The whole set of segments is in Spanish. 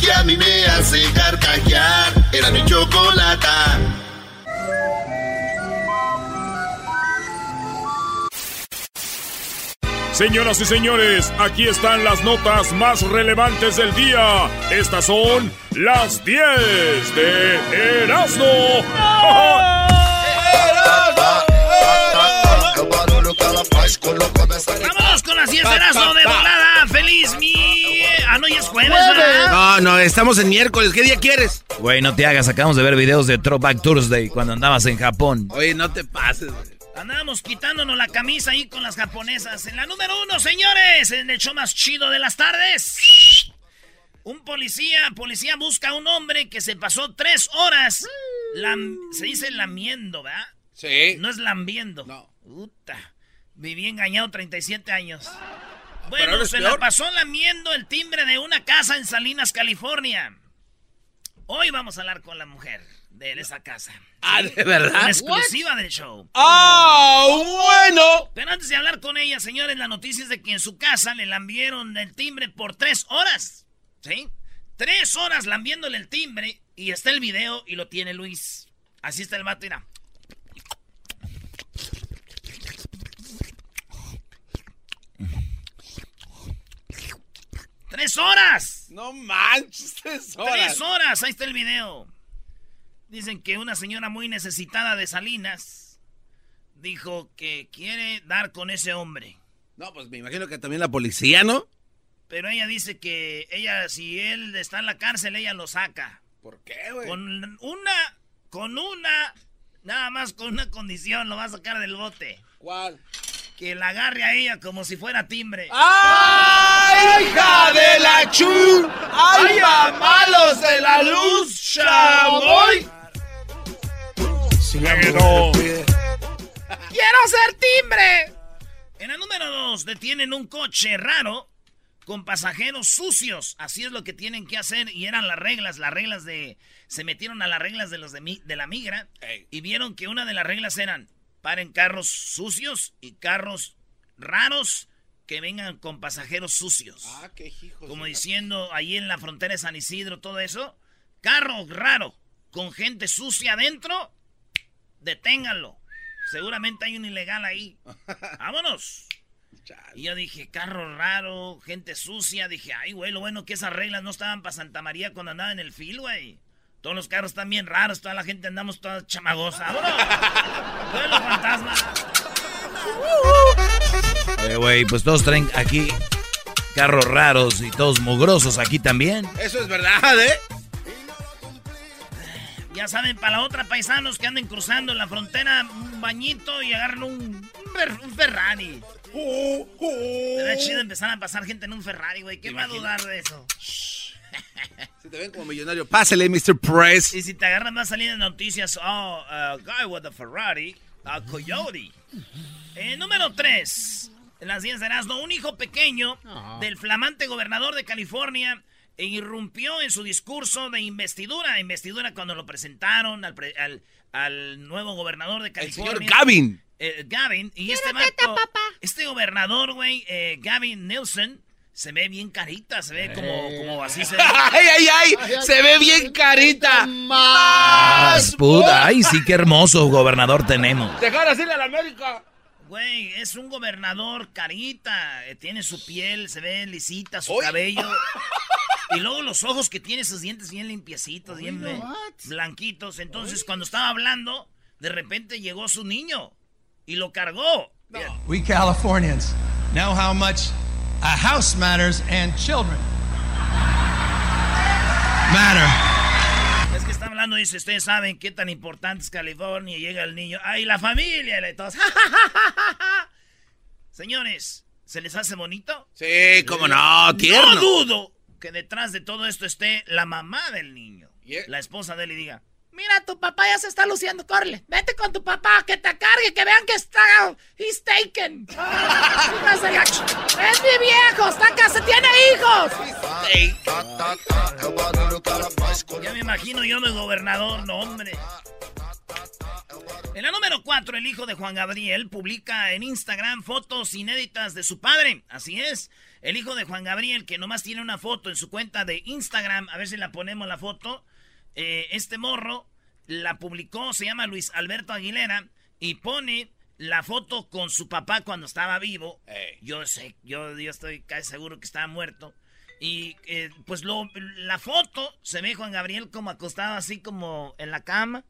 que a mí me hace carcajear. Era mi chocolata. Señoras y señores, aquí están las notas más relevantes del día. Estas son las 10 de Erasmo. Vámonos con las 10 de Erasmo de volada. Feliz mi... No, ya es jueves, ¿verdad? No, no, estamos en miércoles. ¿Qué día quieres? Güey, no te hagas. Acabamos de ver videos de Throwback Thursday cuando andabas en Japón. Oye, no te pases, güey. Andábamos quitándonos la camisa ahí con las japonesas. En la número uno, señores, en el show más chido de las tardes. Un policía, policía busca a un hombre que se pasó tres horas. lam- se dice lamiendo, ¿verdad? Sí. No es lambiendo. No. Puta. Viví engañado 37 años. Bueno, se la peor. pasó lamiendo el timbre de una casa en Salinas, California. Hoy vamos a hablar con la mujer de esa casa. Ah, ¿de verdad? Una exclusiva del show. ¡Ah, bueno! Pero antes de hablar con ella, señores, la noticia es de que en su casa le lambieron el timbre por tres horas. ¿Sí? Tres horas lambiéndole el timbre. Y está el video y lo tiene Luis. Así está el vato, mira. ¡Tres horas! No manches, tres horas. ¡Tres horas! Ahí está el video. Dicen que una señora muy necesitada de Salinas dijo que quiere dar con ese hombre. No, pues me imagino que también la policía, ¿no? Pero ella dice que ella, si él está en la cárcel, ella lo saca. ¿Por qué, güey? Con una, con una, nada más con una condición, lo va a sacar del bote. ¿Cuál? Que la agarre a ella como si fuera timbre. ¡Ay, hija de la chu! ¡Ay, mamalos de la luz, chavoy! ¡Quiero ser timbre! En la número dos, detienen un coche raro con pasajeros sucios. Así es lo que tienen que hacer. Y eran las reglas, las reglas de... Se metieron a las reglas de los de, mi- de la migra. Ey. Y vieron que una de las reglas eran... Paren carros sucios y carros raros que vengan con pasajeros sucios. Ah, qué hijos. Como la- diciendo ahí en la frontera de San Isidro, todo eso. Carro raro con gente sucia adentro, deténganlo. Seguramente hay un ilegal ahí. Vámonos. Y yo dije, carro raro, gente sucia. Dije, ay, güey, lo bueno que esas reglas no estaban para Santa María cuando andaba en el fil, güey. Todos los carros están bien raros, toda la gente andamos toda chamagosa. ¡Vámonos! ¡Vuelo fantasma! Eh, güey, pues todos traen aquí carros raros y todos mugrosos aquí también. Eso es verdad, ¿eh? Ya saben, para la otra paisanos que anden cruzando la frontera, un bañito y agarran un, un Fer- un Ferrari. Será chido empezar a pasar gente en un Ferrari, güey. ¿Qué va a dudar de eso? Si te ven como millonario, pásale, Mr. Press. Y si te agarran salir en noticias, oh, a guy with a Ferrari, a coyote. Eh, número 3. En las 10 de Erasmo, un hijo pequeño del flamante gobernador de California e irrumpió en su discurso de investidura. Investidura cuando lo presentaron al, pre- al, al nuevo gobernador de El California. señor Gavin. Eh, Gavin. Y este vato, este gobernador, güey, eh, Gavin Nilsson, se ve bien carita, se ve como, como así se ve. ¡Ay, ay, ay! ¡Se ve bien carita! ¡Más! puta, ay, sí, qué hermoso gobernador tenemos. ¡Dejar así a la América! Güey, es un gobernador carita. eh, Tiene su piel, se ve lisita, su cabello. y luego los ojos que tiene, sus dientes bien limpiecitos, bien eh, blanquitos. Entonces, cuando estaba hablando, de repente llegó su niño y lo cargó. We Californians know how much a house matters and children matter. Es que está hablando, dice, ustedes saben qué tan importante es California. Y llega el niño, ¡ay, la familia! Y todos, Señores, ¿se les hace bonito? Sí, cómo no, tierno. No dudo que detrás de todo esto esté la mamá del niño. La esposa de él y diga, Mira, tu papá ya se está luciendo, Corle. Vete con tu papá, que te cargue, que vean que está... He's taken. es mi viejo, está casa, tiene hijos. Ya me imagino yo de gobernador, no hombre. En la número 4, el hijo de Juan Gabriel publica en Instagram fotos inéditas de su padre. Así es, el hijo de Juan Gabriel, que nomás tiene una foto en su cuenta de Instagram, a ver si la ponemos la foto. Eh, este morro la publicó, se llama Luis Alberto Aguilera, y pone la foto con su papá cuando estaba vivo. Yo sé, yo, yo estoy casi seguro que estaba muerto. Y eh, pues lo, la foto se ve Juan Gabriel como acostado así como en la cama.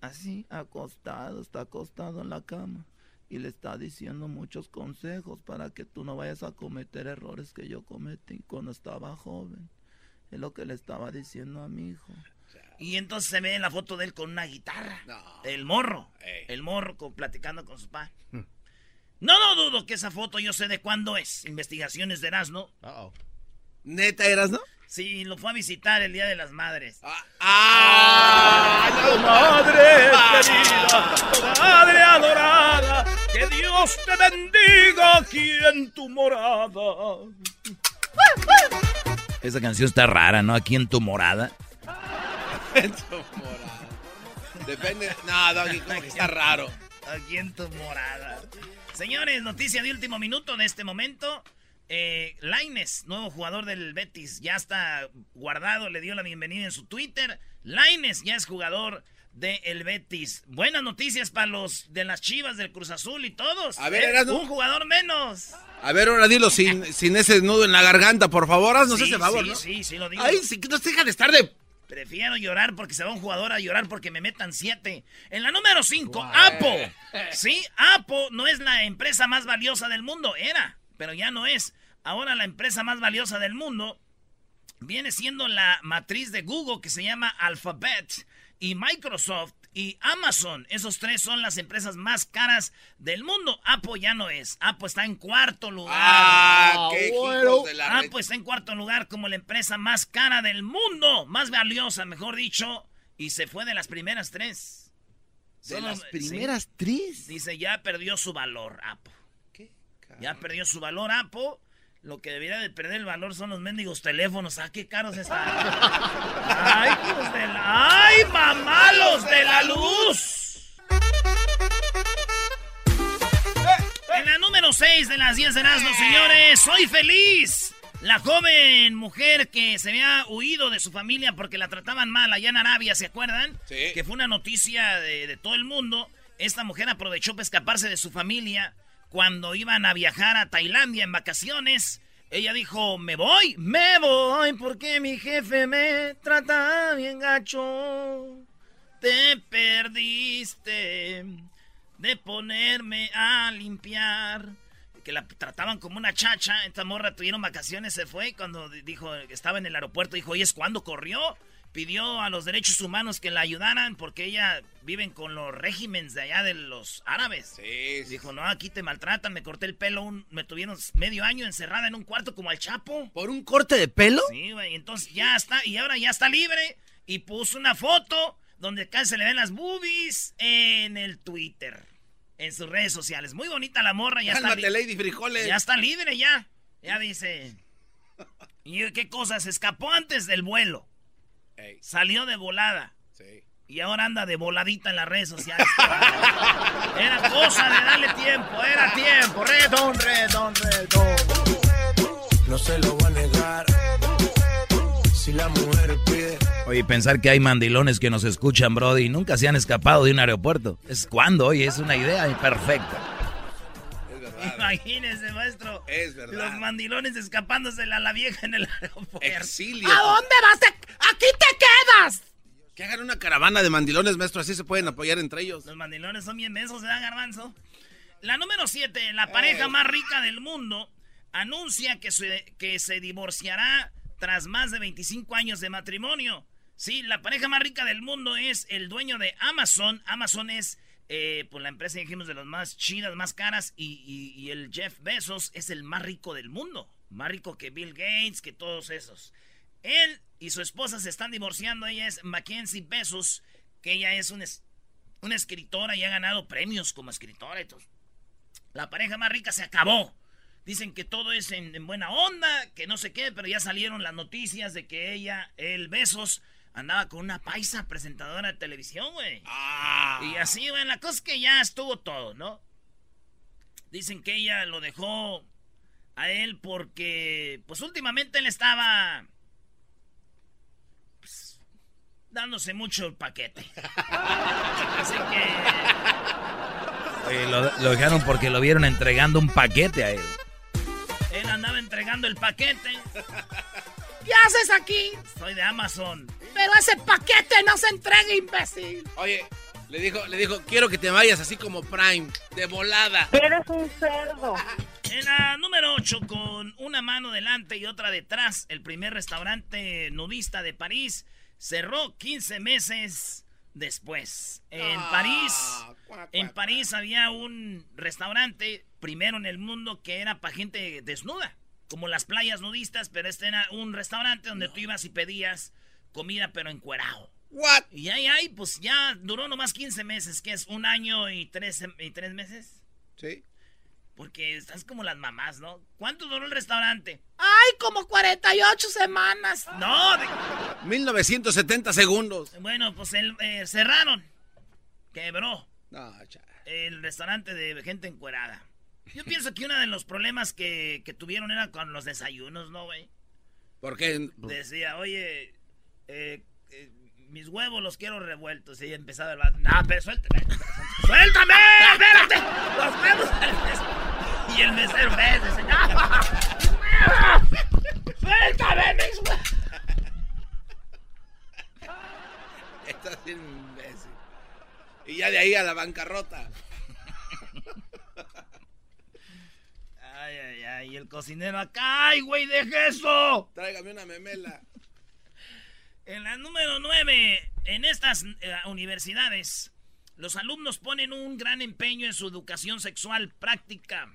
Así, acostado, está acostado en la cama. Y le está diciendo muchos consejos para que tú no vayas a cometer errores que yo cometí cuando estaba joven. Es lo que le estaba diciendo a mi hijo. Y entonces se ve la foto de él con una guitarra. El morro. El morro platicando con su papá. Hmm. No, no dudo que esa foto yo sé de cuándo es. Investigaciones de Erasmo. ¿Neta Erasno? Sí, lo fue a visitar el Día de las Madres. ¡Ah! ah madre querida! ¡Madre adorada! ¡Que Dios te bendiga aquí en tu morada! Esa canción está rara, ¿no? Aquí en tu morada. En tu morada. Depende. No, Doggy, como que está raro. Aquí en tu morada. Señores, noticia de último minuto de este momento. Eh, Laines, nuevo jugador del Betis, ya está guardado, le dio la bienvenida en su Twitter. Laines ya es jugador del Betis. Buenas noticias para los de las Chivas, del Cruz Azul y todos. A ver, ¿eh? un jugador menos. A ver, ahora dilo sin, sin ese nudo en la garganta, por favor. Haznos ese favor, sí, Sí, sí, lo digo. Ay, sí, no se deja de estar de Prefiero llorar porque se va un jugador a llorar porque me metan siete. En la número cinco, Apo. Sí, Apo no es la empresa más valiosa del mundo. Era, pero ya no es. Ahora la empresa más valiosa del mundo viene siendo la matriz de Google que se llama Alphabet y Microsoft y Amazon. Esos tres son las empresas más caras del mundo. Apple ya no es. Apple está en cuarto lugar. Ah, qué bueno. de la Apple está en cuarto lugar como la empresa más cara del mundo. Más valiosa, mejor dicho. Y se fue de las primeras tres. ¿De las primeras tres? Dice, ya perdió su valor Apple. ¿Qué? Ya perdió su valor Apple. Lo que debería de perder el valor son los mendigos teléfonos. Ah, qué caros están. ¡Ay, los de la... ¡Ay, mamá, los de la luz! En la número 6 de las 10 de Erasmus, señores, soy feliz. La joven mujer que se había huido de su familia porque la trataban mal allá en Arabia, ¿se acuerdan? Sí. Que fue una noticia de, de todo el mundo. Esta mujer aprovechó para escaparse de su familia cuando iban a viajar a Tailandia en vacaciones. Ella dijo, me voy, me voy, porque mi jefe me trata bien gacho. Te perdiste de ponerme a limpiar. Que la trataban como una chacha. Esta morra tuvieron vacaciones, se fue. Cuando dijo que estaba en el aeropuerto, dijo, ¿y es cuando corrió? Pidió a los derechos humanos que la ayudaran porque ella viven con los regímenes de allá de los árabes. Sí, Dijo, no, aquí te maltratan, me corté el pelo, me tuvieron medio año encerrada en un cuarto como al Chapo. ¿Por un corte de pelo? Sí, güey, entonces ya está, y ahora ya está libre y puso una foto donde casi se le ven las boobies en el Twitter, en sus redes sociales. Muy bonita la morra, ya está Lady Frijoles. Ya está libre ya. Ya dice. ¿Y qué cosa? Se escapó antes del vuelo. Salió de volada. Sí. Y ahora anda de voladita en las redes sociales. era cosa de darle tiempo, era tiempo. Redón, redón, redón. No se lo voy a negar. Si la mujer pide. Oye, pensar que hay mandilones que nos escuchan, Brody, y nunca se han escapado de un aeropuerto. ¿Es cuando? Oye, es una idea perfecta. Imagínese, maestro. Es verdad. Los mandilones escapándose a la vieja en el aeropuerto. Exilio. ¿A dónde vas? ¡Aquí te quedas! Que hagan una caravana de mandilones, maestro, así se pueden apoyar entre ellos. Los mandilones son bien besos, ¿verdad, garbanzo? La número 7, la pareja más rica del mundo anuncia que se, que se divorciará tras más de 25 años de matrimonio. Sí, la pareja más rica del mundo es el dueño de Amazon. Amazon es eh, pues la empresa, dijimos, de las más chidas, más caras. Y, y, el Jeff Bezos es el más rico del mundo. Más rico que Bill Gates, que todos esos. Él y su esposa se están divorciando. Ella es Mackenzie Bezos, que ella es una, escritora y ha ganado premios como escritora. La pareja más rica se acabó. Dicen que todo es en, buena onda, que no sé qué, pero ya salieron las noticias de que ella, el Besos, andaba con una paisa presentadora de televisión, güey. Ah. Y así, güey, la cosa es que ya estuvo todo, ¿no? Dicen que ella lo dejó a él porque, pues últimamente él estaba pues, dándose mucho el paquete. Así que... lo, lo dejaron porque lo vieron entregando un paquete a él. Él andaba entregando el paquete. ¿Qué haces aquí? Soy de Amazon. Pero ese paquete no se entrega, imbécil. Oye, le dijo, le dijo, quiero que te vayas así como Prime, de volada. Eres un cerdo. En la número 8, con una mano delante y otra detrás, el primer restaurante nudista de París cerró 15 meses después. En Ah, París, en París había un restaurante primero en el mundo que era para gente desnuda, como las playas nudistas, pero este era un restaurante donde tú ibas y pedías comida pero encuerado. What? Y ahí, ahí, pues ya duró nomás 15 meses, que es un año y tres, y tres meses. Sí. Porque estás como las mamás, ¿no? ¿Cuánto duró el restaurante? Ay, como 48 semanas. No, de- 1970 segundos. bueno, pues el, eh, cerraron. Quebró No, cha- el restaurante de gente encuerada. Yo pienso que uno de los problemas que, que tuvieron era con los desayunos, ¿no, güey? ¿Por qué? Decía, oye, eh, eh, mis huevos los quiero revueltos. Y empezaba el vato, No, pero suéltame. ¡Suéltame! ¡Espérate! ¡Los huevos! Y el mesero, ¿ves? Dice, "No, ¡Suéltame, mis huevos! Estás imbécil. Y ya de ahí a la bancarrota. Ay, ay, ay. Y el cocinero acá, ¡ay, güey, deje eso! Tráigame una memela. En la número 9, en estas eh, universidades, los alumnos ponen un gran empeño en su educación sexual práctica.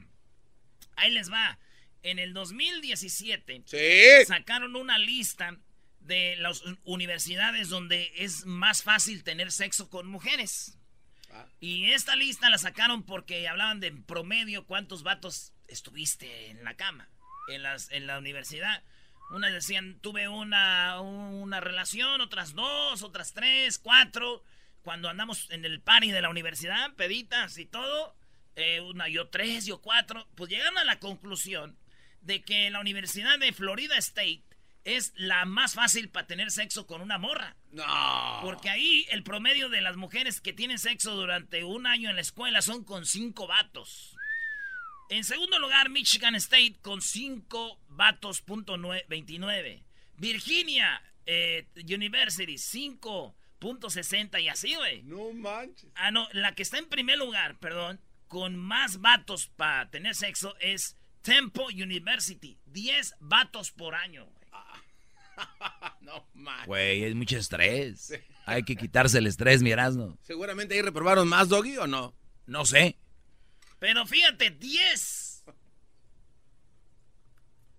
Ahí les va. En el 2017 Sí. sacaron una lista de las un- universidades donde es más fácil tener sexo con mujeres. Ah. Y esta lista la sacaron porque hablaban de en promedio cuántos vatos estuviste en la cama, en, las, en la universidad. Unas decían, tuve una, una relación, otras dos, otras tres, cuatro. Cuando andamos en el party de la universidad, peditas y todo, eh, una, yo tres, yo cuatro. Pues llegaron a la conclusión de que la Universidad de Florida State es la más fácil para tener sexo con una morra. No. Porque ahí el promedio de las mujeres que tienen sexo durante un año en la escuela son con cinco vatos. En segundo lugar, Michigan State con cinco vatos, punto nue- 29. Virginia eh, University, 5.60 y así, güey. No manches. Ah, no, la que está en primer lugar, perdón, con más vatos para tener sexo es Temple University. 10 vatos por año. güey. No manches. Güey, es mucho estrés. Hay que quitarse el estrés, mi Erasmo. Seguramente ahí reprobaron más, Doggy, ¿o no? No sé. Pero fíjate, 10.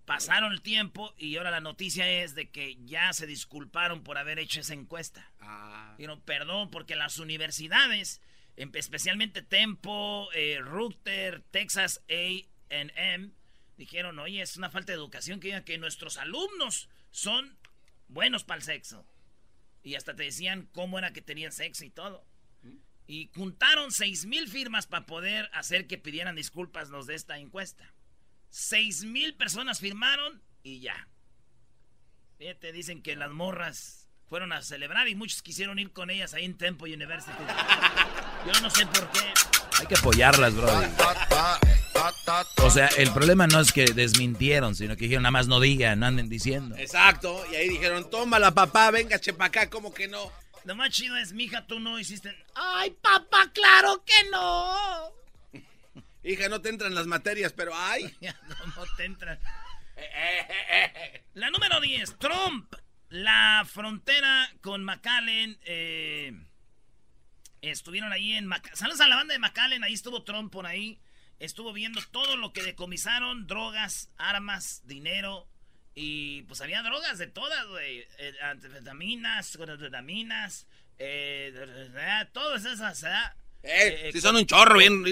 Pasaron el tiempo y ahora la noticia es de que ya se disculparon por haber hecho esa encuesta. Ah. Dijeron, perdón, porque las universidades, em- especialmente Tempo, eh, Ruther, Texas A&M, dijeron, oye, es una falta de educación que digan que nuestros alumnos son buenos para el sexo. Y hasta te decían cómo era que tenían sexo y todo. Y juntaron seis mil firmas para poder hacer que pidieran disculpas los de esta encuesta. Seis mil personas firmaron y ya. Fíjate, dicen que las morras fueron a celebrar y muchos quisieron ir con ellas ahí en Temple University. Yo no sé por qué. Hay que apoyarlas, bro. O sea, el problema no es que desmintieron, sino que dijeron nada más no digan, no anden diciendo. Exacto. Y ahí dijeron, tómala, papá, venga, chepacá, ¿cómo que no? Lo más chido es, mija, tú no hiciste... Ay, papá, claro que no. Hija, no te entran las materias, pero ay. no te entran. La número 10, Trump. La frontera con McAllen. Eh, estuvieron ahí en... Saludos a la banda de McAllen, ahí estuvo Trump por ahí. Estuvo viendo todo lo que decomisaron, drogas, armas, dinero. Y pues había drogas de todas, güey. Eh, anfetaminas, eh, todas esas, ¿eh? Eh, si son un chorro bien,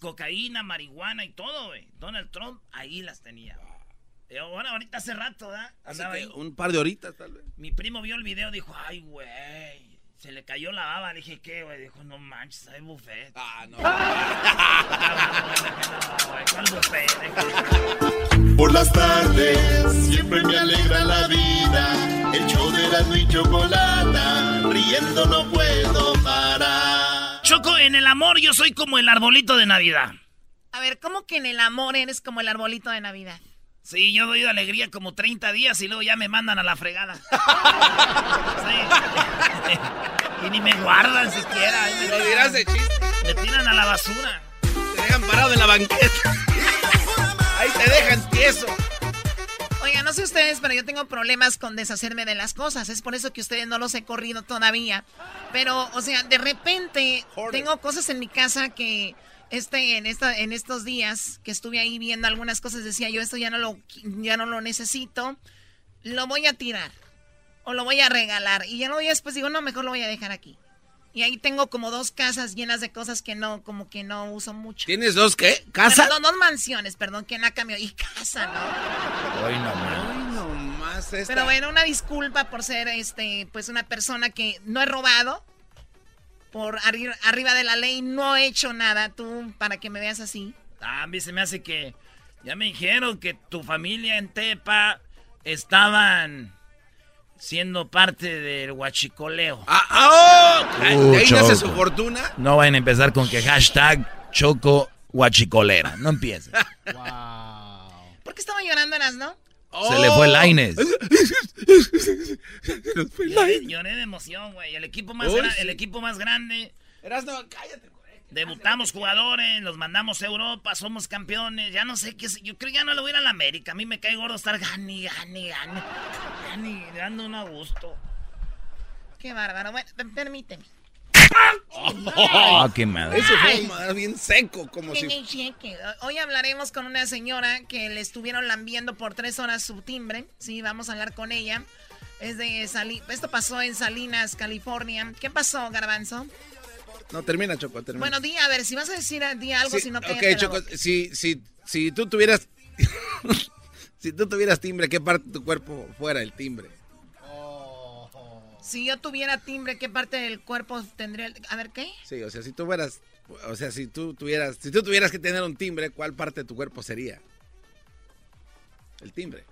Cocaína, marihuana y todo, güey. Donald Trump ahí las tenía. bueno, ahorita hace rato, ¿verdad? Un par de horitas, tal vez. Mi primo vio el video y dijo, ay, güey. Se le cayó la baba. Le dije, ¿qué, güey? Dijo, no manches, hay buffet. Ah, no. ¿Cuál buffet? Por las tardes siempre me alegra la vida. El show de la y chocolata. Riendo no puedo parar. Choco, en el amor yo soy como el arbolito de Navidad. A ver, ¿cómo que en el amor eres como el arbolito de Navidad? Sí, yo doy de alegría como 30 días y luego ya me mandan a la fregada. sí. y ni me guardan siquiera. Lo dirás de chiste. Me tiran a la basura. Te dejan parado en la banqueta. Ahí te dejan tieso. Oiga, no sé ustedes, pero yo tengo problemas con deshacerme de las cosas. Es por eso que ustedes no los he corrido todavía. Pero, o sea, de repente tengo cosas en mi casa que este, en, esta, en estos días que estuve ahí viendo algunas cosas, decía yo, esto ya no, lo, ya no lo necesito, lo voy a tirar o lo voy a regalar. Y ya no, después digo, no, mejor lo voy a dejar aquí. Y ahí tengo como dos casas llenas de cosas que no, como que no uso mucho. ¿Tienes dos qué? ¿Casa? Perdón, dos mansiones, perdón, que en la cambio. Y casa, ¿no? Hoy no más. Pero bueno, una disculpa por ser este, pues una persona que no he robado. Por arriba de la ley no he hecho nada, tú, para que me veas así. Ah, a mí se me hace que. Ya me dijeron que tu familia en Tepa estaban siendo parte del huachicoleo. ¡Ah! Oh, ¿Ahí nace su fortuna? No vayan a empezar con que hashtag Choco Huachicolera. No empiecen. wow. ¿Por qué estaba llorando, no? Se le fue el Laines. Lloré de emoción, güey. El equipo más, el equipo más grande. Cállate. Debutamos jugadores, los mandamos a Europa, somos campeones. Ya no sé qué. Yo creo que ya no le voy a ir a la América. A mí me cae gordo estar gani, gani, gani. Gani, dando un a gusto. Qué bárbaro. Bueno, permíteme. ¡Ah, qué madre! Eso fue bien seco, como si... Hoy hablaremos con una señora que le estuvieron lambiendo por tres horas su timbre. Sí, vamos a hablar con ella. Es de Sali... Esto pasó en Salinas, California. ¿Qué pasó, Garbanzo? No, termina, Choco, termina. Bueno, di, a ver, si vas a decir di algo, si no te Ok, Choco, si, si, si tú tuvieras... si tú tuvieras timbre, ¿qué parte de tu cuerpo fuera el timbre? Si yo tuviera timbre, ¿qué parte del cuerpo tendría? A ver, ¿qué? Sí, o sea, si tú fueras... O sea, si tú tuvieras... Si tú tuvieras que tener un timbre, ¿cuál parte de tu cuerpo sería? El timbre.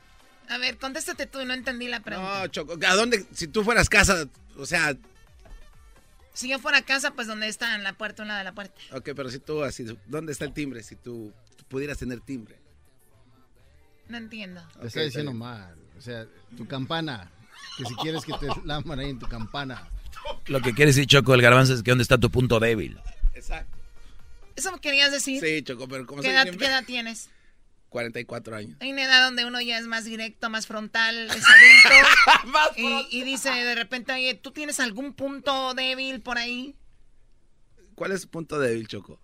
A ver, contéstate tú, no entendí la pregunta. No, Choco, ¿a dónde? Si tú fueras casa, o sea, si yo fuera a casa, pues donde está en la puerta, una de la puerta. Ok, pero si tú así, ¿dónde está el timbre? Si tú, pudieras tener timbre. No entiendo. Te está diciendo mal. O sea, tu campana. Que si quieres que te laman ahí en tu campana. Lo que quiere decir Choco el garbanzo es que dónde está tu punto débil. Exacto. ¿Eso me querías decir? Sí, Choco, pero ¿cómo ¿Qué, edad, ¿Qué edad tienes? 44 años. Hay una edad donde uno ya es más directo, más frontal, es adulto. y, y, dice de repente, oye, ¿tú tienes algún punto débil por ahí? ¿Cuál es su punto débil, Choco?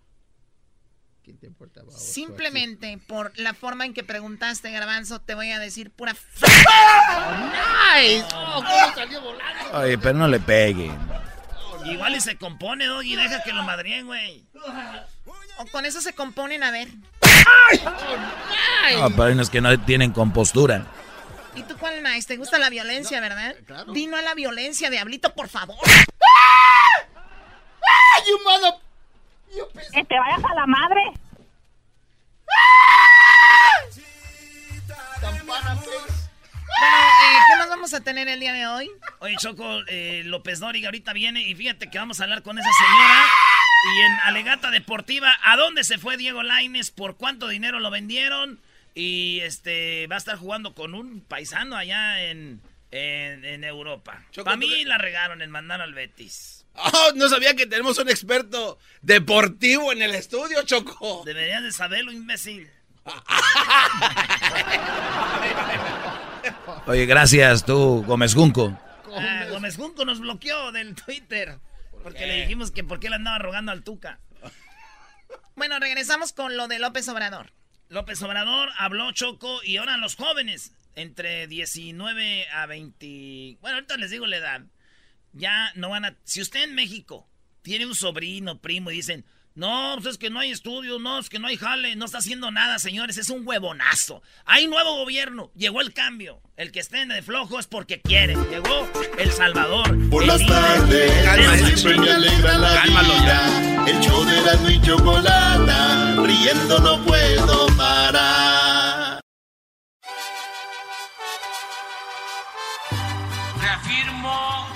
¿Quién te importa, Simplemente por la forma en que preguntaste, Garbanzo, te voy a decir pura ¡Nice! Oh, ¿Cómo salió volando? Oye, pero no le peguen. Igual y se compone, Doggy, deja que lo madrien, güey. O con eso se componen, a ver. No, pero es que no tienen compostura. ¿Y tú cuál, Nice? ¿Te gusta la violencia, verdad? Claro. Dino a la violencia, Diablito, por favor. ¡Ay, you mother... Que te vayas a la madre. Bueno, eh, ¿qué más vamos a tener el día de hoy? Oye, Choco, eh, López Dóriga ahorita viene y fíjate que vamos a hablar con esa señora. Y en Alegata Deportiva, ¿a dónde se fue Diego Laines? ¿Por cuánto dinero lo vendieron? Y este va a estar jugando con un paisano allá en, en, Europa. Para mí la regaron en mandar al Betis. Oh, no sabía que tenemos un experto deportivo en el estudio, Choco. Deberías de saberlo, imbécil. Oye, gracias tú, Gómez Junco. Ah, Gómez Junco nos bloqueó del Twitter. Porque le dijimos que por qué le andaba rogando al Tuca. Bueno, regresamos con lo de López Obrador. López Obrador habló Choco y ahora los jóvenes entre 19 a 20. Bueno, ahorita les digo la edad. Ya no van a. Si usted en México tiene un sobrino, primo y dicen, no, pues es que no hay estudios, no, es que no hay jale, no está haciendo nada, señores, es un huevonazo. Hay nuevo gobierno, llegó el cambio. El que esté de flojo es porque quiere. Llegó El Salvador. Por las tardes, siempre me alegra la vida. El show de la y chocolata, riendo no puedo parar.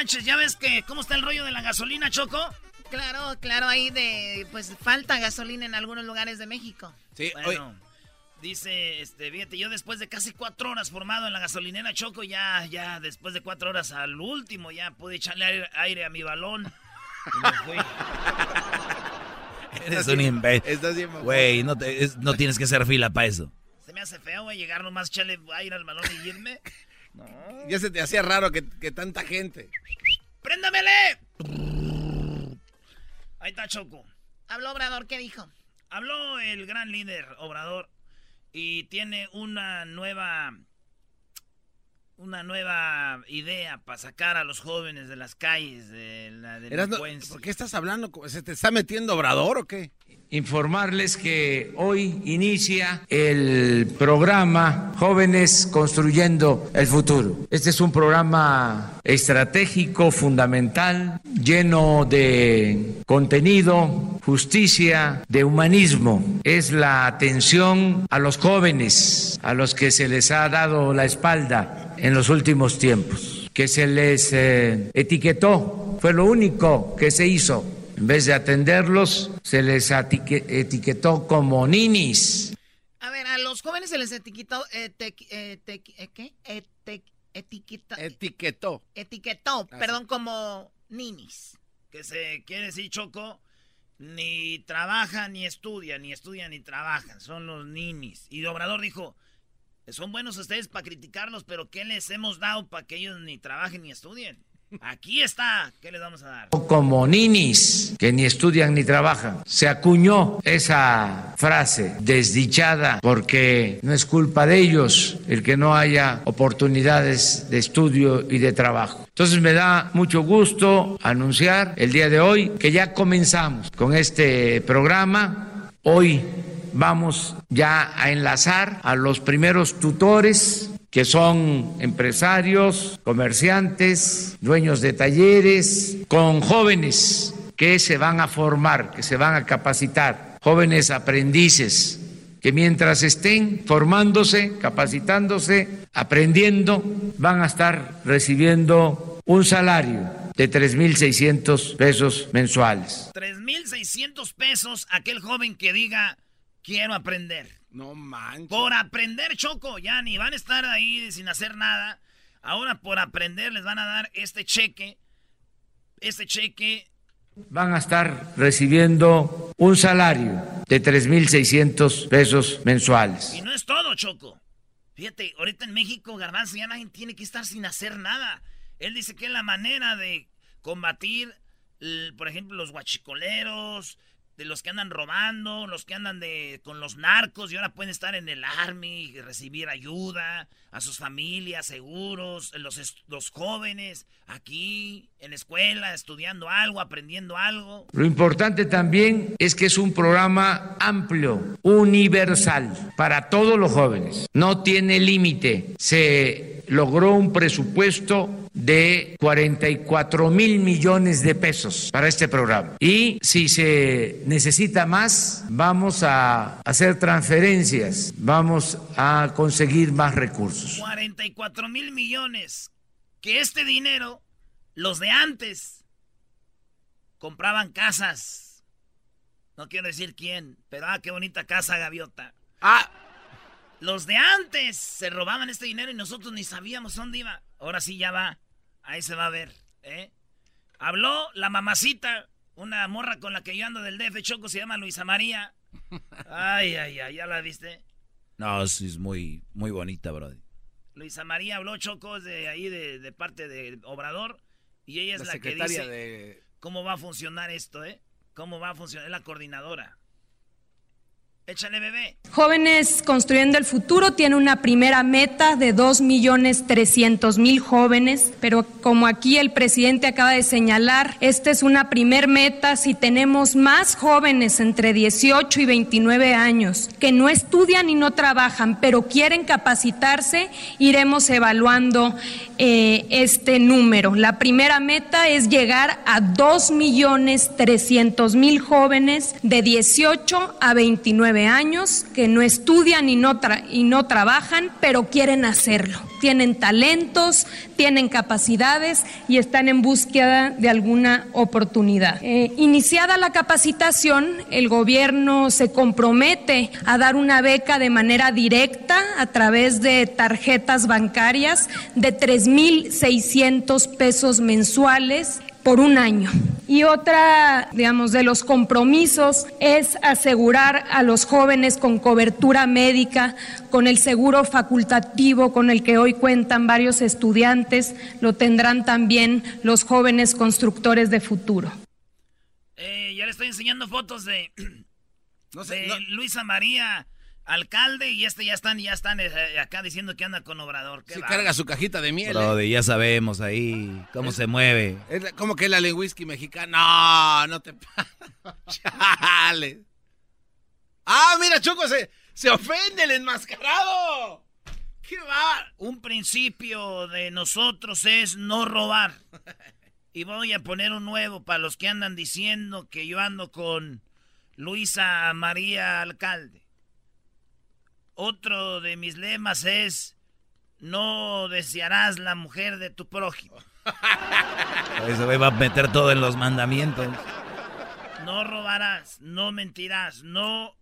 manches, ya ves que cómo está el rollo de la gasolina, Choco. Claro, claro, ahí de, pues falta gasolina en algunos lugares de México. Sí, Bueno, dice, este, fíjate, yo después de casi cuatro horas formado en la gasolinera Choco, ya, ya, después de cuatro horas al último, ya pude echarle aire, aire a mi balón. Y me fui. Eres un imbécil. Güey, no, te- es- no tienes que hacer fila para eso. Se me hace feo, güey, llegar nomás, echarle aire al balón y irme. No. Ya se te hacía raro que, que tanta gente. ¡Préndamele! Ahí está Choco. Habló Obrador, ¿qué dijo? Habló el gran líder Obrador y tiene una nueva una nueva idea para sacar a los jóvenes de las calles de la. ¿Por qué estás hablando? ¿Se te está metiendo Obrador o qué? Informarles que hoy inicia el programa Jóvenes Construyendo el Futuro. Este es un programa estratégico, fundamental, lleno de contenido, justicia, de humanismo. Es la atención a los jóvenes, a los que se les ha dado la espalda en los últimos tiempos, que se les eh, etiquetó, fue lo único que se hizo en vez de atenderlos, se les atique- etiquetó como ninis. A ver, a los jóvenes se les etiquetó, eh, ¿qué? Etiqueta- Etiquetó. etiquetó, Así. perdón, como ninis. que se quiere decir Choco ni trabajan ni estudian, ni estudian ni trabajan, son los ninis. Y Obrador dijo, son buenos ustedes para criticarlos, pero ¿qué les hemos dado para que ellos ni trabajen ni estudien? Aquí está, ¿qué les vamos a dar? como ninis que ni estudian ni trabajan. Se acuñó esa frase desdichada porque no es culpa de ellos el que no haya oportunidades de estudio y de trabajo. Entonces me da mucho gusto anunciar el día de hoy que ya comenzamos con este programa. Hoy vamos ya a enlazar a los primeros tutores que son empresarios, comerciantes, dueños de talleres, con jóvenes que se van a formar, que se van a capacitar, jóvenes aprendices, que mientras estén formándose, capacitándose, aprendiendo, van a estar recibiendo un salario de 3.600 pesos mensuales. 3.600 pesos aquel joven que diga, quiero aprender. No manches. Por aprender, Choco, ya ni van a estar ahí sin hacer nada. Ahora por aprender les van a dar este cheque. Este cheque Van a estar recibiendo un salario de 3.600 pesos mensuales. Y no es todo, Choco. Fíjate, ahorita en México, Garbanzo, ya nadie tiene que estar sin hacer nada. Él dice que es la manera de combatir, por ejemplo, los guachicoleros, de los que andan robando, los que andan de con los narcos y ahora pueden estar en el army y recibir ayuda a sus familias, seguros, los, los jóvenes aquí en la escuela estudiando algo, aprendiendo algo. Lo importante también es que es un programa amplio, universal, para todos los jóvenes. No tiene límite. Se logró un presupuesto de de 44 mil millones de pesos para este programa. Y si se necesita más, vamos a hacer transferencias, vamos a conseguir más recursos. 44 mil millones. Que este dinero, los de antes, compraban casas. No quiero decir quién, pero ah, qué bonita casa, gaviota. Ah, los de antes se robaban este dinero y nosotros ni sabíamos dónde iba. Ahora sí ya va. Ahí se va a ver. ¿eh? Habló la mamacita, una morra con la que yo ando del DF Choco, se llama Luisa María. Ay, ay, ay, ¿ya la viste? No, sí es muy, muy bonita, bro. Luisa María habló Choco de ahí, de, parte de Obrador. Y ella es la, que dice cómo va a funcionar esto, ¿eh? Cómo va a funcionar, es la coordinadora. Échale, bebé. Jóvenes Construyendo el Futuro tiene una primera meta de 2.300.000 jóvenes, pero como aquí el presidente acaba de señalar, esta es una primer meta si tenemos más jóvenes entre 18 y 29 años que no estudian y no trabajan, pero quieren capacitarse, iremos evaluando eh, este número. La primera meta es llegar a 2.300.000 jóvenes de 18 a 29 años que no estudian y no, y no trabajan, pero quieren hacerlo. Tienen talentos, tienen capacidades y están en búsqueda de alguna oportunidad. Eh, iniciada la capacitación, el gobierno se compromete a dar una beca de manera directa a través de tarjetas bancarias de 3.600 pesos mensuales por un año. Y otra, digamos, de los compromisos es asegurar a los jóvenes con cobertura médica, con el seguro facultativo con el que hoy cuentan varios estudiantes, lo tendrán también los jóvenes constructores de futuro. Eh, ya le estoy enseñando fotos de, no sé, Luisa María alcalde y este ya están ya están eh, acá diciendo que anda con Obrador. Se carga su cajita de miel. ¿eh? ya sabemos ahí cómo se mueve. Es como que es la whisky mexicana. No, no te Chale. Ah, mira, Choco se, se ofende el enmascarado. ¿Qué va? Un principio de nosotros es no robar. Y voy a poner un nuevo para los que andan diciendo que yo ando con Luisa María Alcalde. Otro de mis lemas es, no desearás la mujer de tu prójimo. Eso va a meter todo en los mandamientos. No robarás, no mentirás, no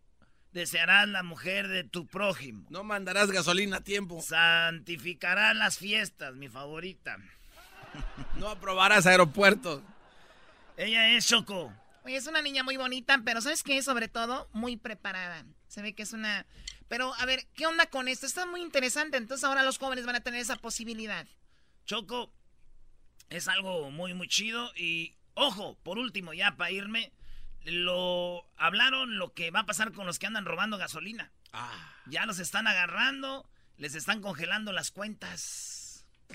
desearás la mujer de tu prójimo. No mandarás gasolina a tiempo. Santificarás las fiestas, mi favorita. No aprobarás aeropuertos. Ella es Choco. Oye, es una niña muy bonita, pero ¿sabes qué? Sobre todo, muy preparada. Se ve que es una pero, a ver, ¿qué onda con esto? Está muy interesante. Entonces ahora los jóvenes van a tener esa posibilidad. Choco, es algo muy, muy chido. Y, ojo, por último, ya para irme, lo hablaron lo que va a pasar con los que andan robando gasolina. Ah. Ya los están agarrando, les están congelando las cuentas.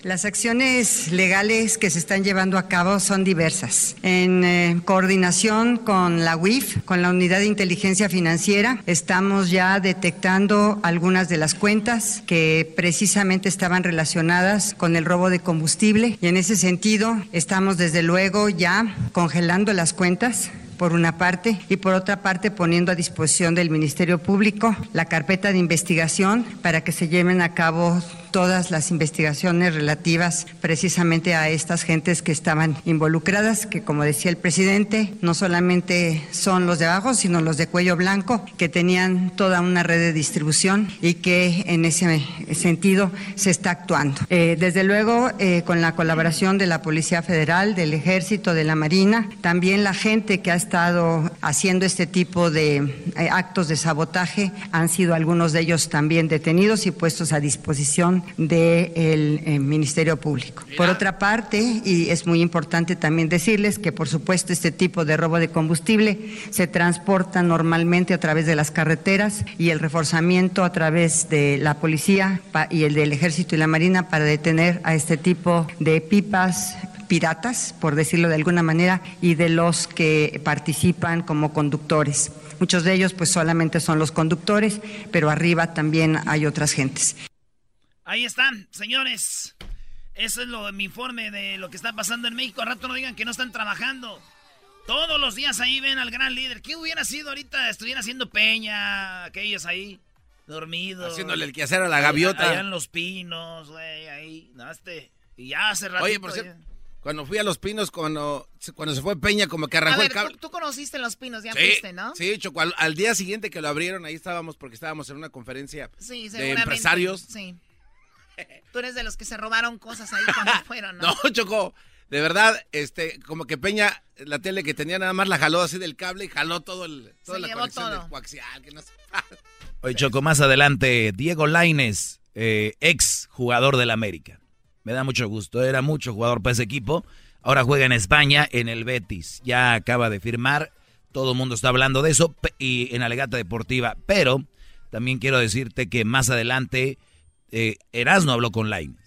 Las acciones legales que se están llevando a cabo son diversas. En eh, coordinación con la UIF, con la Unidad de Inteligencia Financiera, estamos ya detectando algunas de las cuentas que precisamente estaban relacionadas con el robo de combustible y en ese sentido estamos desde luego ya congelando las cuentas por una parte, y por otra parte poniendo a disposición del Ministerio Público la carpeta de investigación para que se lleven a cabo todas las investigaciones relativas precisamente a estas gentes que estaban involucradas, que como decía el presidente, no solamente son los de abajo, sino los de cuello blanco, que tenían toda una red de distribución y que en ese sentido se está actuando. Eh, desde luego, eh, con la colaboración de la Policía Federal, del Ejército, de la Marina, también la gente que ha estado haciendo este tipo de eh, actos de sabotaje han sido algunos de ellos también detenidos y puestos a disposición del eh, Ministerio Público. Por otra parte, y es muy importante también decirles que por supuesto este tipo de robo de combustible se transporta normalmente a través de las carreteras y el reforzamiento a través de la policía y el del ejército y la marina para detener a este tipo de pipas piratas, por decirlo de alguna manera, y de los que participan como conductores. Muchos de ellos pues solamente son los conductores, pero arriba también hay otras gentes. Ahí están, señores. Eso es lo, mi informe de lo que está pasando en México. Al rato no digan que no están trabajando. Todos los días ahí ven al gran líder. ¿Qué hubiera sido ahorita? Estuviera haciendo peña, aquellos ahí, dormidos. Haciéndole el quehacer a la gaviota. Allá en los pinos, güey, ahí. No, este, y ya hace rato. Oye, por cierto, cuando fui a Los Pinos, cuando, cuando se fue Peña, como que arrancó a ver, el cable. Tú, tú, conociste Los Pinos, ya sí, fuiste, ¿no? Sí, Choco, al, al, día siguiente que lo abrieron, ahí estábamos porque estábamos en una conferencia sí, de empresarios. Sí. Tú eres de los que se robaron cosas ahí cuando fueron, ¿no? No, Choco, de verdad, este, como que Peña, la tele que tenía nada más la jaló así del cable y jaló todo el, toda se la llevó conexión todo. del coaxial, que no sé. Oye, Choco, más adelante, Diego Laines, eh, ex jugador del América. Me da mucho gusto, era mucho jugador para ese equipo. Ahora juega en España, en el Betis. Ya acaba de firmar, todo el mundo está hablando de eso, y en Alegata Deportiva. Pero también quiero decirte que más adelante, eh, Erasmo habló con Laines.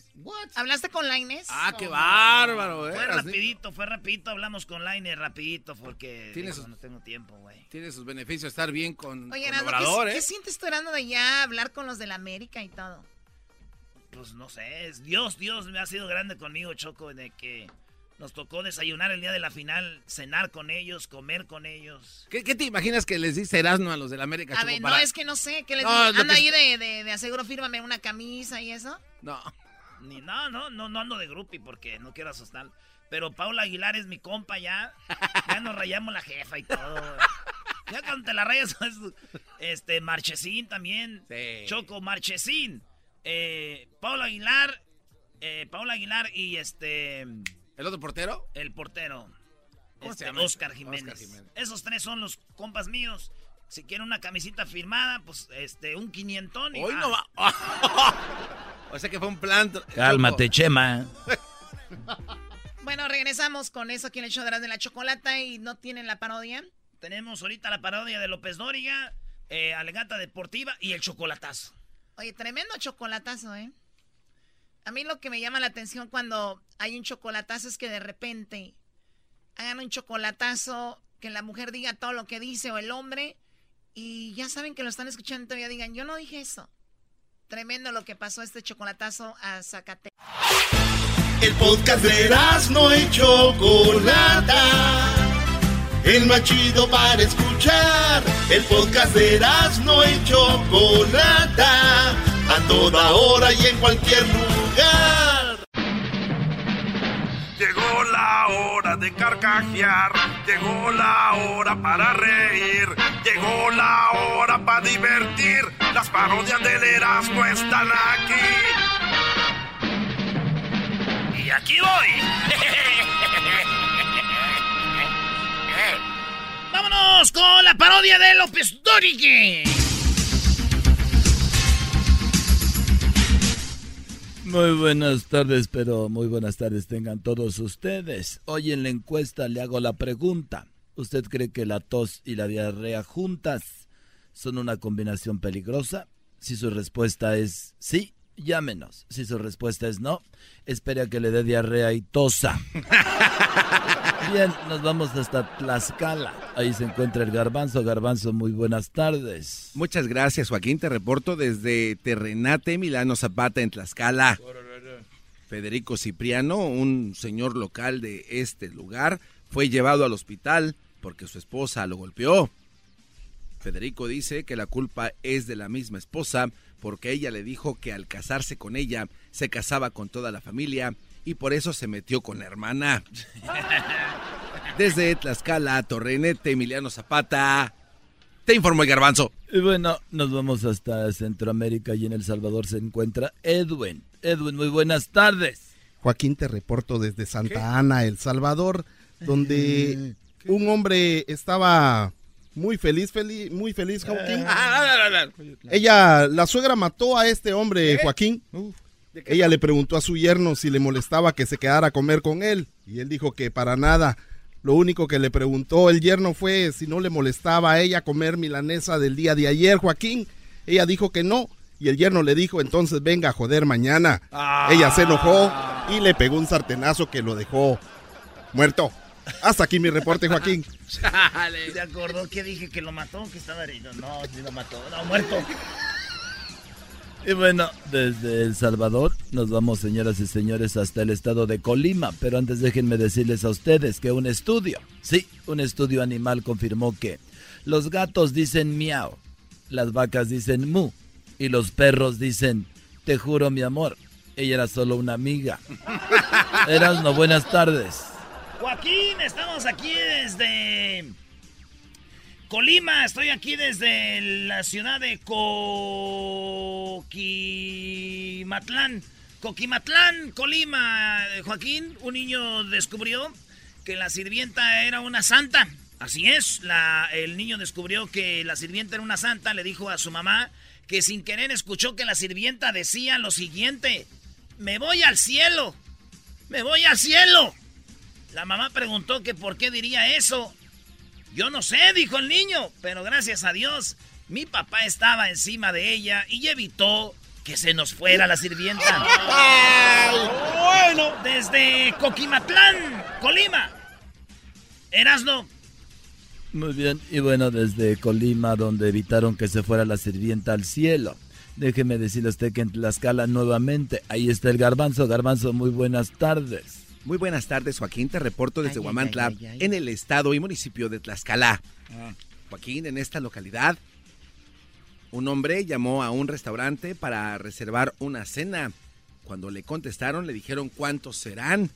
¿Hablaste con Laines? Ah, qué bárbaro, eh. Fue rapidito, fue rapidito, hablamos con Laines rapidito porque ¿Tiene sus, no tengo tiempo, güey. Tiene sus beneficios estar bien con, Oye, con Erasmo, Obrador, ¿qué, ¿eh? ¿qué sientes tú, Erasmo, de ya hablar con los del América y todo? Pues no sé, es Dios, Dios me ha sido grande conmigo, Choco, de que nos tocó desayunar el día de la final, cenar con ellos, comer con ellos. ¿Qué, qué te imaginas que les dice Erasmo a los del América? A ver, para- no, es que no sé, ¿qué les No, lo ¿Anda que- ahí de, de, de aseguro, fírmame una camisa y eso? No. Ni, no, no, no, no ando de groupie porque no quiero asustar. Pero Paula Aguilar es mi compa ya. Ya nos rayamos la jefa y todo. Ya cuando te la rayas, este, Marchesín también. Choco Marchesín. Eh, Paula Aguilar. Eh, Paula Aguilar y este. ¿El otro portero? El portero. ¿Cómo Este? Oscar Jiménez. Oscar Jiménez. Esos tres son los compas míos. Si quieren una camisita firmada, pues este, un quinientón y Hoy va. no va. o sea que fue un plan. Cálmate, Chema. Bueno, regresamos con eso aquí en el show de la chocolata y no tienen la parodia. Tenemos ahorita la parodia de López Dóriga, eh, Alegata Deportiva y el chocolatazo. Oye, tremendo chocolatazo, ¿eh? A mí lo que me llama la atención cuando hay un chocolatazo es que de repente hagan un chocolatazo, que la mujer diga todo lo que dice o el hombre y ya saben que lo están escuchando y todavía digan, yo no dije eso. Tremendo lo que pasó este chocolatazo a Zacate. El podcast de no y Chocolata. El más chido para escuchar. El podcast de no y Chocolata. A toda hora y en cualquier lugar. Llegó la hora de carcajear, llegó la hora para reír, llegó la hora para divertir. Las parodias del Erasmo están aquí. Y aquí voy. Vámonos con la parodia de López Dóriga. Muy buenas tardes, pero muy buenas tardes tengan todos ustedes. Hoy en la encuesta le hago la pregunta. ¿Usted cree que la tos y la diarrea juntas son una combinación peligrosa? Si su respuesta es sí, llámenos. Si su respuesta es no, espere a que le dé diarrea y tosa. Bien, nos vamos hasta Tlaxcala. Ahí se encuentra el garbanzo. Garbanzo, muy buenas tardes. Muchas gracias, Joaquín. Te reporto desde Terrenate, Milano Zapata, en Tlaxcala. Federico Cipriano, un señor local de este lugar, fue llevado al hospital porque su esposa lo golpeó. Federico dice que la culpa es de la misma esposa porque ella le dijo que al casarse con ella se casaba con toda la familia y por eso se metió con la hermana. Desde Tlaxcala, Torrenete, Emiliano Zapata, te informó el garbanzo. Y bueno, nos vamos hasta Centroamérica y en El Salvador se encuentra Edwin. Edwin, muy buenas tardes. Joaquín, te reporto desde Santa Ana, El Salvador, donde un hombre estaba muy feliz, feliz muy feliz, Joaquín. Ella, la suegra mató a este hombre, Joaquín. Ella le preguntó a su yerno si le molestaba que se quedara a comer con él y él dijo que para nada. Lo único que le preguntó el yerno fue si no le molestaba a ella comer milanesa del día de ayer, Joaquín. Ella dijo que no y el yerno le dijo entonces venga a joder mañana. Ella se enojó y le pegó un sartenazo que lo dejó muerto. Hasta aquí mi reporte, Joaquín. ¿Se acordó que dije que lo mató? Que estaba herido. No, sí lo mató. No, muerto. Y bueno, desde El Salvador nos vamos, señoras y señores, hasta el estado de Colima. Pero antes déjenme decirles a ustedes que un estudio, sí, un estudio animal confirmó que los gatos dicen miau, las vacas dicen mu y los perros dicen te juro mi amor. Ella era solo una amiga. no buenas tardes. Joaquín, estamos aquí desde Colima, estoy aquí desde la ciudad de Coquimatlán. Coquimatlán, Colima. Joaquín, un niño descubrió que la sirvienta era una santa. Así es, la, el niño descubrió que la sirvienta era una santa, le dijo a su mamá que sin querer escuchó que la sirvienta decía lo siguiente, me voy al cielo, me voy al cielo. La mamá preguntó que por qué diría eso yo no sé, dijo el niño, pero gracias a Dios, mi papá estaba encima de ella y evitó que se nos fuera la sirvienta. bueno, desde Coquimatlán, Colima. Erasno. Muy bien, y bueno, desde Colima, donde evitaron que se fuera la sirvienta al cielo. Déjeme decirle a usted que en Tlaxcala nuevamente, ahí está el garbanzo. Garbanzo, muy buenas tardes. Muy buenas tardes, Joaquín. Te reporto desde Huamantla, en el estado y municipio de Tlaxcala. Ah. Joaquín, en esta localidad, un hombre llamó a un restaurante para reservar una cena. Cuando le contestaron, le dijeron cuántos serán.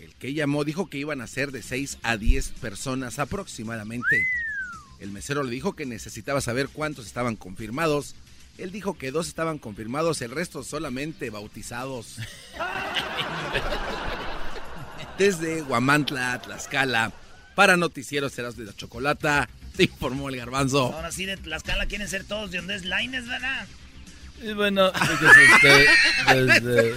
El que llamó dijo que iban a ser de 6 a 10 personas aproximadamente. El mesero le dijo que necesitaba saber cuántos estaban confirmados. Él dijo que dos estaban confirmados, el resto solamente bautizados. Desde Guamantla, Tlaxcala, para Noticieros Serás de la Chocolata, te informó el garbanzo. Ahora sí, de Tlaxcala quieren ser todos de donde es Laines, ¿verdad? Y bueno, usted, desde,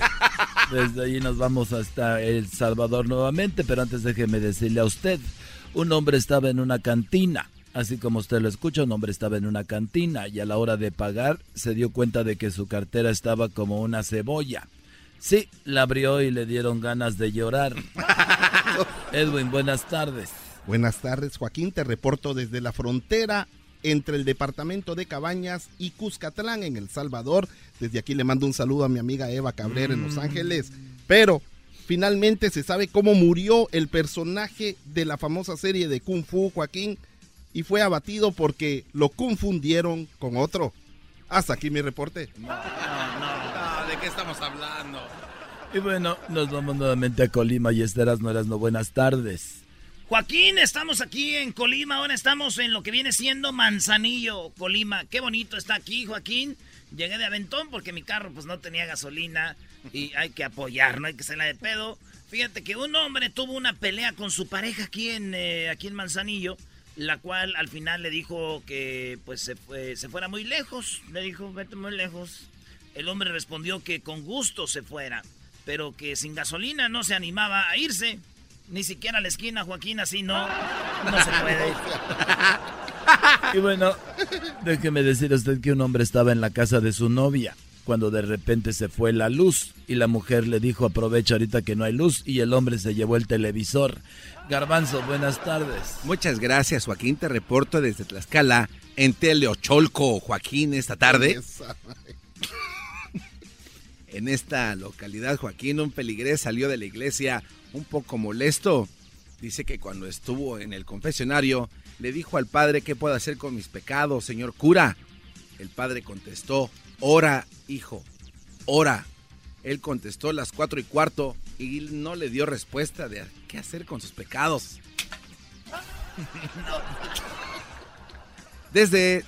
desde ahí nos vamos hasta El Salvador nuevamente, pero antes déjeme decirle a usted, un hombre estaba en una cantina, así como usted lo escucha, un hombre estaba en una cantina y a la hora de pagar se dio cuenta de que su cartera estaba como una cebolla. Sí, la abrió y le dieron ganas de llorar. Edwin, buenas tardes. Buenas tardes, Joaquín. Te reporto desde la frontera entre el departamento de Cabañas y Cuscatlán en El Salvador. Desde aquí le mando un saludo a mi amiga Eva Cabrera en Los mm. Ángeles. Pero finalmente se sabe cómo murió el personaje de la famosa serie de Kung Fu, Joaquín, y fue abatido porque lo confundieron con otro. Hasta aquí mi reporte. No, no, ¿de qué estamos hablando? Y bueno, nos vamos nuevamente a Colima y Esteras no eras no buenas tardes. Joaquín, estamos aquí en Colima, ahora estamos en lo que viene siendo Manzanillo, Colima. Qué bonito está aquí, Joaquín. Llegué de Aventón porque mi carro pues no tenía gasolina y hay que apoyar, no hay que ser la de pedo. Fíjate que un hombre tuvo una pelea con su pareja aquí en, eh, aquí en Manzanillo la cual al final le dijo que pues se, se fuera muy lejos, le dijo, vete muy lejos. El hombre respondió que con gusto se fuera, pero que sin gasolina no se animaba a irse. Ni siquiera a la esquina, Joaquín, así no, no se puede. y bueno, déjeme decir a usted que un hombre estaba en la casa de su novia cuando de repente se fue la luz y la mujer le dijo aprovecha ahorita que no hay luz y el hombre se llevó el televisor. Garbanzo, buenas tardes. Muchas gracias Joaquín, te reporto desde Tlaxcala en Teleocholco, Joaquín, esta tarde. En esta localidad, Joaquín, un peligrés salió de la iglesia un poco molesto. Dice que cuando estuvo en el confesionario le dijo al padre qué puedo hacer con mis pecados, señor cura. El padre contestó, Ora, hijo, ora. Él contestó las cuatro y cuarto y no le dio respuesta de qué hacer con sus pecados. Desde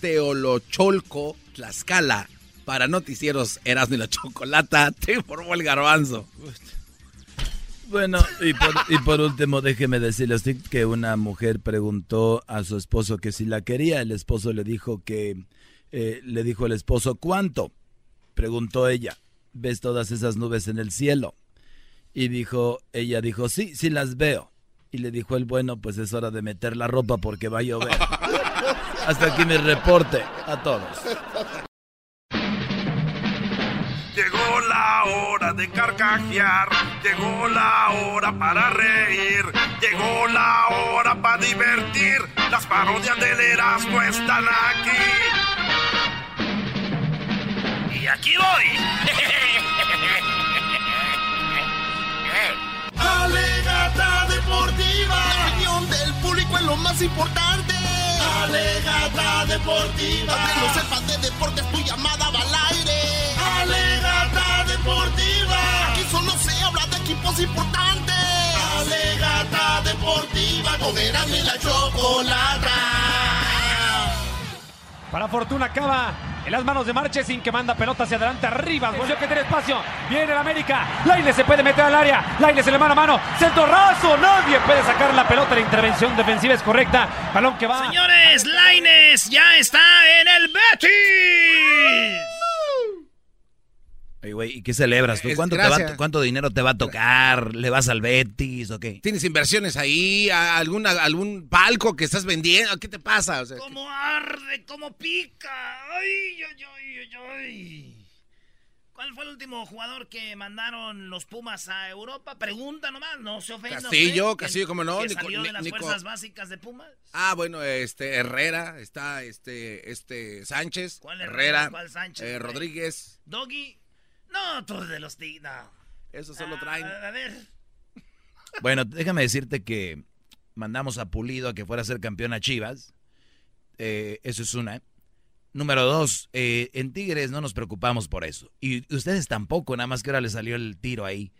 Teolocholco, Tlaxcala, para noticieros Erasmo y la Chocolata, te informó el garbanzo. Bueno, y por, y por último, déjeme decirle usted que una mujer preguntó a su esposo que si la quería. El esposo le dijo que eh, le dijo el esposo, ¿cuánto? Preguntó ella, ¿ves todas esas nubes en el cielo? Y dijo, ella dijo, sí, sí las veo. Y le dijo el bueno, pues es hora de meter la ropa porque va a llover. Hasta aquí mi reporte a todos. La hora de carcajear, llegó la hora para reír, llegó la hora para divertir. Las parodias del Erasmo están aquí aquí voy. Alegata deportiva. La opinión del público es lo más importante. Alegata deportiva. Para que lo sepas de deportes, tu llamada va al aire. Alegata deportiva. Aquí solo se habla de equipos importantes. Alegata deportiva. Con y la chocolata. Para Fortuna acaba en las manos de Marchesín que manda pelota hacia adelante arriba. Volvió que tiene espacio. Viene el América. Laine se puede meter al área. Laine se le mano a mano. Centro raso. Nadie puede sacar la pelota. La intervención defensiva es correcta. Balón que va. Señores, Laines ya está en el Betis. Oye, güey, ¿y qué celebras tú? ¿Cuánto, te va- gracias. ¿Cuánto dinero te va a tocar? ¿Le vas al Betis o qué? ¿Tienes inversiones ahí? ¿A- ¿Alguna, ¿Algún palco que estás vendiendo? ¿Qué te pasa? O sea, ¿Cómo arde? ¿Cómo pica? Ay, ay, ay, ay, ay. ¿Cuál fue el último jugador que mandaron los Pumas a Europa? Pregunta nomás, no se ofenda. Castillo, usted, Castillo, cómo no, Que Nico- salió de las Nico- fuerzas básicas de Pumas. Ah, bueno, este Herrera, está este este Sánchez, ¿Cuál Herrera, Herrera? ¿Cuál Sánchez, eh? Rodríguez, Doggy. No, todos de los Tigres. No. eso solo Ah, traen. A ver. Bueno, déjame decirte que mandamos a Pulido a que fuera a ser campeón a Chivas. Eh, eso es una. Número dos, eh, en Tigres no nos preocupamos por eso. Y ustedes tampoco, nada más que ahora le salió el tiro ahí.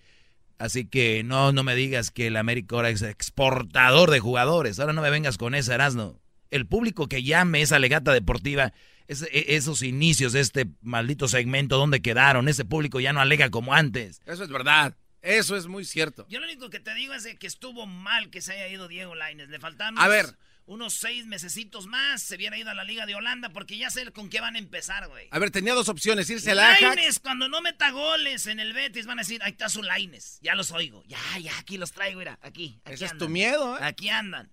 Así que no, no me digas que el América ahora es exportador de jugadores. Ahora no me vengas con esa, Erasno. El público que llame esa legata deportiva, es- e- esos inicios de este maldito segmento, ¿dónde quedaron? Ese público ya no alega como antes. Eso es verdad. Eso es muy cierto. Yo lo único que te digo es de que estuvo mal que se haya ido Diego Laines. Le faltaban A unos, ver. unos seis mesecitos más. Se hubiera ido a la Liga de Holanda porque ya sé con qué van a empezar, güey. A ver, tenía dos opciones, irse al Ajax. Laines, cuando no meta goles en el Betis, van a decir, ahí está su Laines. Ya los oigo. Ya, ya, aquí los traigo, mira, aquí. aquí Ese es tu miedo, ¿eh? Aquí andan.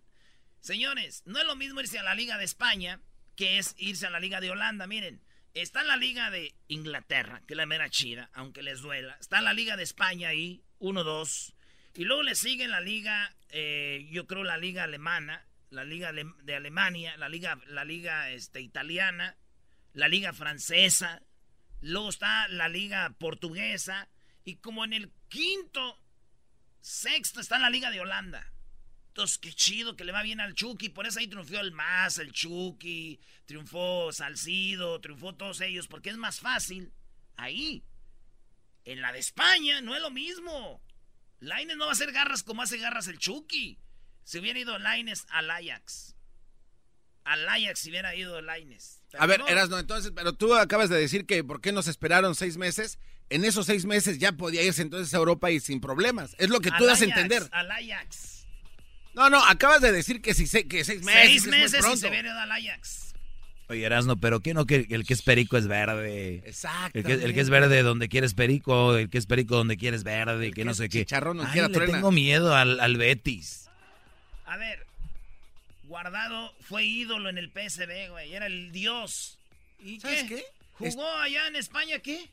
Señores, no es lo mismo irse a la Liga de España que es irse a la Liga de Holanda. Miren, está la Liga de Inglaterra, que es la mera chida, aunque les duela. Está la Liga de España ahí, 1-2. Y luego le sigue la Liga, eh, yo creo la Liga Alemana, la Liga de Alemania, la Liga, la Liga este, Italiana, la Liga Francesa. Luego está la Liga Portuguesa. Y como en el quinto, sexto está la Liga de Holanda. Entonces, qué chido que le va bien al Chucky. Por eso ahí triunfó el Más, el Chucky, triunfó Salcido, triunfó todos ellos, porque es más fácil ahí. En la de España no es lo mismo. Laines no va a hacer garras como hace garras el Chucky. Si hubiera ido Laines al Ajax. Al Ajax si hubiera ido Laines. A ver, no. Erasno, entonces, pero tú acabas de decir que por qué nos esperaron seis meses. En esos seis meses ya podía irse entonces a Europa y sin problemas. Es lo que tú Al das a Ajax, entender. Al Ajax. No, no, acabas de decir que, si, se- que seis meses. Seis que es muy meses y se ido al Ajax. Oye, Erasno, pero ¿qué no que el que es perico es verde? Exacto. El que, el que es verde donde quieres perico, el que es perico donde quieres verde, que no sé qué. chicharrón Ay, quiera le truena. tengo miedo al, al Betis. A ver, Guardado fue ídolo en el PSV, güey. Era el dios. ¿Y ¿Sabes qué? qué? ¿Jugó allá en España qué?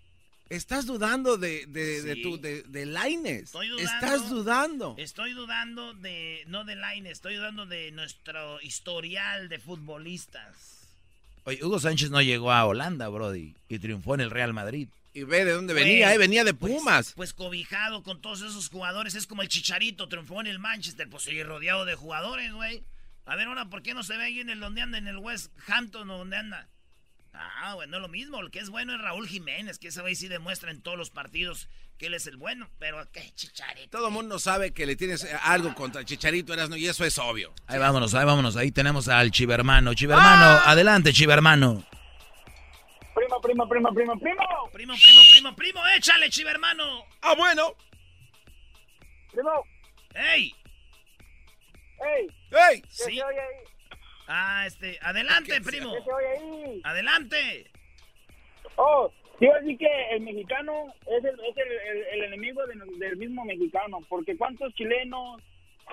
Estás dudando de, de, de tu, de, de Lainez. Estoy dudando. Estás dudando. Estoy dudando de, no de Line, estoy dudando de nuestro historial de futbolistas. Oye, Hugo Sánchez no llegó a Holanda, Brody, y triunfó en el Real Madrid. Y ve de dónde Güey, venía, eh, venía de pues- Pumas. Pues, cobijado con todos esos jugadores, es como el Chicharito, triunfó en el Manchester, pues sigue rodeado de jugadores, güey. A ver, ahora, ¿por qué no se ve ahí en el donde anda, en el West Hampton o donde anda? Ah, güey, no es lo mismo, el que es bueno es Raúl Jiménez, que ese güey sí demuestra en todos los partidos que él es el bueno, pero ¿qué Chicharito? Todo el mundo sabe que le tienes eh, algo contra el Chicharito Erasno y eso es obvio. Ahí vámonos, ahí vámonos. Ahí tenemos al Chivermano. Chivermano, ¡Ah! adelante, Chivermano. Primo, primo, primo, primo, primo. Primo, primo, primo, primo, échale, chiva hermano. Ah, bueno. Primo. ¡Ey! ¡Ey! ¡Ey! ¿Qué Sí. se oye ahí? Ah, este, adelante, primo. Adelante. Oh, quiero decir que el mexicano es el, es el, el- el enemigo de- del mismo mexicano, porque cuántos chilenos,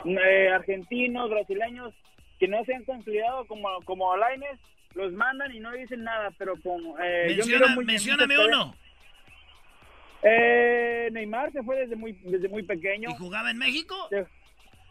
eh, argentinos, brasileños que no se han consolidado como, como Lainez, los mandan y no dicen nada, pero como... Eh, Menciona, mencióname uno. Eh, Neymar se fue desde muy, desde muy pequeño. ¿Y jugaba en México?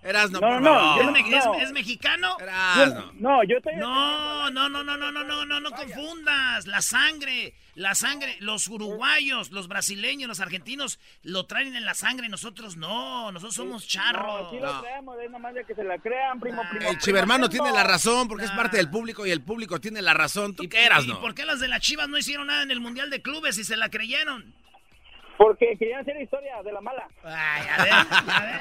Erasno, No, por no, favor. yo ¿Es, no, me- es- no. es mexicano? Erasno. No, yo estoy... No, no, no, no, no, no, no, no, no confundas. La sangre, la sangre, los uruguayos, los brasileños, los argentinos lo traen en la sangre, nosotros no, nosotros somos charros. No, sí lo creemos, es nomás de que se la crean, primo, primo. El chivermano tiene la razón porque es parte del público y el público tiene la razón. ¿Tú qué eras, ¿Y no? por qué los de las Chivas no hicieron nada en el Mundial de Clubes y se la creyeron? Porque querían hacer historia de la mala. Ay, a ver, a ver.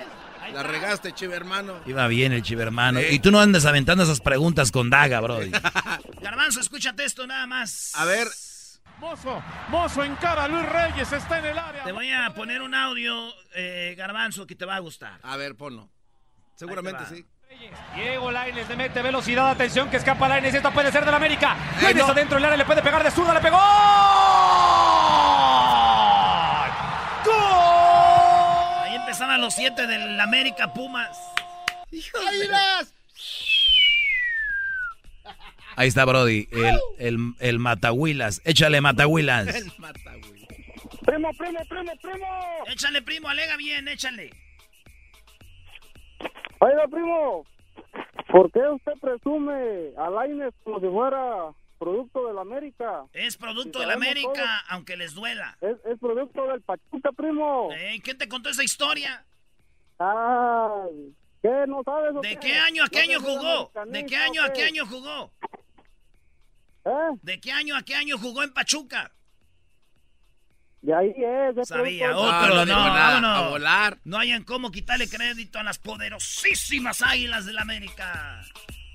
La regaste, chivermano. Iba bien el chivermano. Y tú no andes aventando esas preguntas con daga, bro. Garbanzo, escúchate esto nada más. A ver. Mozo, Mozo encara a Luis Reyes, está en el área. Te voy a poner un audio, eh, Garbanzo, que te va a gustar. A ver, ponlo. Seguramente sí. Diego Lainez le mete velocidad, atención que escapa Lainez, esta puede ser del América. Eh, no. adentro del área, le puede pegar de zurda, le pegó. ¡Gol! Empezaban los siete del América Pumas. Ahí está, Brody. El, el, el Matahuilas. Échale, Matahuilas. Primo, primo, primo, primo. Échale, primo, alega bien, échale. Oiga, primo, ¿por qué usted presume a Lainez como si fuera producto de la América? Es producto Si de la sabemos América, aunque les duela. Es, es producto del Pachuca, primo. Eh, ¿Quién te contó esa historia? Ay, ¿qué? ¿No sabes ¿De qué? qué año a qué ¿No año jugó? ¿De americanista qué año a qué? año jugó? ¿Eh? ¿De qué año a qué año jugó en Pachuca? De ahí es. es Sabía, del- otro, no no, nada, vámonos. a volar. No hayan cómo quitarle crédito a las poderosísimas águilas del América.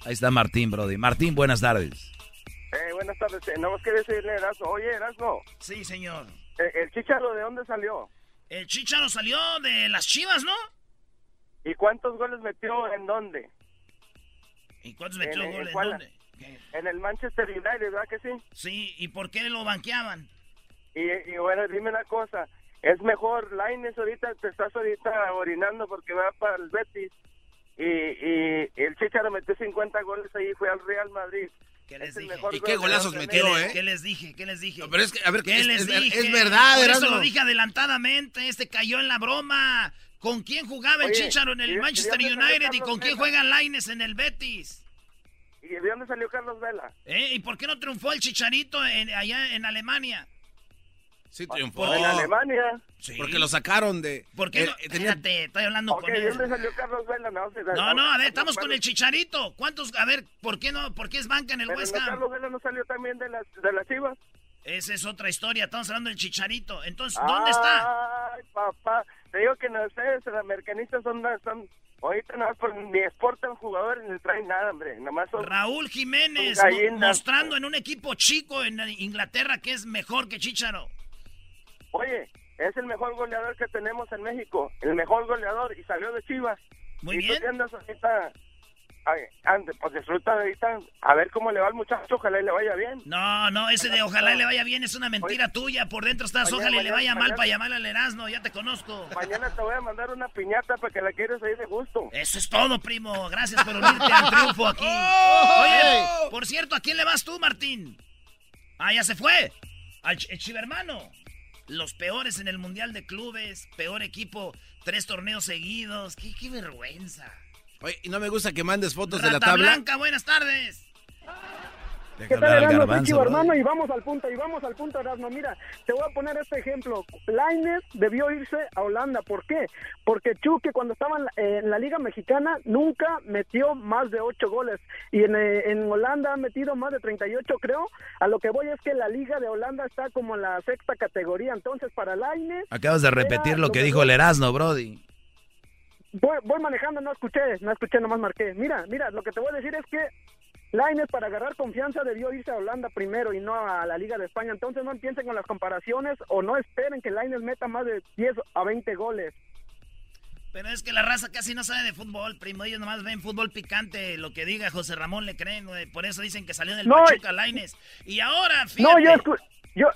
Ahí está Martín, Brody. Martín, buenas tardes. Eh, buenas tardes. Eh, no más que decirle, Erasmo. Oye, Erasmo, Sí, señor. eh, ¿el Chicharo de dónde salió? El Chicharo salió de las Chivas, ¿no? ¿Y cuántos goles metió en dónde? ¿Y cuántos metió En- en goles? cuál? ¿Dónde? En el Manchester United, ¿verdad que sí? Sí, ¿y por qué lo banqueaban? Y, y bueno, dime una cosa. Es mejor, Laines ahorita te estás ahorita orinando porque va para el Betis. Y, y el Chicharo metió 50 goles ahí y fue al Real Madrid. ¿Qué les dije? ¿Y qué golazos metió, tenemos. ¿Qué, eh? qué les dije? ¿Qué les dije? No, pero es que, a ver, ¿Qué es, les es- dije? es verdad, Por eso lo dije adelantadamente. Este cayó en la broma. ¿Con quién jugaba el Chicharo en ¿y de- el y Manchester United y con quién juega Laines en el Betis? ¿Y de dónde salió Carlos Vela? ¿Eh? ¿Y por qué no triunfó el Chicharito en- allá en Alemania? Sí triunfó. En Alemania. Sí. Porque lo sacaron de... ¿Por qué eh, no? eh, Espérate, estoy hablando con ¿de él. dónde salió Carlos Vela? No, se- No, no, a ver, estamos con el Chicharito. ¿Cuántos? A ver, ¿por qué no? ¿Por qué es banca en el Pero West no, Ham? Carlos Vela no salió también de las, de las Chivas. Esa es otra historia. Estamos hablando del Chicharito. Entonces, ¿dónde está? Ay, papá. Te digo que no, ustedes, los americanistas, son, son ahorita nada más ni exportan jugadores ni traen nada, hombre. Nada más son... Raúl Jiménez son mostrando en un equipo chico en Inglaterra que es mejor que Chicharo. Oye, es el mejor goleador que tenemos en México. El mejor goleador. Y salió de Chivas. Muy y bien. tú andas ahorita... Ay, ande, pues disfruta ahorita. A ver cómo le va al muchacho. Ojalá y le vaya bien. No, no, ese de ojalá y le vaya bien es una mentira tuya. Por dentro estás, Mañana, ojalá y le mañana, vaya mal mañana. para llamarle al Erasmo. Ya te conozco. Mañana te voy a mandar una piñata para que la quieras ahí de gusto. Eso es todo, primo. Gracias por unirte al triunfo aquí. Oye, por cierto, ¿a quién le vas tú, Martín? Ah, ya se fue. Al Ch- Chivermano. Los peores en el Mundial de Clubes. Peor equipo. Tres torneos seguidos. Qué, qué vergüenza. Oye, y no me gusta que mandes fotos de la tabla. Blanca, buenas tardes. ¿Qué tal, Erasmo, Chicho, hermano? Y vamos al punto, y vamos al punto, Erasmo. Mira, te voy a poner este ejemplo. Lainez debió irse a Holanda. ¿Por qué? Porque Chuque, cuando estaba en la, en la Liga Mexicana, nunca metió más de 8 goles. Y en, eh, en Holanda ha metido más de 38, creo. A lo que voy es que la Liga de Holanda está como en la sexta categoría. Entonces, para Lainez... Acabas de repetir lo que dijo el Erasmo, Brody. Voy, voy manejando, no escuché, no escuché, nomás marqué. Mira, mira, lo que te voy a decir es que Lainez para agarrar confianza debió irse a Holanda primero y no a la Liga de España. Entonces no empiecen con las comparaciones o no esperen que Lainez meta más de 10 a 20 goles. Pero es que la raza casi no sabe de fútbol, primo. Ellos nomás ven fútbol picante. Lo que diga José Ramón le creen, güey. Por eso dicen que salió del No, Pachuca Lainez. Y ahora, No, fíjate. yo escu- yo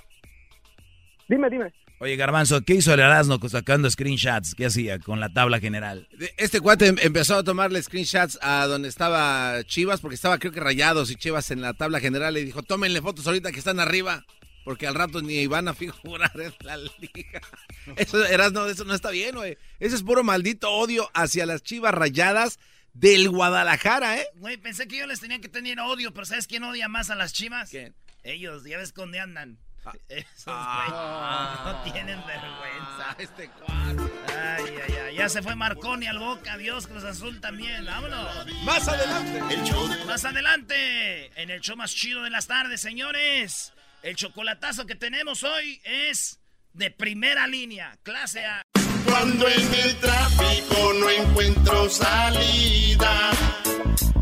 Dime, dime. Oye, Garbanzo, ¿qué hizo el Erasmo sacando screenshots? ¿Qué hacía con la tabla general? Este cuate em- empezó a tomarle screenshots a donde estaba Chivas, porque estaba creo que rayados y Chivas en la tabla general y dijo, tómenle fotos ahorita que están arriba. porque al rato ni van a figurar en la liga. Eso, no, eso no está bien, güey. Eso es puro maldito odio hacia las chivas rayadas del Guadalajara, ¿eh? Güey, pensé que yo les tenía que tener odio, pero ¿sabes quién odia más a las chivas? ¿Quién? Ellos, ya ves dónde andan. Ah. Esos, ah. no tienen vergüenza. Ah, este cuadro. Ay, ay, ay. Ya se fue Marconi al Boca. Dios, Cruz Azul también. Vámonos. Más adelante. El show Más adelante. En el show más chido de las tardes, señores. El chocolatazo que tenemos hoy es de primera línea. Clase A. Cuando en el tráfico no encuentro salida.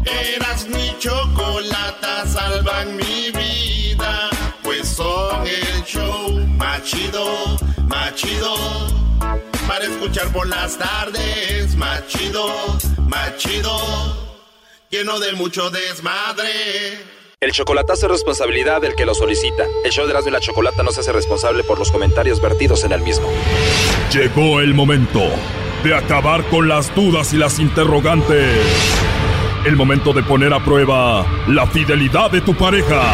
Eras mi chocolata, salvan mi vida son el show más chido, más chido. Para escuchar por las tardes, más chido, más chido. Lleno de mucho desmadre. El chocolatazo es responsabilidad del que lo solicita. El show de Erasmo y la Chocolata no se hace responsable por los comentarios vertidos en el mismo. Llegó el momento de acabar con las dudas y las interrogantes. El momento de poner a prueba la fidelidad de tu pareja.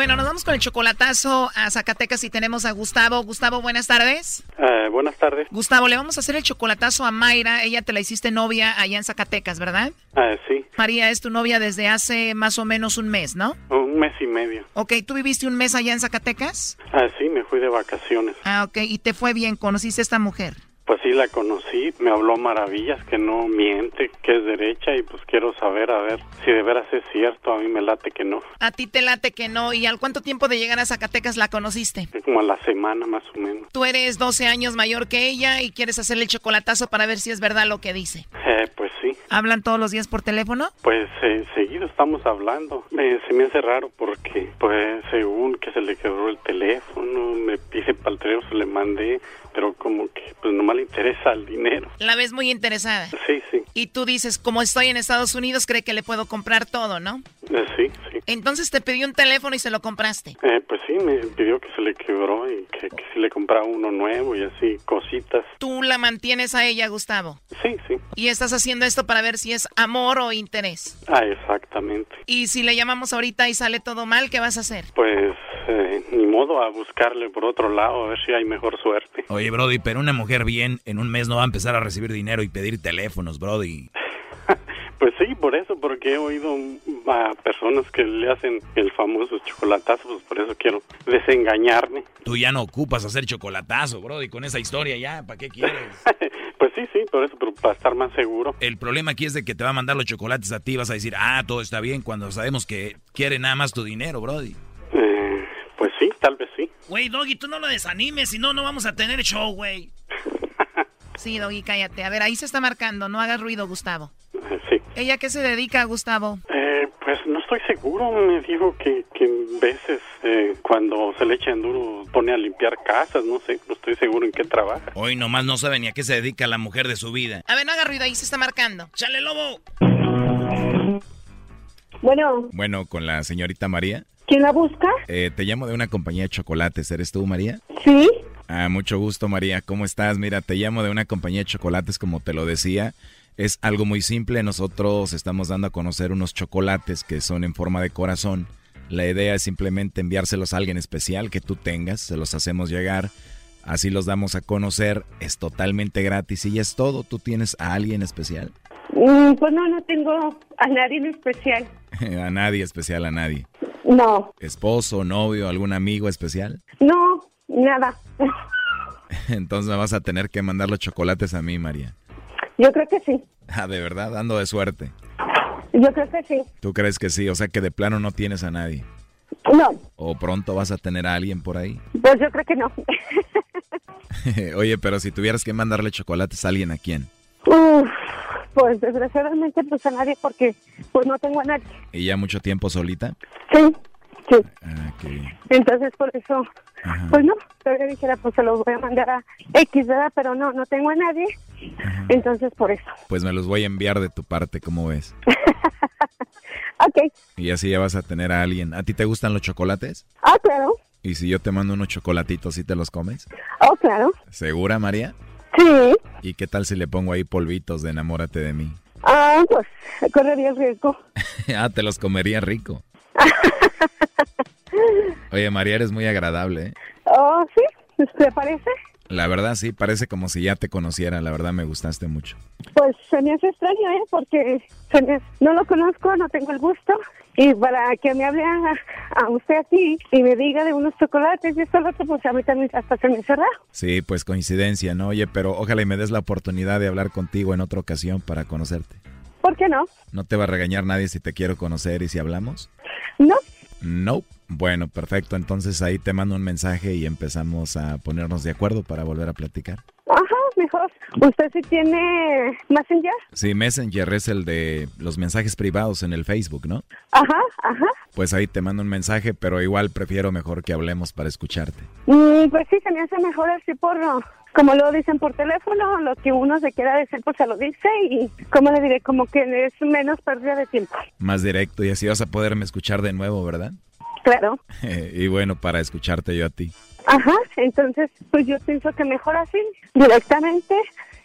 Bueno, nos vamos con el chocolatazo a Zacatecas y tenemos a Gustavo. Gustavo, buenas tardes. Eh, buenas tardes. Gustavo, le vamos a hacer el chocolatazo a Mayra. Ella te la hiciste novia allá en Zacatecas, ¿verdad? Ah, sí. María es tu novia desde hace más o menos un mes, ¿no? Un mes y medio. Ok, ¿tú viviste un mes allá en Zacatecas? Ah, sí, me fui de vacaciones. Ah, ok, y te fue bien, conociste a esta mujer. Pues sí, la conocí, me habló maravillas, que no miente, que es derecha y pues quiero saber, a ver, si de veras es cierto, a mí me late que no. A ti te late que no, ¿y al cuánto tiempo de llegar a Zacatecas la conociste? Como a la semana más o menos. Tú eres 12 años mayor que ella y quieres hacerle el chocolatazo para ver si es verdad lo que dice. Eh, pues sí. ¿Hablan todos los días por teléfono? Pues eh, seguido estamos hablando. se me hace raro porque, pues, según que se le quebró el teléfono, me pide para el teléfono, le mandé, pero como que pues nomás le interesa el dinero. La ves muy interesada. Sí, sí. Y tú dices, como estoy en Estados Unidos, cree que le puedo comprar todo, ¿no? Eh, sí, sí. Entonces te pidió un teléfono y se lo compraste. Eh, pues sí, me pidió que se le quebró y que, que si le compraba uno nuevo y así, cositas. ¿Tú la mantienes a ella, Gustavo? Sí, sí. ¿Y estás haciendo esto para ver si es amor o interés? Ah, exactamente. ¿Y si le llamamos ahorita y sale todo mal, qué vas a hacer? Pues eh, ni modo a buscarle por otro lado, a ver si hay mejor suerte. Oye, Brody, pero una mujer bien en un mes no va a empezar a recibir dinero y pedir teléfonos, Brody. Pues sí, por eso, porque he oído a personas que le hacen el famoso chocolatazo, pues por eso quiero desengañarme. Tú ya no ocupas hacer chocolatazo, Brody, con esa historia ya, ¿para qué quieres? pues sí, sí, por eso, pero para estar más seguro. El problema aquí es de que te va a mandar los chocolates a ti, vas a decir, ah, todo está bien, cuando sabemos que quiere nada más tu dinero, Brody. Eh, tal vez sí. Güey, Doggy, tú no lo desanimes, si no, no vamos a tener show, güey. sí, Doggy, cállate. A ver, ahí se está marcando, no hagas ruido, Gustavo. Sí. ¿Ella qué se dedica, Gustavo? Eh, pues no estoy seguro. Me dijo que, que en veces eh, cuando se le echa en duro pone a limpiar casas. No sé, no estoy seguro en qué trabaja. Hoy nomás no sabe ni a qué se dedica la mujer de su vida. A ver, no haga ruido, ahí se está marcando. ¡Chale, lobo! Bueno. Bueno, con la señorita María. ¿Quién la busca? Eh, te llamo de una compañía de chocolates. ¿Eres tú, María? Sí. Ah, mucho gusto, María. ¿Cómo estás? Mira, te llamo de una compañía de chocolates, como te lo decía. Es algo muy simple. Nosotros estamos dando a conocer unos chocolates que son en forma de corazón. La idea es simplemente enviárselos a alguien especial que tú tengas. Se los hacemos llegar. Así los damos a conocer. Es totalmente gratis y es todo. ¿Tú tienes a alguien especial? Mm, pues no, no tengo a nadie en especial. a nadie especial, a nadie. No. ¿Esposo, novio, algún amigo especial? No, nada. Entonces me vas a tener que mandar los chocolates a mí, María. Yo creo que sí. Ah, de verdad, dando de suerte. Yo creo que sí. ¿Tú crees que sí? O sea que de plano no tienes a nadie. No. ¿O pronto vas a tener a alguien por ahí? Pues yo creo que no. Oye, pero si tuvieras que mandarle chocolates a alguien, ¿a quién? Uf, pues desgraciadamente pues a nadie porque pues no tengo a nadie. ¿Y ya mucho tiempo solita? Sí, sí. Ah, bien. Entonces por eso, pues no, todavía dijera pues se los voy a mandar a X, ¿verdad? Pero no, no tengo a nadie. Entonces por eso. Pues me los voy a enviar de tu parte, ¿cómo ves? ok. Y así ya vas a tener a alguien. ¿A ti te gustan los chocolates? Ah, claro. ¿Y si yo te mando unos chocolatitos, ¿sí te los comes? Oh, claro. ¿Segura, María? Sí. ¿Y qué tal si le pongo ahí polvitos de enamórate de mí? Ah, pues correría riesgo. ah, te los comería rico. Oye, María, eres muy agradable. ¿eh? Oh, sí, ¿te parece? La verdad sí, parece como si ya te conociera, la verdad me gustaste mucho. Pues se me hace extraño, ¿eh? Porque no lo conozco, no tengo el gusto. Y para que me hable a, usted aquí y me diga de unos chocolates y esto lo otro, pues a mí también hasta se me cerrado. Sí, pues coincidencia, ¿no? Oye, pero ojalá y me des la oportunidad de hablar contigo en otra ocasión para conocerte. ¿Por qué no? ¿No te va a regañar nadie si te quiero conocer y si hablamos? No. No. Bueno, perfecto. Entonces ahí te mando un mensaje y empezamos a ponernos de acuerdo para volver a platicar. ¿Usted sí tiene Messenger? Sí, Messenger es el de los mensajes privados en el Facebook, ¿no? Ajá, ajá. Pues ahí te mando un mensaje, pero igual prefiero mejor que hablemos para escucharte. Mm, pues sí, se me hace mejor así por, como lo dicen por teléfono, lo que uno se quiera decir, pues se lo dice y, ¿cómo le diré? Como que es menos pérdida de tiempo. Más directo y así vas a poderme escuchar de nuevo, ¿verdad? Claro. y bueno, para escucharte yo a ti. Ajá, entonces pues yo pienso que mejor así, directamente,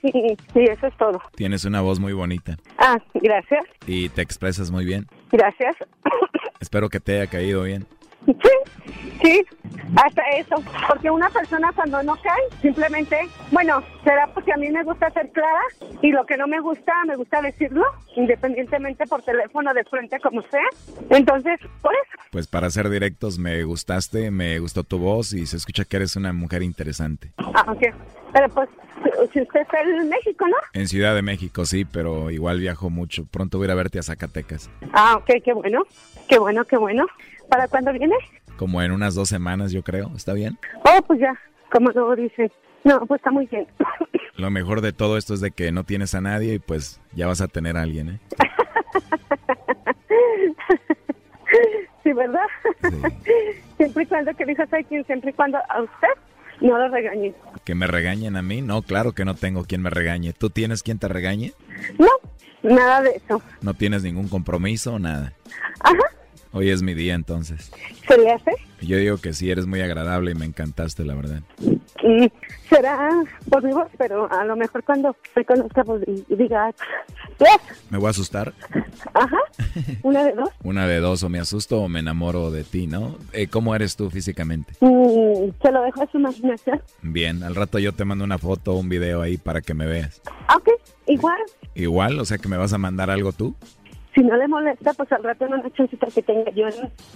y, eso es todo. Tienes una voz muy bonita. Ah, gracias. Y te expresas muy bien. Gracias. Espero que te haya caído bien. Sí, sí, hasta eso. Porque una persona cuando no cae, simplemente, bueno, será porque a mí me gusta ser clara y lo que no me gusta, me gusta decirlo, independientemente por teléfono, de frente, como sea. Entonces, por eso. Pues para ser directos, me gustaste, me gustó tu voz y se escucha que eres una mujer interesante. Ah, ok. Pero pues, si usted está en México, ¿no? En Ciudad de México, sí, pero igual viajo mucho. Pronto voy a ir a verte a Zacatecas. Ah, ok, qué bueno. Qué bueno, qué bueno. ¿Para cuándo viene? Como en unas dos semanas, yo creo. ¿Está bien? Oh, pues ya, como luego dice. No, pues está muy bien. Lo mejor de todo esto es de que no tienes a nadie y pues ya vas a tener a alguien, ¿eh? sí, ¿verdad? siempre y cuando que dices a quien, siempre y cuando a usted no lo regañe. ¿Que me regañen a mí? No, claro que no tengo quien me regañe. ¿Tú tienes quien te regañe? No, nada de eso. ¿No tienes ningún compromiso o nada? Ajá. Hoy es mi día entonces. ¿Se le hace? Yo digo que sí, eres muy agradable y me encantaste, la verdad. Mm, será por mi voz, pero a lo mejor cuando me conozca pues, y diga, ¿Me voy a asustar? Ajá, una de dos. una de dos, o me asusto o me enamoro de ti, ¿no? Eh, ¿Cómo eres tú físicamente? Mm, se lo dejo a su imaginación. Bien, al rato yo te mando una foto o un video ahí para que me veas. Ok, igual. Igual, o sea que me vas a mandar algo tú si no le molesta, pues al rato en una chancita que tenga yo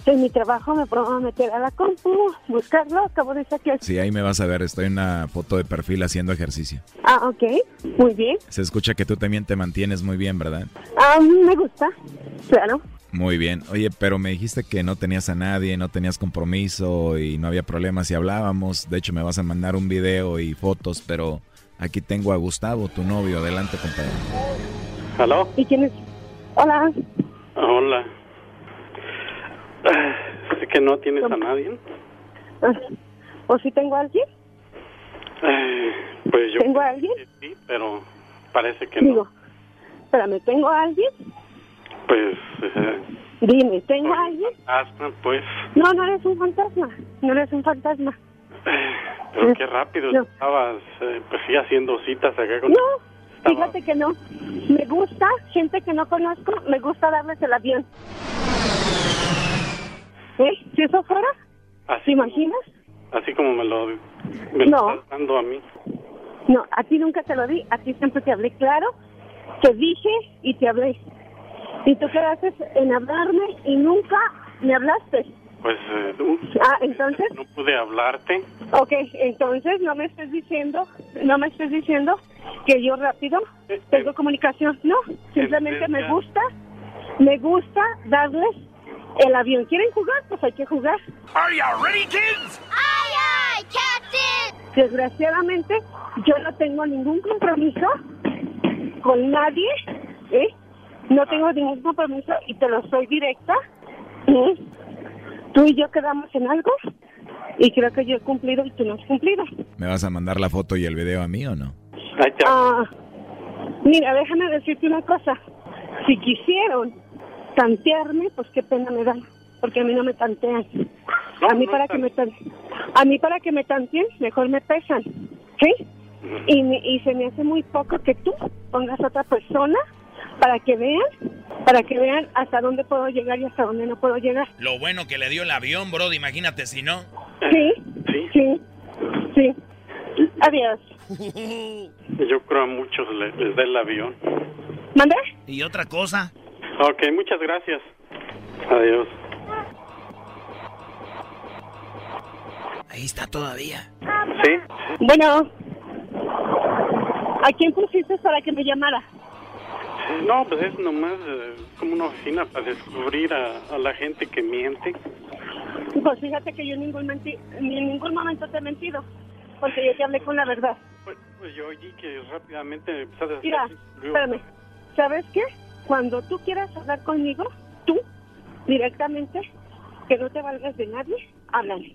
en, mi trabajo me puedo meter a la compu, buscarlo, acabo de sacar. Sí, ahí me vas a ver, estoy en una foto de perfil haciendo ejercicio. Ah, ok, muy bien. Se escucha que tú también te mantienes muy bien, ¿verdad? Ah, me gusta, claro. Muy bien. Oye, pero me dijiste que no tenías a nadie, no tenías compromiso y no había problemas si hablábamos. De hecho, me vas a mandar un video y fotos, pero aquí tengo a Gustavo, tu novio. Adelante, compañero. ¿Aló? ¿Y quién es? Hola. Hola. Sé que no tienes a nadie. ¿O si tengo a alguien? Eh, pues yo ¿Tengo a alguien? sí, pero parece que Digo, espérame, ¿tengo a alguien? Pues... Eh, Dime, ¿tengo a alguien? Fantasma, pues... No, no eres un fantasma, no eres un fantasma. Eh, pero qué rápido estabas, eh, pues sí, haciendo citas acá con... No, Fíjate que no. Me gusta, gente que no conozco, me gusta darles el avión. ¿Eh? ¿Si eso fuera? Así ¿Te imaginas? así como me lo, me lo estás dando a mí. No, a ti nunca te lo di, a ti siempre te hablé claro, te dije y te hablé. Y tú quedaste en hablarme y nunca me hablaste. Pues, eh, ah, entonces. No pude hablarte. Ok, entonces no me estés diciendo, no me estés diciendo que yo rápido eh, tengo comunicación. No, simplemente me gusta, me gusta darles el avión. ¿Quieren jugar? Pues hay que jugar. Are you ready, kids? Aye, aye, Captain. Desgraciadamente, yo no tengo ningún compromiso con nadie, ¿eh? No tengo ningún compromiso y te lo soy directa. ¿eh? Tú y yo quedamos en algo y creo que yo he cumplido y tú no has cumplido. ¿Me vas a mandar la foto y el video a mí o no? Ah, mira, déjame decirte una cosa. Si quisieron tantearme, pues qué pena me dan, porque a mí no me tantean. a mí para que me tan, a mí para que me tantien, mejor me pesan, ¿sí? Y, me- y se me hace muy poco que tú pongas a otra persona para que vean, para que vean hasta dónde puedo llegar y hasta dónde no puedo llegar. Lo bueno que le dio el avión, bro, imagínate si no. Sí, sí, sí. Adiós. Yo creo a muchos le- les da el avión. ¿Mande? Y otra cosa. Ok, muchas gracias. Adiós. Ahí está todavía. Sí. Bueno, ¿a quién pusiste para que me llamara? No, pues es nomás eh, como una oficina para descubrir a, a la gente que miente. Pues fíjate que yo en ningún, menti- ni en ningún momento te he mentido, porque yo te hablé con la verdad. Pues yo oí que rápidamente me empezaste a hacer Mira, espérame, ¿sabes qué? Cuando tú quieras hablar conmigo, tú, directamente, que no te valgas de nadie, háblame.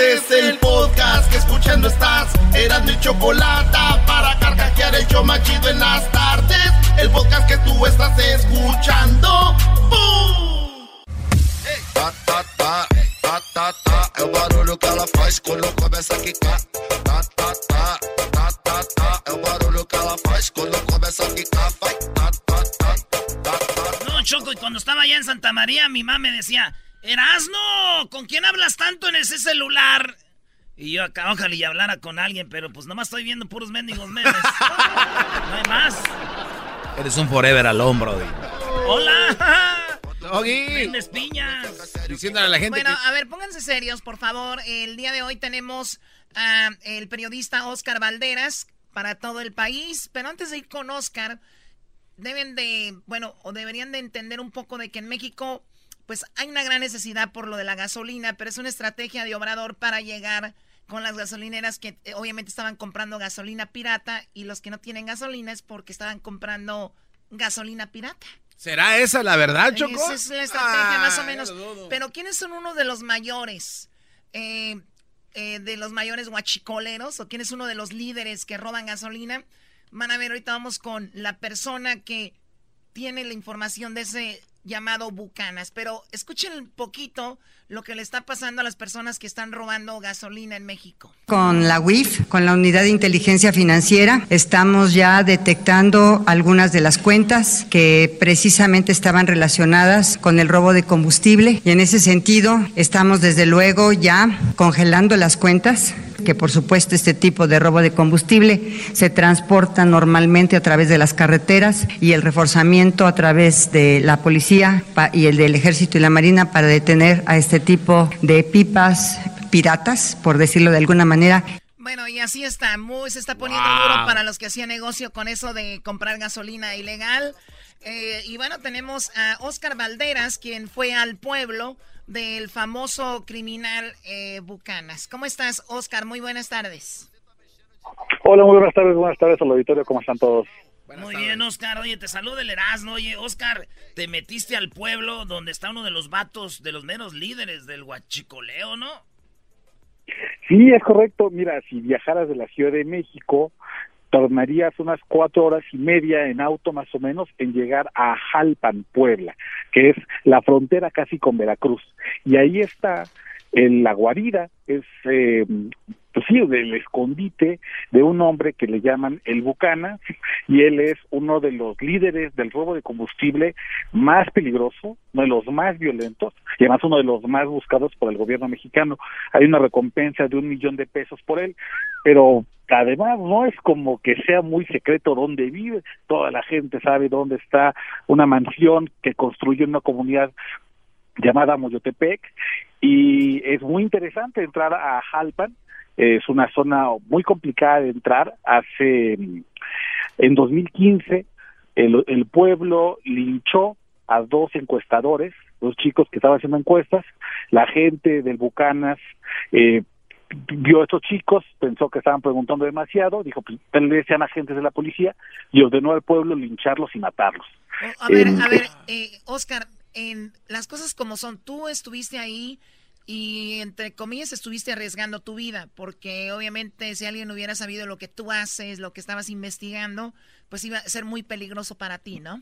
Este es el podcast que escuchando estás. Eran mi chocolate para carcajear el show más chido en las tardes. El podcast que tú estás escuchando. ¡Bum! Tá, tá, tá, tá, tá, tá, é o barulho que ela faz quando começa a quicar. Tá, tá, tá, tá, tá, tá, é o barulho que ela faz quando começa a quicar. Vai, tá, tá, tá, tá, tá. No, Choco, y cuando estaba allá en Santa María, mi mamá me decía, Erasno, ¿con quién hablas tanto en ese celular? Y yo acá, ojalá y hablara con alguien, pero pues nomás estoy viendo puros mendigos memes. no hay más. Eres un forever alone, brody. ¡Hola! Doggy. Vendes piñas. Diciéndole a la gente Bueno, que... a ver, pónganse serios, por favor. El día de hoy tenemos a el periodista Oscar Valderas para todo el país. Pero antes de ir con Oscar, deben de, bueno, o deberían de entender un poco de que en México, pues hay una gran necesidad por lo de la gasolina, pero es una estrategia de Obrador para llegar con las gasolineras que eh, obviamente estaban comprando gasolina pirata y los que no tienen gasolina es porque estaban comprando gasolina pirata. ¿Será esa la verdad, Choco? Esa es la estrategia, más o menos. Pero ¿quiénes son uno de los mayores? eh, eh, de los mayores guachicoleros o quién es uno de los líderes que roban gasolina. Van a ver, ahorita vamos con la persona que tiene la información de ese llamado Bucanas. Pero escuchen un poquito lo que le está pasando a las personas que están robando gasolina en México. Con la UIF, con la Unidad de Inteligencia Financiera, estamos ya detectando algunas de las cuentas que precisamente estaban relacionadas con el robo de combustible y en ese sentido estamos desde luego ya congelando las cuentas que por supuesto este tipo de robo de combustible se transporta normalmente a través de las carreteras y el reforzamiento a través de la policía pa- y el del ejército y la marina para detener a este tipo de pipas piratas, por decirlo de alguna manera. Bueno, y así está, muy se está poniendo Wow. duro para los que hacían negocio con eso de comprar gasolina ilegal. Eh, y bueno, tenemos a Oscar Valderas, quien fue al pueblo del famoso criminal eh, Bucanas. ¿Cómo estás, Oscar? Muy buenas tardes. Hola, muy buenas tardes, buenas tardes al auditorio, ¿cómo están todos? Muy bien, Oscar. Oye, te saluda el Erasmo. Oye, Oscar, te metiste al pueblo donde está uno de los vatos, de los menos líderes del huachicoleo, ¿no? Sí, es correcto. Mira, si viajaras de la Ciudad de México, tardarías unas cuatro horas y media en auto más o menos en llegar a Jalpan, Puebla, que es la frontera casi con Veracruz. Y ahí está en la guarida, es eh, pues sí, del escondite de un hombre que le llaman el Bucana, y él es uno de los líderes del robo de combustible más peligroso, uno de los más violentos, y además uno de los más buscados por el gobierno mexicano. Hay una recompensa de un millón de pesos por él, pero además no es como que sea muy secreto dónde vive, toda la gente sabe dónde está una mansión que construyó una comunidad llamada Moyotepec y es muy interesante entrar a Jalpan, es una zona muy complicada de entrar, hace en 2015 el, el pueblo linchó a dos encuestadores, dos chicos que estaban haciendo encuestas, la gente del Bucanas eh, vio a estos chicos, pensó que estaban preguntando demasiado, dijo, pues sean agentes de la policía y ordenó al pueblo lincharlos y matarlos. A ver, a ver, eh, Oscar, en las cosas como son, tú estuviste ahí y entre comillas estuviste arriesgando tu vida, porque obviamente si alguien hubiera sabido lo que tú haces, lo que estabas investigando, pues iba a ser muy peligroso para ti, ¿no?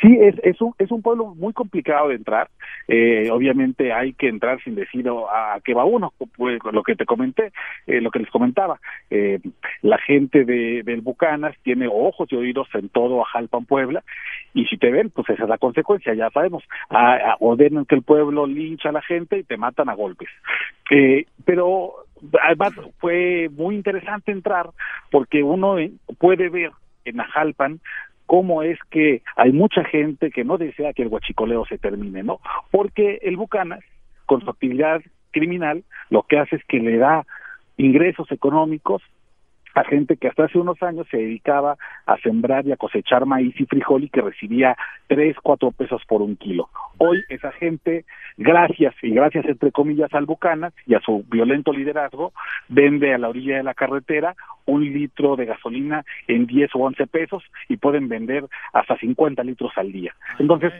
Sí, es, es, un, es un pueblo muy complicado de entrar. Eh, obviamente hay que entrar sin decir a, qué va uno, pues, lo que te comenté, eh, lo que les comentaba. Eh, la gente de, del Bucanas tiene ojos y oídos en todo Ajalpan, Puebla, y si te ven, pues esa es la consecuencia, ya sabemos. A, ordenan que el pueblo lincha a la gente y te matan a golpes. pero además fue muy interesante entrar porque uno puede ver en Ajalpan cómo es que hay mucha gente que no desea que el guachicoleo se termine, ¿no? Porque el Bucanas, con su actividad criminal, lo que hace es que le da ingresos económicos a gente que hasta hace unos años se dedicaba a sembrar y a cosechar maíz y frijol y que recibía tres, cuatro pesos por un kilo. Hoy esa gente, gracias y gracias entre comillas al Bucanas y a su violento liderazgo, vende a la orilla de la carretera un litro de gasolina en 10 o 11 pesos y pueden vender hasta 50 litros al día. Entonces,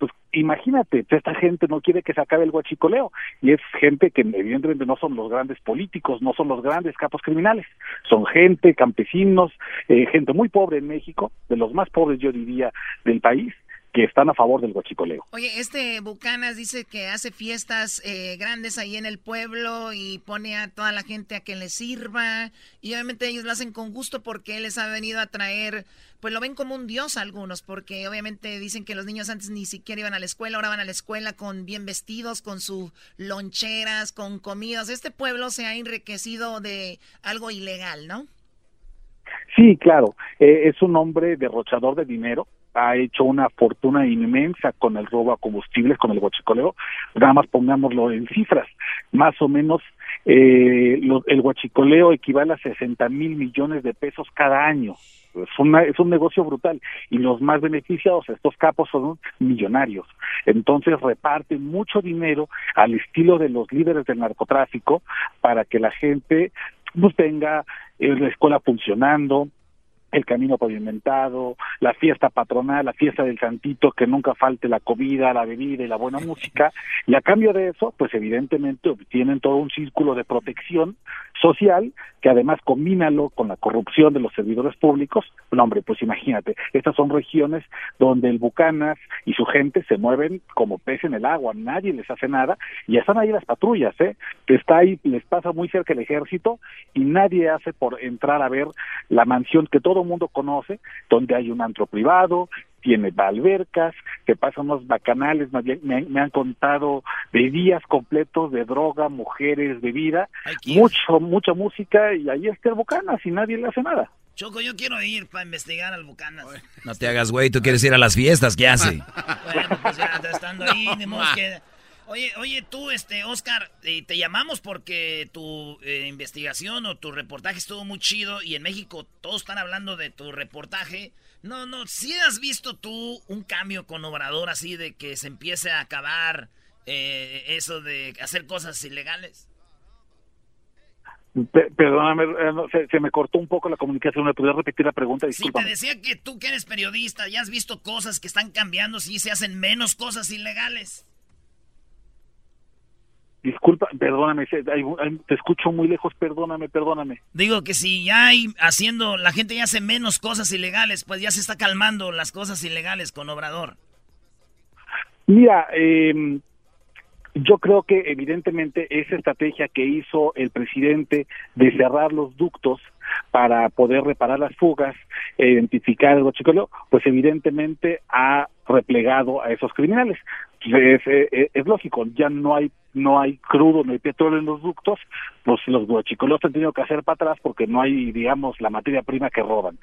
pues imagínate, esta gente no quiere que se acabe el guachicoleo y es gente que evidentemente no son los grandes políticos, no son los grandes capos criminales, son gente, campesinos, eh, gente muy pobre en México, de los más pobres yo diría del país, que están a favor del guachicoleo. Oye, este Bucanas dice que hace fiestas eh, grandes ahí en el pueblo y pone a toda la gente a que le sirva y obviamente ellos lo hacen con gusto porque él les ha venido a traer, pues lo ven como un dios algunos porque obviamente dicen que los niños antes ni siquiera iban a la escuela, ahora van a la escuela con bien vestidos, con sus loncheras, con comidas. Este pueblo se ha enriquecido de algo ilegal, ¿no? Sí, claro, eh, es un hombre derrochador de dinero, ha hecho una fortuna inmensa con el robo a combustibles, con el guachicoleo. Nada más pongámoslo en cifras. Más o menos eh, el guachicoleo equivale a 60 mil millones de pesos cada año. Es, una, es un negocio brutal y los más beneficiados, estos capos, son millonarios. Entonces reparten mucho dinero al estilo de los líderes del narcotráfico para que la gente pues, tenga eh, la escuela funcionando, el camino pavimentado, la fiesta patronal, la fiesta del santito, que nunca falte la comida, la bebida y la buena música, y a cambio de eso, pues evidentemente obtienen todo un círculo de protección social, que además combínalo con la corrupción de los servidores públicos, no hombre, pues imagínate, estas son regiones donde el Bucanas y su gente se mueven como pez en el agua, nadie les hace nada, y están ahí las patrullas, ¿eh? Está ahí, les pasa muy cerca el ejército, y nadie hace por entrar a ver la mansión que todo mundo conoce, donde hay un antro privado, tiene albercas, que pasan unos bacanales, me, me, han contado de días completos de droga, mujeres, bebida, mucho, mucha música y ahí está el Bucanas y nadie le hace nada. Choco, yo quiero ir para investigar al Bucanas. No te hagas güey, tú quieres ir a las fiestas, ¿qué hace? bueno, pues ya estando ahí, que... Oye, oye, tú, este, Oscar, eh, te llamamos porque tu eh, investigación o tu reportaje estuvo muy chido y en México todos están hablando de tu reportaje. No, no, si has visto tú un cambio con Obrador así de que se empiece a acabar eh, eso de hacer cosas ilegales. perdóname, se, me cortó un poco la comunicación. ¿Me podrías repetir la pregunta? Disculpa. Sí, te decía que tú que eres periodista ya has visto cosas que están cambiando si se hacen menos cosas ilegales. Disculpa, perdóname, te escucho muy lejos, perdóname, perdóname. Digo que si ya hay haciendo, la gente ya hace menos cosas ilegales, pues ya se está calmando las cosas ilegales con Obrador. Mira, eh, yo creo que evidentemente esa estrategia que hizo el presidente de cerrar los ductos para poder reparar las fugas, identificar el bochicoleo, pues evidentemente ha replegado a esos criminales. Es, es, es, lógico, ya no hay no hay crudo, no hay petróleo en los ductos, pues los guachicoleos han tenido que hacer para atrás porque no hay, digamos, la materia prima que roban.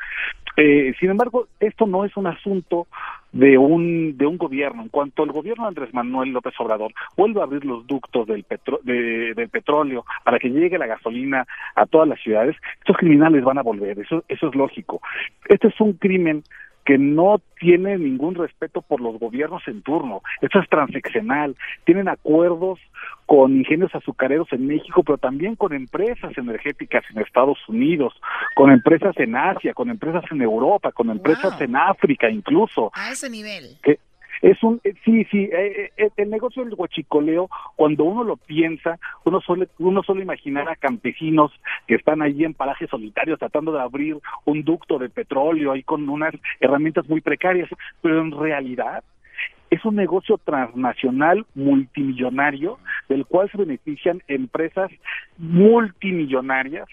Eh, sin embargo, esto no es un asunto de un de un gobierno. En cuanto el gobierno de Andrés Manuel López Obrador vuelva a abrir los ductos del, petro, de, del petróleo para que llegue la gasolina a todas las ciudades, estos criminales van a volver. Eso eso es lógico. Este es un crimen que no tiene ningún respeto por los gobiernos en turno. Esto es transeccional. Tienen acuerdos con ingenios azucareros en México, pero también con empresas energéticas en Estados Unidos, con empresas en Asia, con empresas en Europa, con empresas en África incluso. A ese nivel. Que es un eh, sí sí eh, eh, el negocio del huachicoleo cuando uno lo piensa uno suele uno suele imaginar a campesinos que están allí en parajes solitarios tratando de abrir un ducto de petróleo ahí con unas herramientas muy precarias pero en realidad es un negocio transnacional multimillonario del cual se benefician empresas multimillonarias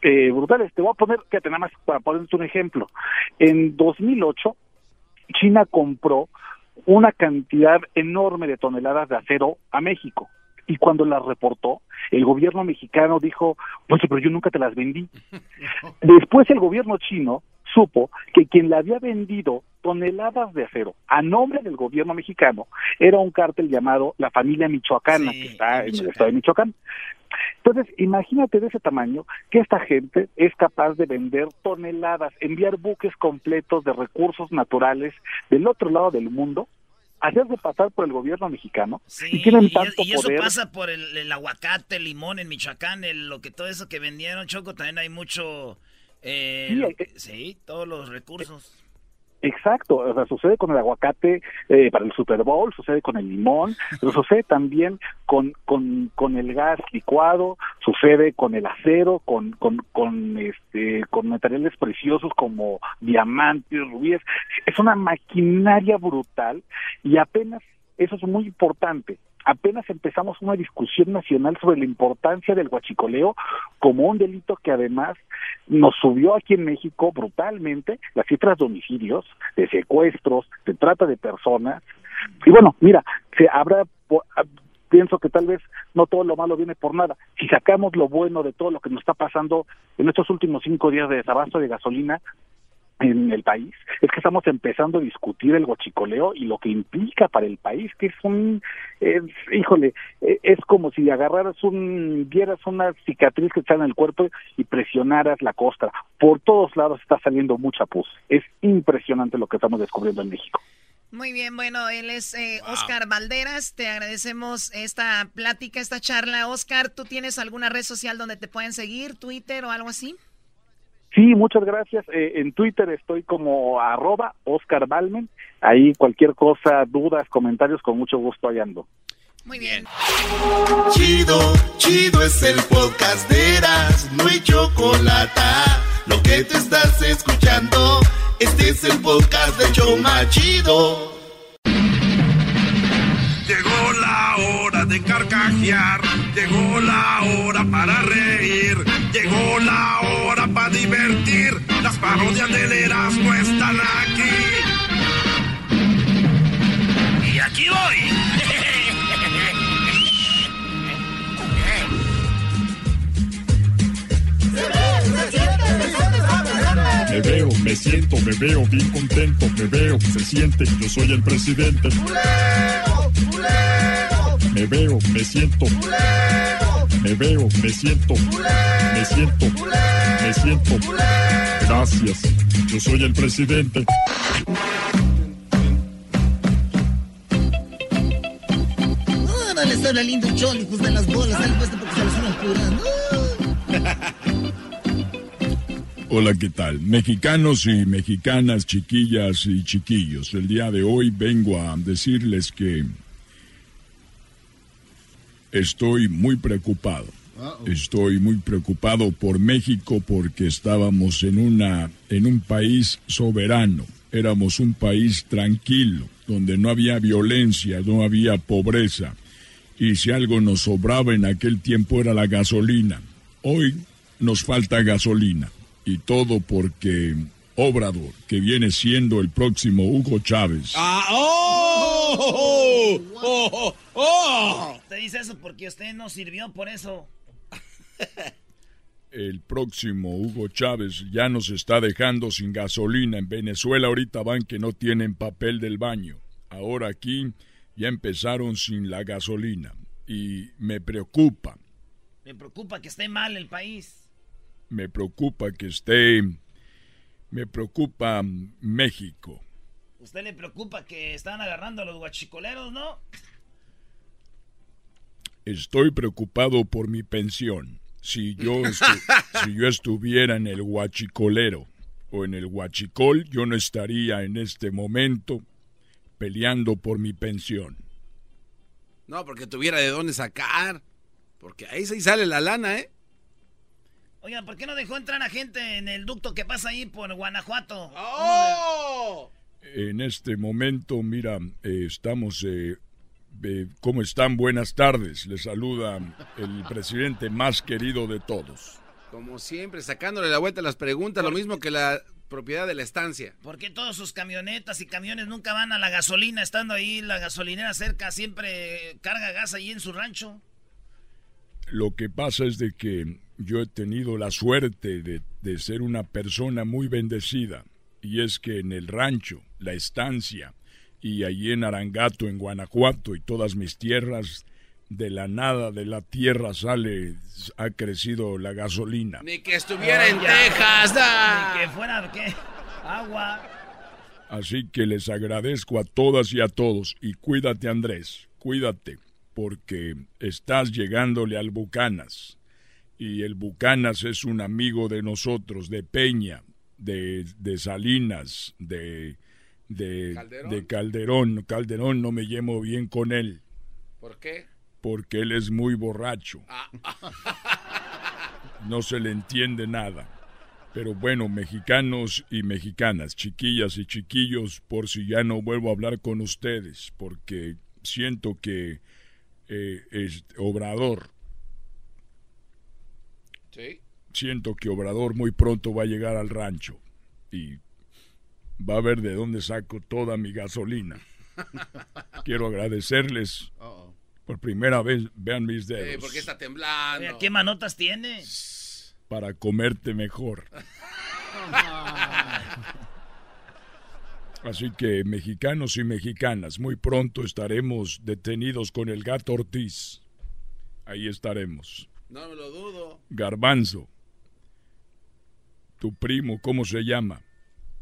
eh, brutales. Te voy a poner, fíjate nada más para ponerte un ejemplo. En 2008, China compró una cantidad enorme de toneladas de acero a México. Y cuando las reportó, el gobierno mexicano dijo, pues pero yo nunca te las vendí. Después el gobierno chino supo que quien le había vendido toneladas de acero a nombre del gobierno mexicano era un cártel llamado la familia Michoacana, que está en el estado de Michoacán. Entonces, imagínate de ese tamaño que esta gente es capaz de vender toneladas, enviar buques completos de recursos naturales del otro lado del mundo, hacerse pasar por el gobierno mexicano y tienen tanto y eso poder. pasa por el, el aguacate, el limón en Michoacán, el- lo que todo eso que vendieron, Choco, también hay mucho... eh, Sí, hay- sí, todos los recursos. Exacto, o sea, sucede con el aguacate eh, para el Super Bowl, sucede con el limón, pero sucede también con, con, con el gas licuado, sucede con el acero, con, con, con, este, con materiales preciosos como diamantes, rubíes. Es una maquinaria brutal y apenas, eso es muy importante, apenas empezamos una discusión nacional sobre la importancia del huachicoleo como un delito que además nos subió aquí en México brutalmente las cifras de homicidios, de secuestros, de trata de personas. Y bueno, mira, se habrá ah, pienso que tal vez no todo lo malo viene por nada. Si sacamos lo bueno de todo lo que nos está pasando en estos últimos cinco días de desabasto de gasolina, en el país es que estamos empezando a discutir el gochicoleo y lo que implica para el país que es un es, híjole eh, es como si agarraras un vieras una cicatriz que está en el cuerpo y presionaras la costra por todos lados está saliendo mucha pus es impresionante lo que estamos descubriendo en México Muy bien, bueno, él es eh, Oscar Valderas. Te agradecemos esta plática, esta charla. Oscar, ¿tú tienes alguna red social donde te pueden seguir, Twitter o algo así? Sí, muchas gracias. Eh, en Twitter estoy como arroba Oscar Balmen. Ahí cualquier cosa, dudas, comentarios, con mucho gusto ahí ando. Muy bien. Chido, chido es el podcast de Eras, no hay chocolate. Lo que te estás escuchando, este es el podcast de Choma Chido. Llegó la hora de carcajear, llegó la hora para reír, llegó la hora. Las parodias del Erasmo están aquí. Y aquí voy. Me veo, me siento, me veo bien contento, me veo, se siente, yo soy el presidente. Me veo, me siento, me veo, me siento, me siento, me siento. Gracias, yo soy el presidente. Ahora les habla lindo chol, hijos de las bolas, al puesto porque se los van curando. Hola, ¿qué tal? Mexicanos y mexicanas, chiquillas y chiquillos, el día de hoy vengo a decirles que estoy muy preocupado. Estoy muy preocupado por México porque estábamos en una en un país soberano. Éramos un país tranquilo, donde no había violencia, no había pobreza. Y si algo nos sobraba en aquel tiempo era la gasolina. Hoy nos falta gasolina. Y todo porque Obrador, que viene siendo el próximo Hugo Chávez. Ah, oh, oh, oh, oh. Te dice eso porque usted no sirvió por eso. El próximo Hugo Chávez ya nos está dejando sin gasolina. En Venezuela ahorita van que no tienen papel del baño. Ahora aquí ya empezaron sin la gasolina. Y me preocupa, Me preocupa que esté mal el país. me preocupa que esté Me preocupa México. ¿Usted le preocupa que están agarrando a los guachicoleros, no? Estoy preocupado por mi pensión. Si yo, si yo estuviera en el guachicolero o en el guachicol, yo no estaría en este momento peleando por mi pensión. No, porque tuviera de dónde sacar. Porque ahí sí sale la lana, ¿eh? Oigan, ¿por qué no dejó entrar a gente en el ducto que pasa ahí por Guanajuato? ¡Oh! En este momento, mira, eh, estamos... Eh, eh, ¿Cómo están? Buenas tardes. Les saluda el presidente más querido de todos. Como siempre, sacándole la vuelta a las preguntas, lo mismo que la propiedad de la estancia. ¿Por qué todos sus camionetas y camiones nunca van a la gasolina estando ahí la gasolinera cerca? Siempre carga gas ahí en su rancho. Lo que pasa es de que yo he tenido la suerte de, de ser una persona muy bendecida. Y es que en el rancho, la estancia, y allí en Arangato, en Guanajuato y todas mis tierras, de la nada de la tierra sale, ha crecido la gasolina. Ni que estuviera en Texas, Ni que fuera, ¿qué? Agua. Así que les agradezco a todas y a todos. Y cuídate, Andrés, cuídate, porque estás llegándole al Bucanas. Y el Bucanas es un amigo de nosotros, de Peña, de, de Salinas, de, de ¿Calderón? de Calderón. Calderón no me llevo bien con él, ¿Por qué? porque él es muy borracho. No se le entiende nada. Pero bueno, mexicanos y mexicanas, chiquillas y chiquillos, por si ya no vuelvo a hablar con ustedes, porque siento que eh, es Obrador, Sí. siento que Obrador muy pronto va a llegar al rancho y va a ver de dónde saco toda mi gasolina. Quiero agradecerles por primera vez, vean mis dedos, ¿Por qué está temblando? Oye, ¿Qué manotas tiene? para comerte mejor. Así que mexicanos y mexicanas, muy pronto estaremos detenidos con el gato Ortiz. Ahí estaremos. No me lo dudo. Garbanzo, tu primo, ¿cómo se llama?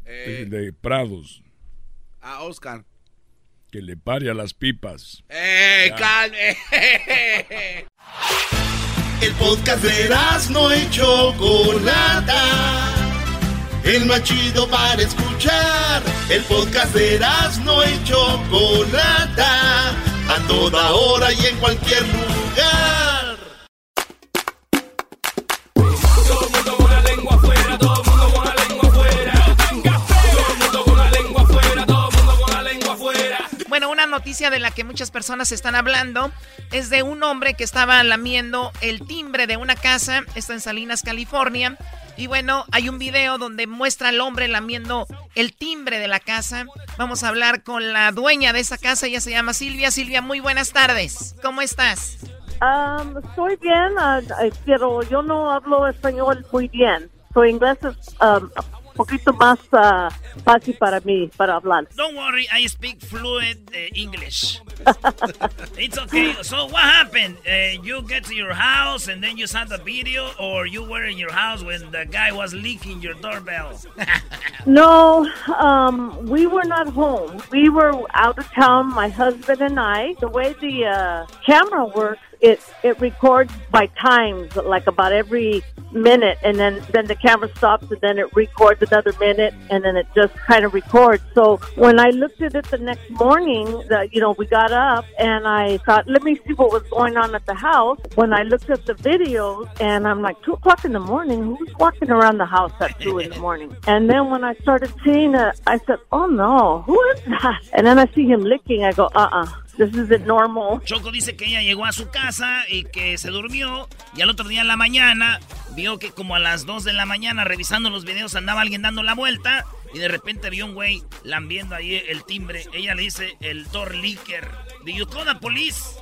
Eh. De Prados, A Oscar. que le pare a las pipas. ¡Eh, Ya. calme! El podcast de no y Chocolata. El más chido para escuchar. El podcast de no y Chocolata. A toda hora y en cualquier lugar. Noticia de la que muchas personas están hablando es de un hombre que estaba lamiendo el timbre de una casa, está en Salinas, California. Y bueno, hay un video donde muestra al hombre lamiendo el timbre de la casa. Vamos a hablar con la dueña de esa casa, ella se llama Silvia. Silvia, muy buenas tardes. ¿Cómo estás? Um, estoy bien, ah, pero yo no hablo español muy bien. Su inglés um, poquito más ah, fácil para mí, para hablar. Don't worry, I speak fluent uh, English. it's okay. So what happened? Uh, you get to your house and then you saw the video, or you were in your house when the guy was leaking your doorbell? No, um, we were not home. We were out of town, my husband and I. The way the uh, camera works, it, it records by times, like about every minute, and then, then the camera stops, and then it records another minute, and then it just kind of records. So when I looked at it the next morning, the, you know, we got up, and I thought, let me see what was going on at the house. When I looked at the videos, and I'm like, 2 o'clock in the morning, who's walking around the house at 2 in the morning? And then when I started seeing it, I said, oh no, who is that? And then I see him licking. I go, uh-uh, this isn't normal. Choco dice que ella llegó a su casa y que se durmió y al otro día en la mañana vio que como a las 2 de la mañana revisando los videos andaba alguien dando la vuelta y de repente vio un güey lambiendo ahí el timbre. Ella le dice el door leaker. Do you call the police?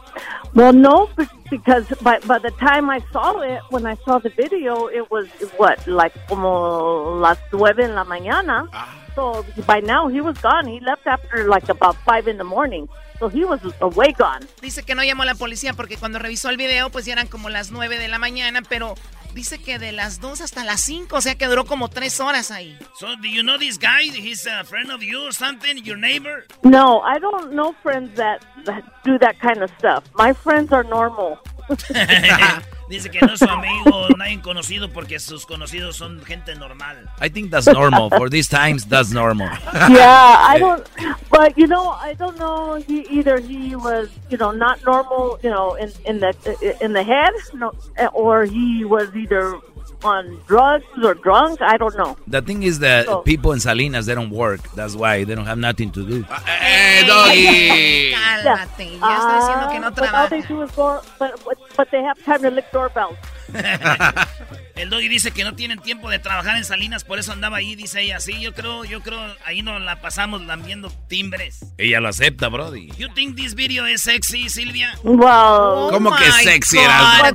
Well, no, be- because by, by the time I saw it, when I saw the video, it was, what, like como las nueve en la mañana. So by now he was gone. He left after like about five in the morning. So he was away gone. Dice que no llamó a la policía porque cuando revisó el video, pues ya eran como las 9 de la mañana, pero Dice que de las 2 hasta las 5, o sea que duró como 3 horas ahí. So, do you know this guy? He's a friend of you or something? Your neighbor? No, I don't know friends that, that do that kind of stuff. My friends are normal. Dice que no es su amigo, nadie conocido porque sus conocidos son gente normal. I think that's normal. For these times, that's normal. yeah, I don't. But you know, I don't know. He either he was, you know, not normal, you know, in in the in the head, no, eh, or he was either on drugs or drunk. I don't know. The thing is that So- people in Salinas, they don't work. That's why they don't have nothing to do. ¡Eh, doggy! Cálmate, ya estoy diciendo que no Ah, but all they trabaja. do is go, but, but but they have time to lick doorbells. El doggy dice que no tienen tiempo de trabajar en Salinas, por eso andaba ahí, dice ella. Sí, yo creo, yo creo, ahí nos la pasamos lambiendo timbres. Ella lo acepta, Brody. You think this video is sexy, Silvia? Wow. ¿Cómo que Oh sexy?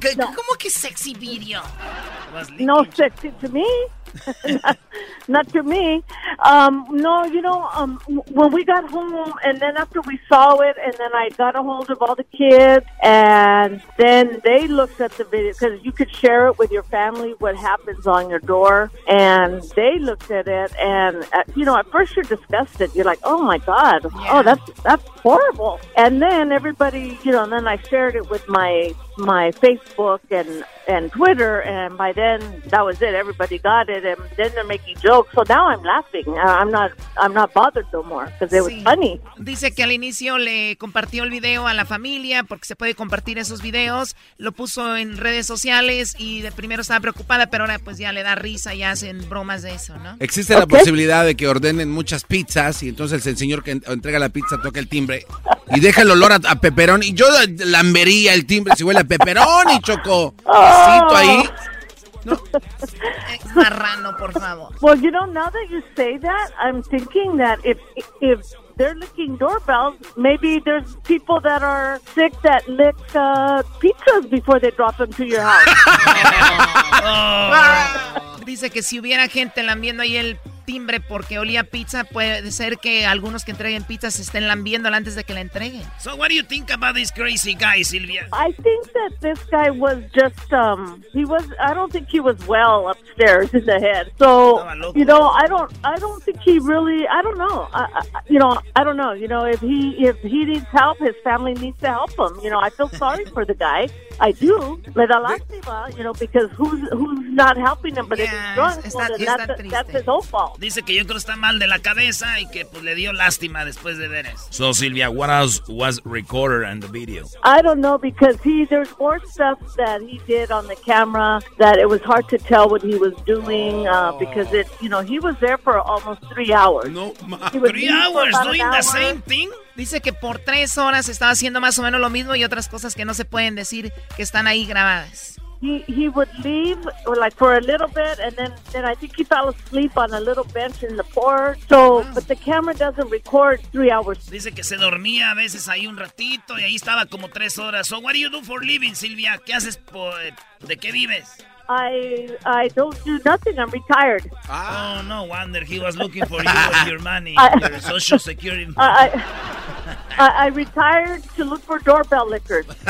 ¿qué- ¿Cómo que sexy video? No sexy to me. not, not to me. Um, no, you know, um, when we got home, and then after we saw it, and then I got a hold of all the kids, and then they looked at the video because you could share it with your family what happens on your door, and they looked at it, and uh, you know, at first you're disgusted. You're like, oh my god, oh that's that's horrible. And then everybody, you know, and then I shared it with my my Facebook and and Twitter, and by then that was it. Everybody got it, and then they're making jokes. So now I'm laughing. Uh, I'm not I'm not bothered no more because it was Sí. funny. Dice que al inicio le compartió el video a la familia porque se puede compartir esos videos. Lo puso en redes sociales y de primero estaba preocupada, pero ahora pues ya le da risa y hacen bromas de eso, ¿no? Existe la posibilidad de que ordenen muchas pizzas y entonces el señor que en- entrega la pizza toca el timbre y deja el olor a, a peperón y yo lambería el timbre si huele a peperón y choco. Besito ahí. Marrano, por favor. Well, you know, now that you say that, I'm thinking that if if they're licking doorbells, maybe there's people that are sick that lick uh, pizzas before they drop them to your house. Dice que si hubiera gente lambiendo ahí el timbre porque olía pizza, puede ser que algunos que entreguen pizzas se estén lambiéndola antes de que la entreguen. So what do you think about this crazy guy, Silvia? I think that this guy was just um he was I don't think he was well upstairs in the head. So you know I don't I don't think he really I don't know I, I, you know I don't know you know if he if he needs help his family needs to help him you know I feel sorry for the guy I do me da lástima you know because who's who's not helping him but if he's drunk well, then that's, that's his own fault. Dice que yo creo que está mal de la cabeza y que pues le dio lástima después de ver eso. So, Silvia, what else was recorded in the video? I don't know because he there's more stuff that he did on the camera that it was hard to tell what he was doing uh, because it you know he was there for almost three hours. No, Three hours doing the same thing. Dice que por tres horas estaba haciendo más o menos lo mismo y otras cosas que no se pueden decir que están ahí grabadas. He he would leave like for a little bit and then then I think he fell asleep on a little bench in the porch. So but the camera doesn't record three hours. Dice que se dormía a veces ahí un ratito y ahí estaba como tres horas. So what do you do for living, Silvia? ¿Qué haces? por- ¿De qué vives? I I don't do nothing. I'm retired. Ah. Oh, no wonder he was looking for you with your money, I- your social security. I, I I retired to look for doorbell lickers.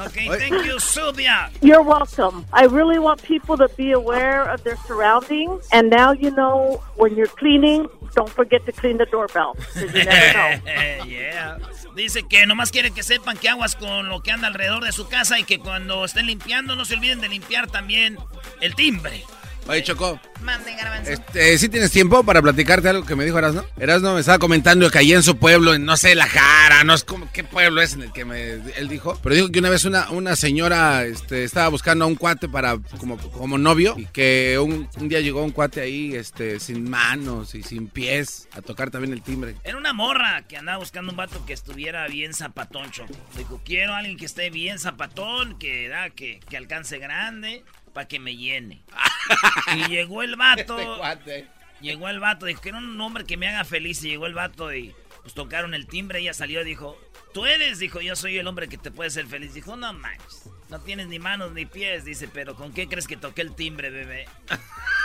okay, thank you, Silvia. You're welcome. I really want people to be aware of their surroundings. And now you know when you're cleaning, don't forget to clean the doorbell. you never know. yeah. Dice que nomás quiere que sepan que aguas con lo que anda alrededor de su casa y que cuando estén limpiando no se olviden de limpiar también el timbre. Oye, Choco, Mande, garbanzo. este, ¿sí tienes tiempo para platicarte algo que me dijo Erasno? Erasno me estaba comentando que allí en su pueblo, en no sé, La Jara, no sé cómo, qué pueblo es en el que me, él dijo, pero dijo que una vez una, una señora este, estaba buscando a un cuate para como, como novio y que un, un día llegó un cuate ahí este, sin manos y sin pies a tocar también el timbre. Era una morra que andaba buscando un vato que estuviera bien zapatón, Choco. Dijo, quiero a alguien que esté bien zapatón, que, da, que, que alcance grande, para que me llene. y llegó el vato. Este cuate. Llegó el vato, dijo, quiero un hombre que me haga feliz. Y llegó el vato y pues tocaron el timbre. Ella salió y dijo, tú eres, dijo, yo soy el hombre que te puede hacer feliz. Dijo, no manches, no tienes ni manos ni pies. Dice, pero ¿con qué crees que toqué el timbre, bebé?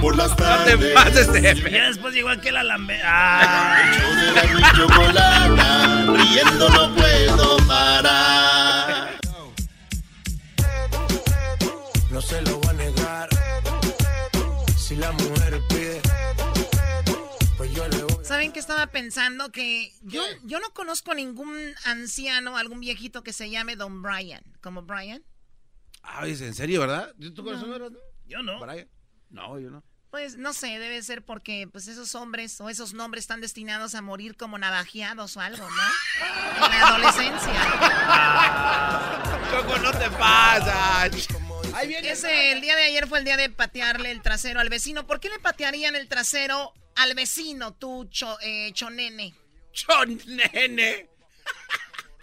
Por las No te tardes. pases de Ya después llegó aquel alambre. Ah. Mi chocolata, riendo no puedo parar. No se lo va a negar. Si la mujer pide, pues yo le voy. ¿Saben qué estaba pensando? Que yo, yo no conozco ningún anciano, algún viejito que se llame Don Brian. ¿Como Brian? Ay, ¿es en serio, verdad? ¿Tú conoces No. uno, no? Yo no. Brian. No, yo no. Pues no sé, debe ser porque pues esos hombres o esos nombres están destinados a morir como navajeados o algo, ¿no? En la adolescencia. Choco, no te pasas. Ahí viene. Ese, el día de ayer fue el día de patearle el trasero al vecino. ¿Por qué le patearían el trasero al vecino, tú, cho, eh, chonene? Chonene.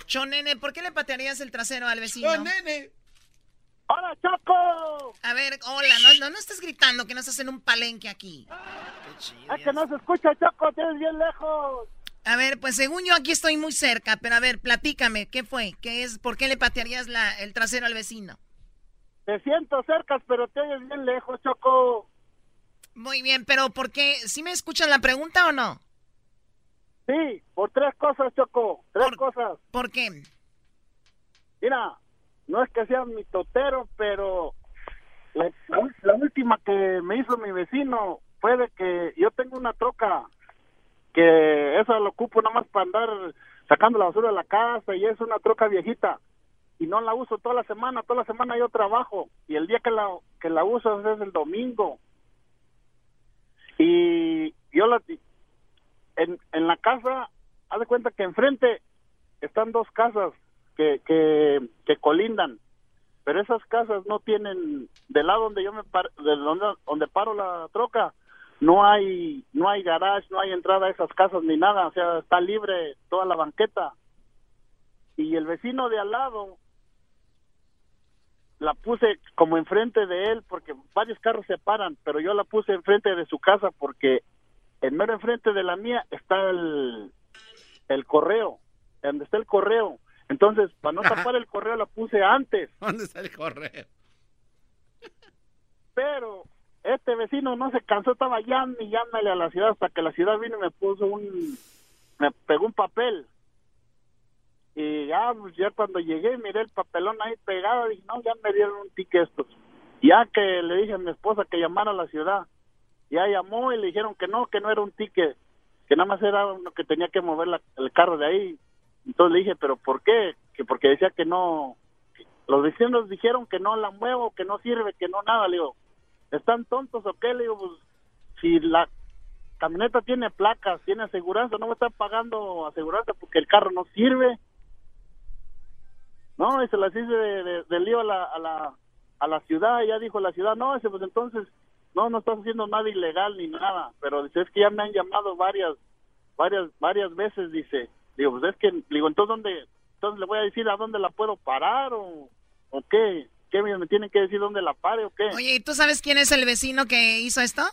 Chonene, ¿por qué le patearías el trasero al vecino? Chonene. ¡Hola, Choco! A ver, hola, no, no, no estés gritando que no estás en un palenque aquí. Es que no se escucha, Choco, tienes bien lejos. A ver, pues según yo aquí estoy muy cerca, pero a ver, platícame, ¿qué fue? ¿Qué es? ¿Por qué le patearías la, el trasero al vecino? Te siento cerca, pero te oyes bien lejos, Choco. Muy bien, pero ¿por qué? ¿Sí me escuchan la pregunta o no? Sí, por tres cosas, Choco. Tres cosas. ¿Por qué? Mira, no es que sea mi totero, pero la, la- la última que me hizo mi vecino fue de que yo tengo una troca que esa lo ocupo nada más para andar sacando la basura de la casa y es una troca viejita y no la uso toda la semana, toda la semana yo trabajo y el día que la que la uso es el domingo. Y yo la en, en la casa haz de cuenta que enfrente están dos casas que, que, colindan. Pero esas casas no tienen del lado donde yo me par- de donde, donde paro la troca no hay no hay garage no hay entrada a esas casas ni nada. O sea está libre toda la banqueta. Y el vecino de al lado la puse como enfrente de él porque varios carros se paran pero yo la puse enfrente de su casa porque en mero enfrente de la mía está el el correo donde está el correo entonces para no tapar el correo la puse antes ¿Dónde está el correo? pero este vecino no se cansó, estaba llame y llámale a la ciudad hasta que la ciudad vino y me puso un, me pegó un papel. Y ya, pues, ya cuando llegué miré el papelón ahí pegado, dije, no, ya me dieron un ticket estos. Ya que le dije a mi esposa que llamara a la ciudad, ya llamó y le dijeron que no, que no era un ticket, que nada más era uno que tenía que mover la- el carro de ahí. Entonces le dije, pero ¿por qué? Que porque decía que no, los vecinos dijeron que no la muevo, que no sirve, que no nada. Le digo, ¿están tontos o qué? Le digo, pues si la camioneta tiene placas, tiene aseguranza, no me están pagando aseguranza porque el carro no sirve. No, y se las hice de, de- lío a la, a, la, a la ciudad, ya dijo la ciudad, no, ese pues entonces, no, no estás haciendo nada ilegal ni nada, pero dice, es que ya me han llamado varias, varias, varias veces, dice, digo, pues es que, digo, entonces, ¿dónde, entonces le voy a decir a dónde la puedo parar o, o qué, qué me me tienen que decir dónde la pare o qué. Oye, ¿y tú sabes quién es el vecino que hizo esto?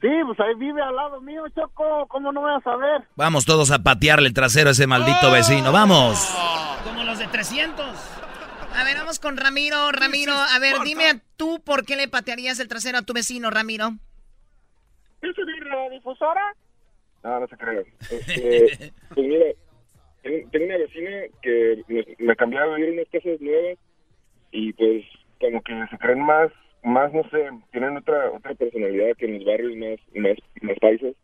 Sí, pues ahí vive al lado mío, Choco, ¿cómo no voy a saber? Vamos todos a patearle el trasero a ese maldito vecino. Vamos. Como los de 300. A ver, vamos con Ramiro. Ramiro, a ver, dime a tú por qué le patearías el trasero a tu vecino, Ramiro. ¿Eso de la difusora? No, no se crea. Este, pues mira, tengo, una vecina que me cambiaba a vivir en unas casas nuevas y pues como que se creen más, más no sé, tienen otra otra personalidad que en los barrios más, más, más paisas.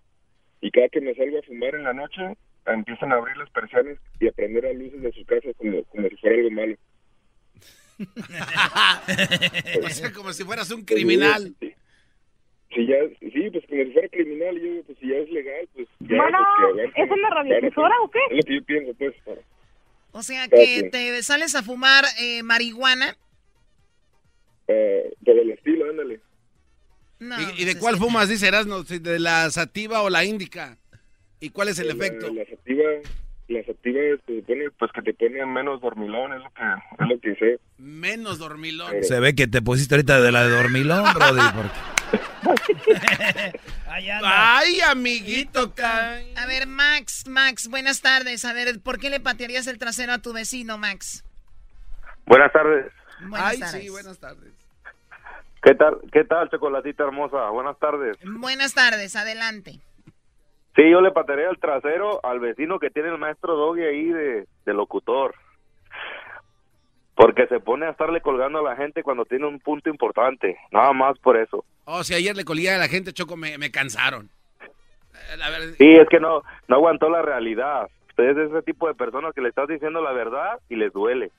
Y cada que me salgo a fumar en la noche, empiezan a abrir las persianas y a prender las luces de su casa como, como si fuera algo malo. o sea, como si fueras un criminal. Si ya, sí, pues como si fuera criminal, yo, pues si ya es legal, pues ya, Bueno, pues, que aguante. ¿es una radiodifusora o qué? Es lo que yo pienso, pues. para- O sea, que quien. te sales a fumar eh, marihuana. Eh, por el estilo, ándale. No, ¿Y, y pues de cuál fumas, dice Erasmo? ¿Si ¿De la sativa o la índica? ¿Y cuál es el La- efecto? La sativa, la sativa se supone pues que te pone menos dormilón, es lo que, es lo que sé. Menos dormilón. Se ve que te pusiste ahorita de la de dormilón, Brody. porque- Ay, amiguito. A ver, Max, Max, buenas tardes. A ver, ¿por qué le patearías el trasero a tu vecino, Max? Buenas tardes. Buenas Ay, tardes. sí, buenas tardes. ¿Qué tal, qué tal, chocolatita hermosa? Buenas tardes. Buenas tardes, adelante. Sí, yo le patearé el trasero al vecino que tiene el maestro Doggy ahí de, de locutor. Porque se pone a estarle colgando a la gente cuando tiene un punto importante. Nada más por eso. Oh, si ayer le colía a la gente, Choco, me, me cansaron. Eh, la verdad- Sí, es que no, no aguantó la realidad. Usted es ese tipo de personas que le estás diciendo la verdad y les duele.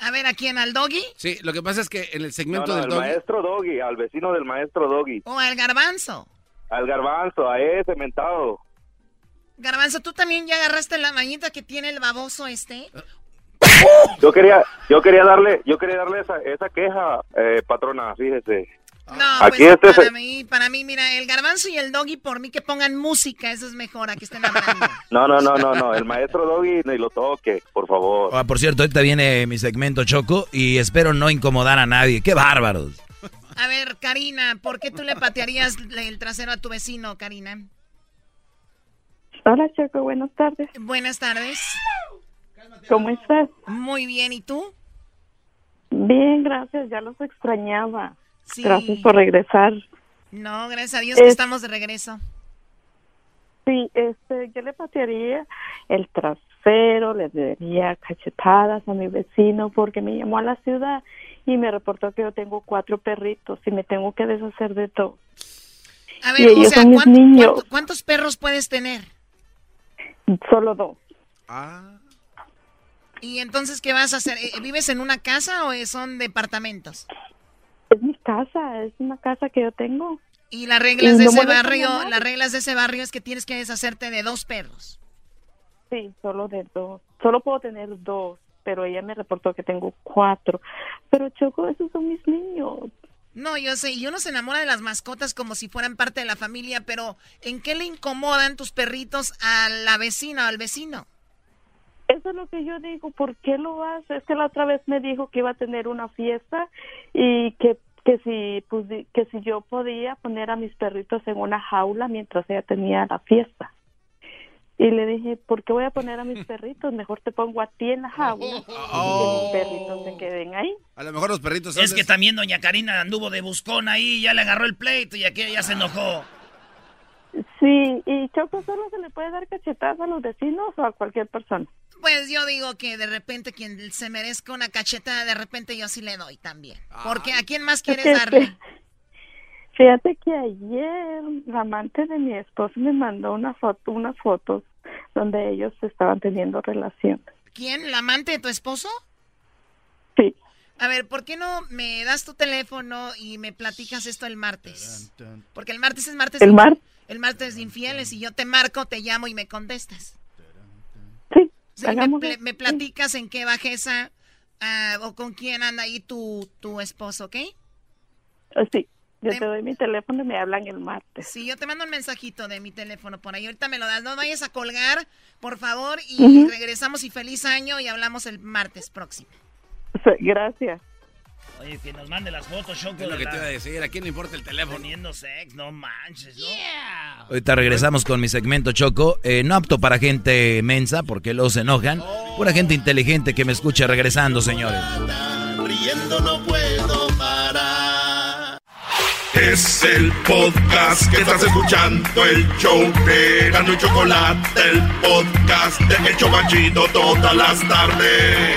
A ver, ¿a quién? ¿Al doggy? Sí, lo que pasa es que en el No, segmento no, del al doggy- maestro Doggy, al vecino del maestro Doggy, ¿O al garbanzo? al garbanzo, a ese mentado. Garbanzo, ¿tú también ya agarraste la mañita que tiene el baboso este? Yo quería, yo quería darle, yo quería darle esa, esa queja, eh, patrona, fíjese. No, Aquí pues este para se- mí, para mí, mira, el garbanzo y el doggy por mí que pongan música, eso es mejor, aquí estén hablando. No, no, no, no, no, el maestro Doggy ni lo toque, por favor. Ah, por cierto, ahorita viene mi segmento Choco y espero no incomodar a nadie. ¡Qué bárbaros! A ver, Karina, ¿por qué tú le patearías el trasero a tu vecino, Karina? Hola Choco, buenas tardes. Buenas tardes. ¿Cómo estás? Muy bien, ¿y tú? Bien, gracias, ya los extrañaba. Sí. Gracias por regresar. No, gracias a Dios que Es- estamos de regreso. Sí, este, yo le patearía el trasero, le daría cachetadas a mi vecino porque me llamó a la ciudad y me reportó que yo tengo cuatro perritos y me tengo que deshacer de todo. A Y ver, o ellos sea, son mis ¿cuánto- ¿cuántos perros puedes tener? Solo dos. ¿Y entonces qué vas a hacer? Eh, ¿Vives en una casa o son departamentos? Es mi casa, es una casa que yo tengo. Y las reglas Y de ese barrio, las reglas de ese barrio es que tienes que deshacerte de dos perros. Sí, solo de dos. Solo puedo tener dos, pero ella me reportó que tengo cuatro. Pero Choco, esos son mis niños. No, yo sé, y uno se enamora de las mascotas como si fueran parte de la familia, pero ¿en qué le incomodan tus perritos a la vecina o al vecino? Eso es lo que yo digo, ¿por qué lo hace? Es que la otra vez me dijo que iba a tener una fiesta y que que si pues, di- que si yo podía poner a mis perritos en una jaula mientras ella tenía la fiesta. Y le dije, ¿por qué voy a poner a mis perritos? Mejor te pongo a ti en la jaula y que mis perritos se queden ahí. A lo mejor los perritos Es que también doña Karina anduvo de buscón ahí, ya le agarró el pleito y aquí ya se enojó. Sí, y Choco solo se le puede dar cachetadas a los vecinos o a cualquier persona. Pues yo digo que de repente quien se merezca una cachetada, de repente yo sí le doy también. Porque ¿a quién más quieres darle? Fíjate que ayer la amante de mi esposo me mandó una foto, unas fotos donde ellos estaban teniendo relación. ¿Quién? ¿La amante de tu esposo? Sí. A ver, ¿por qué no me das tu teléfono y me platicas esto el martes? Porque el martes es martes. ¿El mar- El martes de infieles y yo te marco, te llamo y me contestas. Sí. Me, platicas en qué bajeza ah, o con quién anda ahí tu, tu esposo, ¿ok? Oh, Sí, yo te doy mi teléfono y me hablan el martes. Sí, yo te mando un mensajito de mi teléfono por ahí. Ahorita me lo das. No vayas a colgar, por favor, y regresamos y feliz año y hablamos el martes próximo. Sí, Gracias. Oye, que nos mande las fotos, Choco. Es lo que la- te iba a decir, ¿a quién le importa el teléfono? Poniendo sex, no manches, ¿no? Ahorita regresamos con mi segmento Choco. Eh, no apto para gente mensa porque se enojan. Pura gente inteligente que me escuche regresando, señores. Riendo no puedo parar. Es el podcast que estás escuchando, el show de Gano y Chocolate, el podcast de El Chobachito todas las tardes.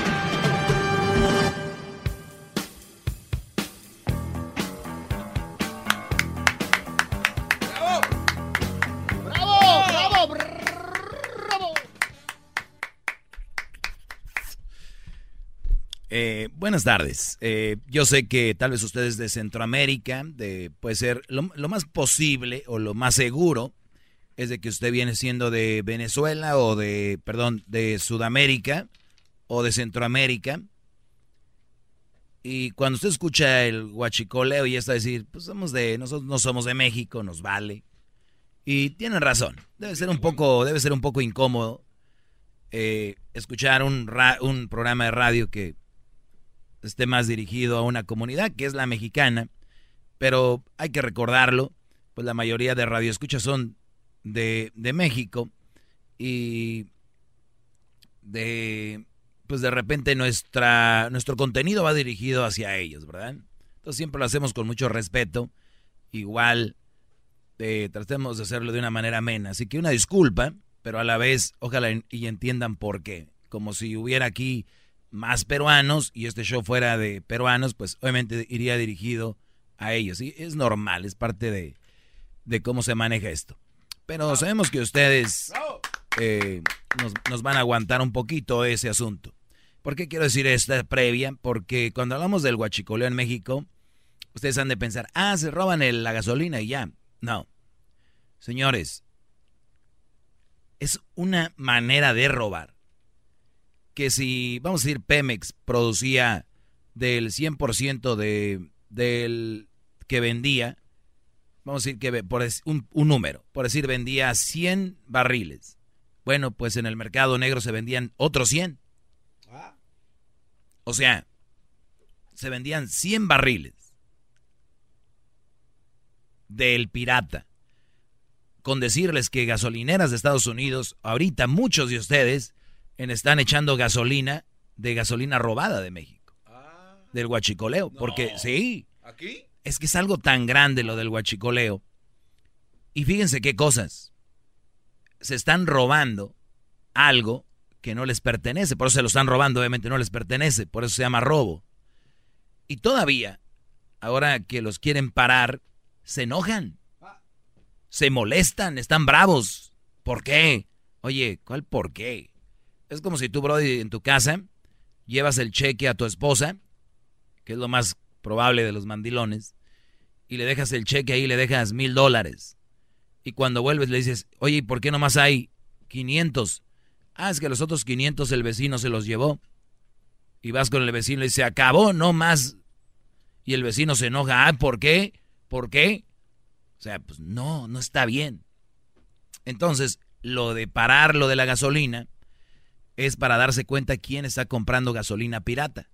Eh, buenas tardes. Eh, yo sé que tal vez ustedes de Centroamérica, de, puede ser lo, más posible o lo más seguro es de que usted viene siendo de Venezuela o de, perdón, de Sudamérica o de Centroamérica. Y cuando usted escucha el guachicoleo y está a decir, pues somos de, nosotros no somos de México, nos vale. Y tienen razón. Debe ser un poco, debe ser un poco incómodo eh, escuchar un, un programa de radio que esté más dirigido a una comunidad que es la mexicana. Pero hay que recordarlo, pues la mayoría de radioescuchas son de, de México y de pues de repente nuestra, nuestro contenido va dirigido hacia ellos, ¿verdad? Entonces siempre lo hacemos con mucho respeto. Igual eh, tratemos de hacerlo de una manera amena. Así que una disculpa, pero a la vez ojalá y entiendan por qué. Como si hubiera aquí más peruanos y este show fuera de peruanos, pues obviamente iría dirigido a ellos. Y es normal, es parte de, de cómo se maneja esto. Pero sabemos que ustedes eh, nos, nos, van a aguantar un poquito ese asunto. ¿Por qué quiero decir esta previa? Porque cuando hablamos del guachicoleo en México, ustedes han de pensar, ah, se roban el, la gasolina y ya. No. Señores, es una manera de robar. Que si, vamos a decir, Pemex producía del 100% de, del que vendía, vamos a decir que por un, un número, por decir, vendía 100 barriles. Bueno, pues en el mercado negro se vendían otros 100. O sea, se vendían 100 barriles del pirata. Con decirles que gasolineras de Estados Unidos, ahorita muchos de ustedes están echando gasolina de gasolina robada de México. Del guachicoleo. Porque sí. ¿Aquí? Es que es algo tan grande lo del guachicoleo. Y fíjense qué cosas. Se están robando algo que no les pertenece. Por eso se lo están robando, obviamente no les pertenece. Por eso se llama robo. Y todavía, ahora que los quieren parar, se enojan. Se molestan, están bravos. ¿Por qué? Oye, ¿cuál por qué? Es como si tú, Brody, en tu casa llevas el cheque a tu esposa, que es lo más probable de los mandilones, y le dejas el cheque ahí, le dejas mil dólares. Y cuando vuelves le dices, oye, ¿por qué nomás hay 500? Ah, es que los otros 500 el vecino se los llevó. Y vas con el vecino y se acabó, no más. Y el vecino se enoja. Ah, ¿por qué? ¿Por qué? O sea, pues no, no está bien. Entonces, lo de parar lo de la gasolina es para darse cuenta quién está comprando gasolina pirata.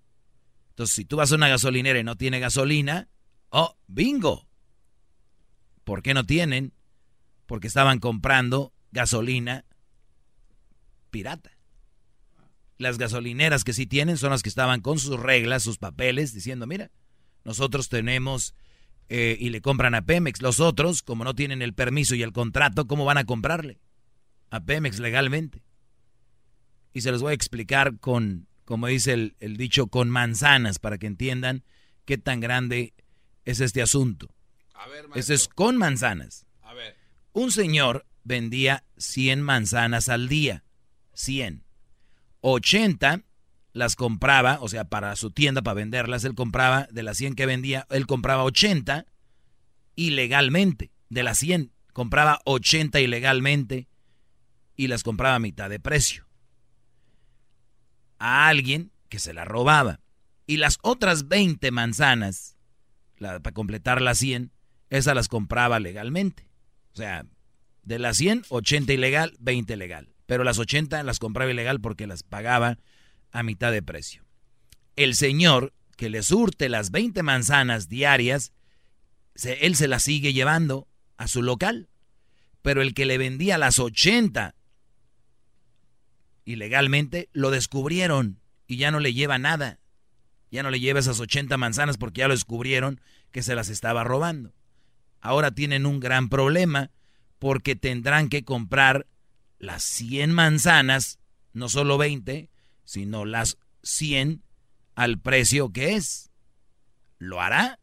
Entonces, si tú vas a una gasolinera y no tiene gasolina, oh, bingo. ¿Por qué no tienen? Porque estaban comprando gasolina pirata. Las gasolineras que sí tienen son las que estaban con sus reglas, sus papeles, diciendo, mira, nosotros tenemos eh, y le compran a Pemex. Los otros, como no tienen el permiso y el contrato, ¿cómo van a comprarle? A Pemex legalmente. Y se los voy a explicar con, como dice el, el dicho, con manzanas, para que entiendan qué tan grande es este asunto. A ver, Eso es con manzanas. A ver. Un señor vendía 100 manzanas al día. 100. 80 las compraba, o sea, para su tienda, para venderlas, él compraba, de las 100 que vendía, él compraba 80 ilegalmente. De las 100, compraba 80 ilegalmente y las compraba a mitad de precio. A alguien que se la robaba. Y las otras 20 manzanas, para completar las 100, esas las compraba legalmente. O sea, de las 100, 80 ilegal, 20 legal pero las 80 las compraba ilegal porque las pagaba a mitad de precio. El señor que le surte las 20 manzanas diarias, él se las sigue llevando a su local, pero el que le vendía las 80 ilegalmente lo descubrieron y ya no le lleva nada. Ya no le lleva esas 80 manzanas porque ya lo descubrieron que se las estaba robando. Ahora tienen un gran problema porque tendrán que comprar las 100 manzanas, no solo 20, sino las 100 al precio que es. ¿Lo hará?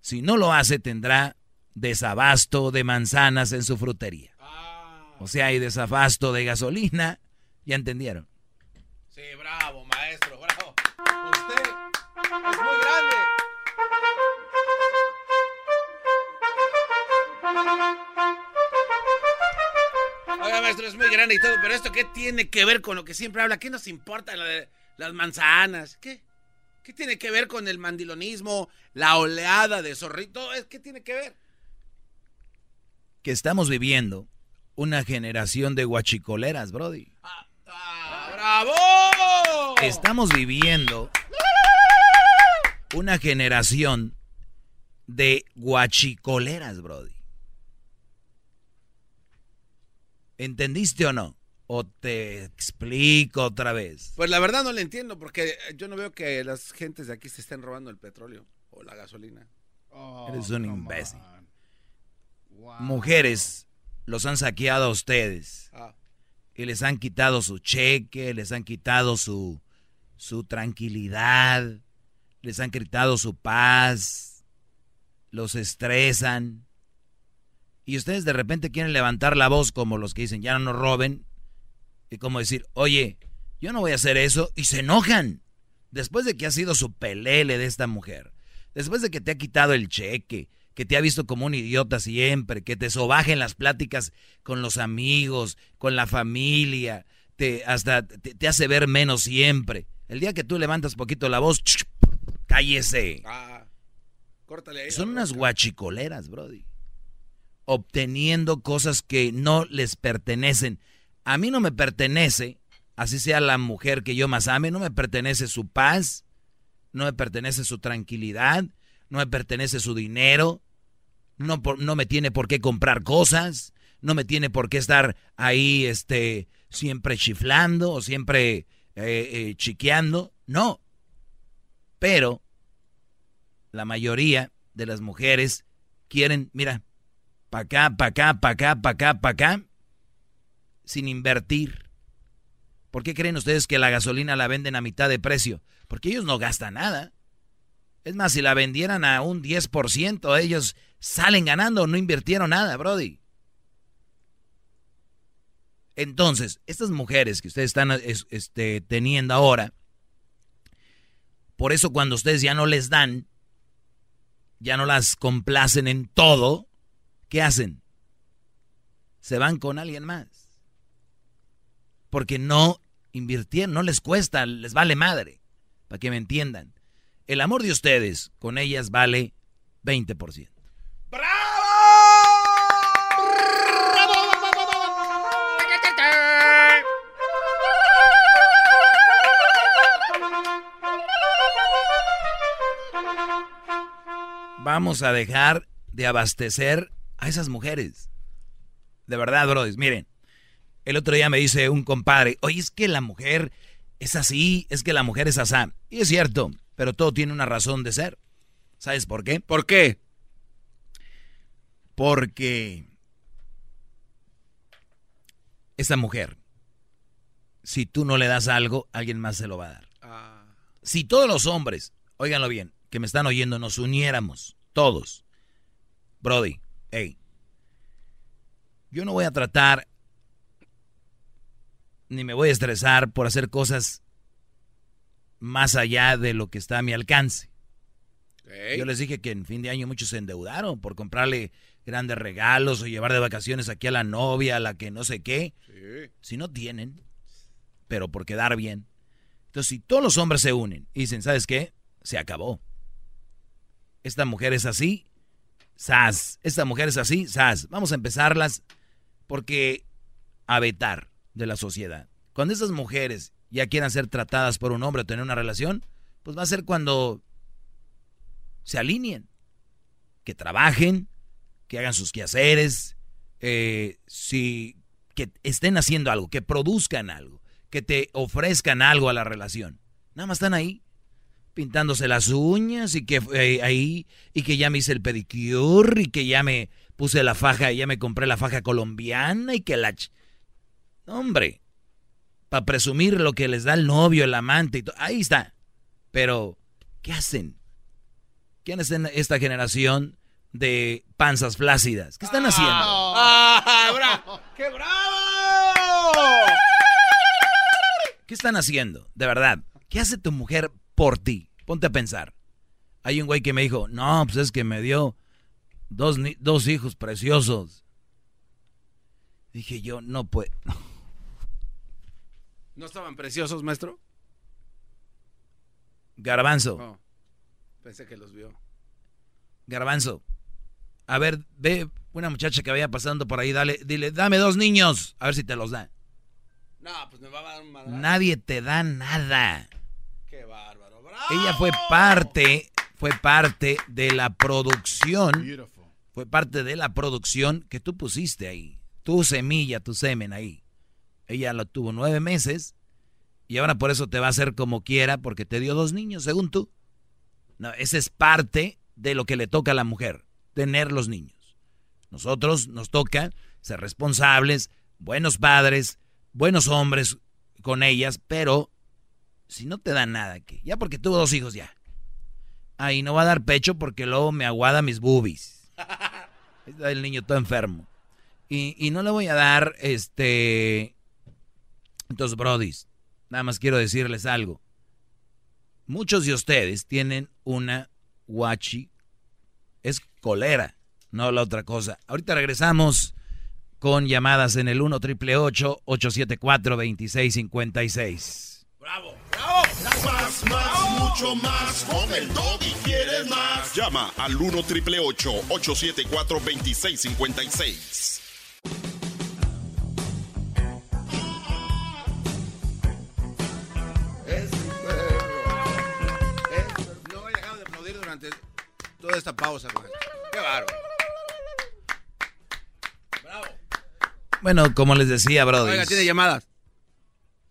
Si no lo hace, tendrá desabasto de manzanas en su frutería. O sea, hay desabasto de gasolina. ¿Ya entendieron? Sí, bravo, maestro, bravo. Usted es muy grande. Oiga, maestro, es muy grande y todo, pero ¿esto qué tiene que ver con lo que siempre habla? ¿Qué nos importa las manzanas? ¿Qué? ¿Qué tiene que ver con el mandilonismo, la oleada de zorrito? ¿Qué tiene que ver? Que estamos viviendo una generación de guachicoleras, Brody. ¡Bravo! Estamos viviendo una generación de guachicoleras, Brody. ¿Entendiste o no? ¿O te explico otra vez? Pues la verdad no le entiendo porque yo no veo que las gentes de aquí se estén robando el petróleo o la gasolina. Eres un imbécil. Mujeres los han saqueado a ustedes. Ah. Y les han quitado su cheque, les han quitado su, su tranquilidad, les han quitado su paz, los estresan. Y ustedes de repente quieren levantar la voz como los que dicen, ya no nos roben. Y como decir, oye, yo no voy a hacer eso. Y se enojan. Después de que ha sido su pelele de esta mujer. Después de que te ha quitado el cheque. Que te ha visto como un idiota siempre. Que te sobaje en las pláticas con los amigos, con la familia. Te, hasta te, te hace ver menos siempre. El día que tú levantas poquito la voz, cállese. Ah, córtale ahí. Son unas guachicoleras, Brody. Obteniendo cosas que no les pertenecen. A mí no me pertenece, así sea la mujer que yo más ame, no me pertenece su paz, no me pertenece su tranquilidad, no me pertenece su dinero, no, no me tiene por qué comprar cosas, no me tiene por qué estar ahí este, siempre chiflando o siempre eh, eh, chiqueando, no. Pero la mayoría de las mujeres quieren, mira, pa' acá, pa' acá, pa' acá, pa' acá, pa' acá, sin invertir. ¿Por qué creen ustedes que la gasolina la venden a mitad de precio? Porque ellos no gastan nada. Es más, si la vendieran a un 10%, ellos salen ganando, no invirtieron nada, Brody. Entonces, estas mujeres que ustedes están es- este, teniendo ahora, por eso cuando ustedes ya no les dan, ya no las complacen en todo, ¿qué hacen? Se van con alguien más. Porque no invirtieron, no les cuesta, les vale madre, para que me entiendan. El amor de ustedes con ellas vale 20%. Vamos a dejar de abastecer a esas mujeres. De verdad, brothers, miren. El otro día me dice un compadre, oye, es que la mujer es así, es que la mujer es asá. Y es cierto, pero todo tiene una razón de ser. ¿Sabes por qué? ¿Por qué? Porque esa mujer, si tú no le das algo, alguien más se lo va a dar. Ah, Si todos los hombres, óiganlo bien, que me están oyendo, nos uniéramos, todos, Brody, hey, yo no voy a tratar ni me voy a estresar por hacer cosas más allá de lo que está a mi alcance. Yo les dije que en fin de año muchos se endeudaron por comprarle grandes regalos o llevar de vacaciones aquí a la novia, a la que no sé qué. Si no tienen, pero por quedar bien. Entonces, si todos los hombres se unen y dicen, ¿sabes qué? Se acabó. Esta mujer es así, sas. Esta mujer es así, sas. Vamos a empezarlas porque a vetar de la sociedad. Cuando esas mujeres ya quieran ser tratadas por un hombre o tener una relación, pues va a ser cuando se alineen, que trabajen, que hagan sus quehaceres, eh, si, que estén haciendo algo, que produzcan algo, que te ofrezcan algo a la relación. Nada más están ahí pintándose las uñas y que eh, ahí y que ya me hice el pedicure y que ya me puse la faja, ya me compré la faja colombiana y que la hombre, para presumir lo que les da el novio, el amante y todo, ahí está. Pero ¿qué hacen? ¿Quién es en esta generación de panzas flácidas? ¿Qué están haciendo? ¡Ah, bravo! ¡Qué bravo! ¿Qué están haciendo? De verdad. ¿Qué hace tu mujer por ti? Ponte a pensar. Hay un güey que me dijo, no, pues es que me dio dos, dos hijos preciosos. Dije yo, no puedo. ¿No estaban preciosos, maestro? Garbanzo. Oh, pensé que los vio. Garbanzo. A ver, ve una muchacha que vaya pasando por ahí, dale, dile, dame dos niños, a ver si te los da. No, pues me va a dar un mal. Nadie te da nada. Qué bárbaro. Ella fue parte, fue parte de la producción. Fue parte de la producción que tú pusiste ahí. Tu semilla, tu semen ahí. Ella lo tuvo nueve meses y ahora por eso te va a hacer como quiera porque te dio dos niños, según tú. No, esa es parte de lo que le toca a la mujer, tener los niños. Nosotros nos toca ser responsables, buenos padres, buenos hombres con ellas, pero si no te da nada, que ya porque tuvo dos hijos ya. Ahí no va a dar pecho porque luego me aguada mis boobies. Está el niño todo enfermo. Y, y no le voy a dar, este... Entonces, brodis, nada más quiero decirles algo. Muchos de ustedes tienen una guachi. Colera, no la otra cosa. Ahorita regresamos con llamadas en el 1 triple 874 2656. ¡Bravo! ¡Bravo! Más, más, mucho más. Con el y quieres más. Llama al 1 triple 874 2656. Toda esta pausa, maestro. Qué bárbaro. Bueno, como les decía, brodis. Oiga, tiene llamadas.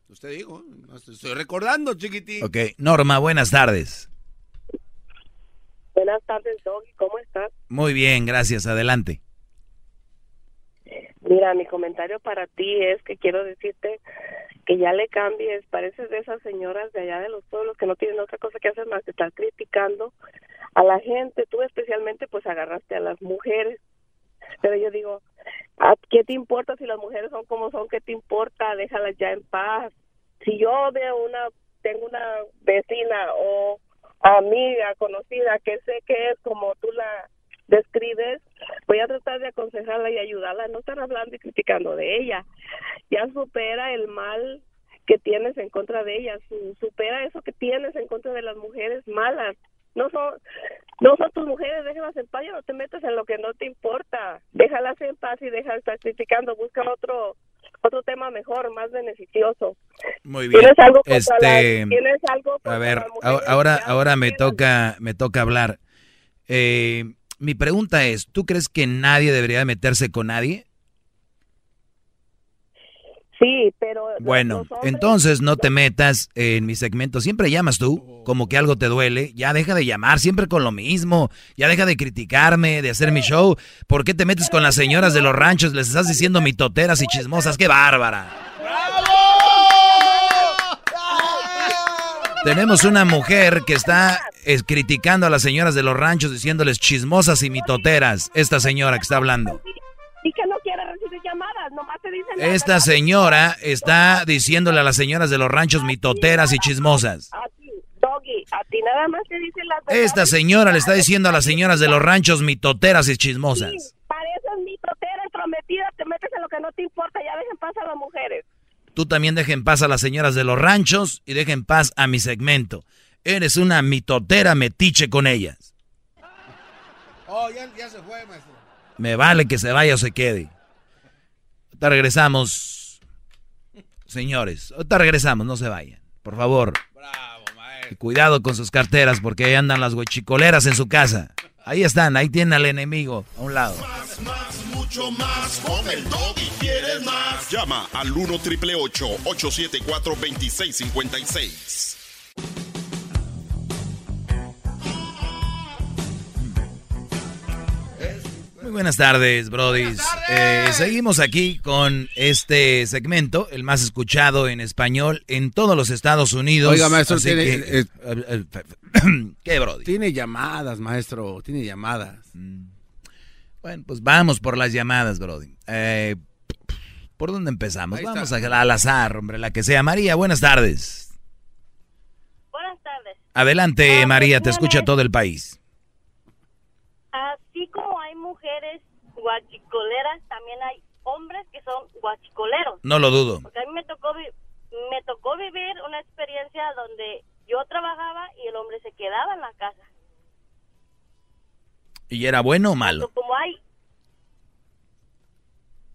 Usted dijo, estoy recordando, chiquitín. Ok, Norma, buenas tardes. Buenas tardes, Doggy. ¿Cómo estás? Muy bien, gracias. Adelante. Mira, mi comentario para ti es que quiero decirte que ya le cambies. Pareces de esas señoras de allá de los pueblos que no tienen otra cosa que hacer más que estar criticando a la gente. Tú especialmente pues agarraste a las mujeres. Pero yo digo, ¿a ¿qué te importa si las mujeres son como son? ¿Qué te importa? Déjalas ya en paz. Si yo veo una, tengo una vecina o amiga conocida que sé que es como tú la describes, voy a tratar de aconsejarla y ayudarla, no estar hablando y criticando de ella. Ya supera el mal que tienes en contra de ella, su- supera eso que tienes en contra de las mujeres malas. No son, no son tus mujeres, déjalas en paz, ya no te metas en lo que no te importa. Déjalas en paz y deja de estar criticando, busca otro otro tema mejor, más beneficioso. Muy bien. ¿Tienes algo contra Este, ¿Tienes algo a ver, ahora, ahora me toca, me toca hablar. Eh, mi pregunta es, ¿tú crees que nadie debería meterse con nadie? Sí, pero Bueno, entonces no te metas en mi segmento. Siempre llamas tú, como que algo te duele. Ya deja de llamar siempre con lo mismo. Ya deja de criticarme, de hacer mi show. ¿Por qué te metes con las señoras de los ranchos? Les estás diciendo mitoteras y chismosas. ¡Qué bárbara! Tenemos una mujer que está eh, criticando a las señoras de los ranchos, diciéndoles chismosas y mitoteras. Esta señora que está hablando. Y que no quiere recibir llamadas, nomás te dicen... Esta señora está diciéndole a las señoras de los ranchos mitoteras y chismosas. A ti, Doggy, a ti nada más te dicen las Esta señora le está diciendo a las señoras de los ranchos mitoteras y chismosas. Pareces mitotera entrometida, te metes en lo que no te importa, ya dejen paz a las mujeres. Tú también deja en paz a las señoras de los ranchos y deja en paz a mi segmento. Eres una mitotera metiche con ellas. Oh, ya, ya se fue, maestro. Me vale que se vaya o se quede. Ahorita regresamos. Señores, ahorita regresamos, no se vayan. Por favor. Y cuidado con sus carteras porque ahí andan las huechicoleras en su casa. Ahí están, ahí tienen al enemigo a un lado. Más, más, mucho más. Con el y quieres más. Llama al 1 triple 874 2656. Muy buenas tardes, brodis. Eh, seguimos aquí con este segmento, el más escuchado en español en todos los Estados Unidos. Oiga, maestro, Así tiene, que- eh, eh, ¿Qué, brody? Tiene llamadas, maestro, tiene llamadas. Bueno, pues vamos por las llamadas, brody. Eh, ¿Por dónde empezamos? Vamos a, al azar, hombre, la que sea. María, buenas tardes. Buenas tardes. Adelante, Ah, María, te pues, escucha todo el país. Así como hay mujeres guachicoleras, también hay hombres que son guachicoleros. No lo dudo. Porque a mí me tocó, me tocó vivir una experiencia donde yo trabajaba y el hombre se quedaba en la casa. ¿Y era bueno o malo? Como hay,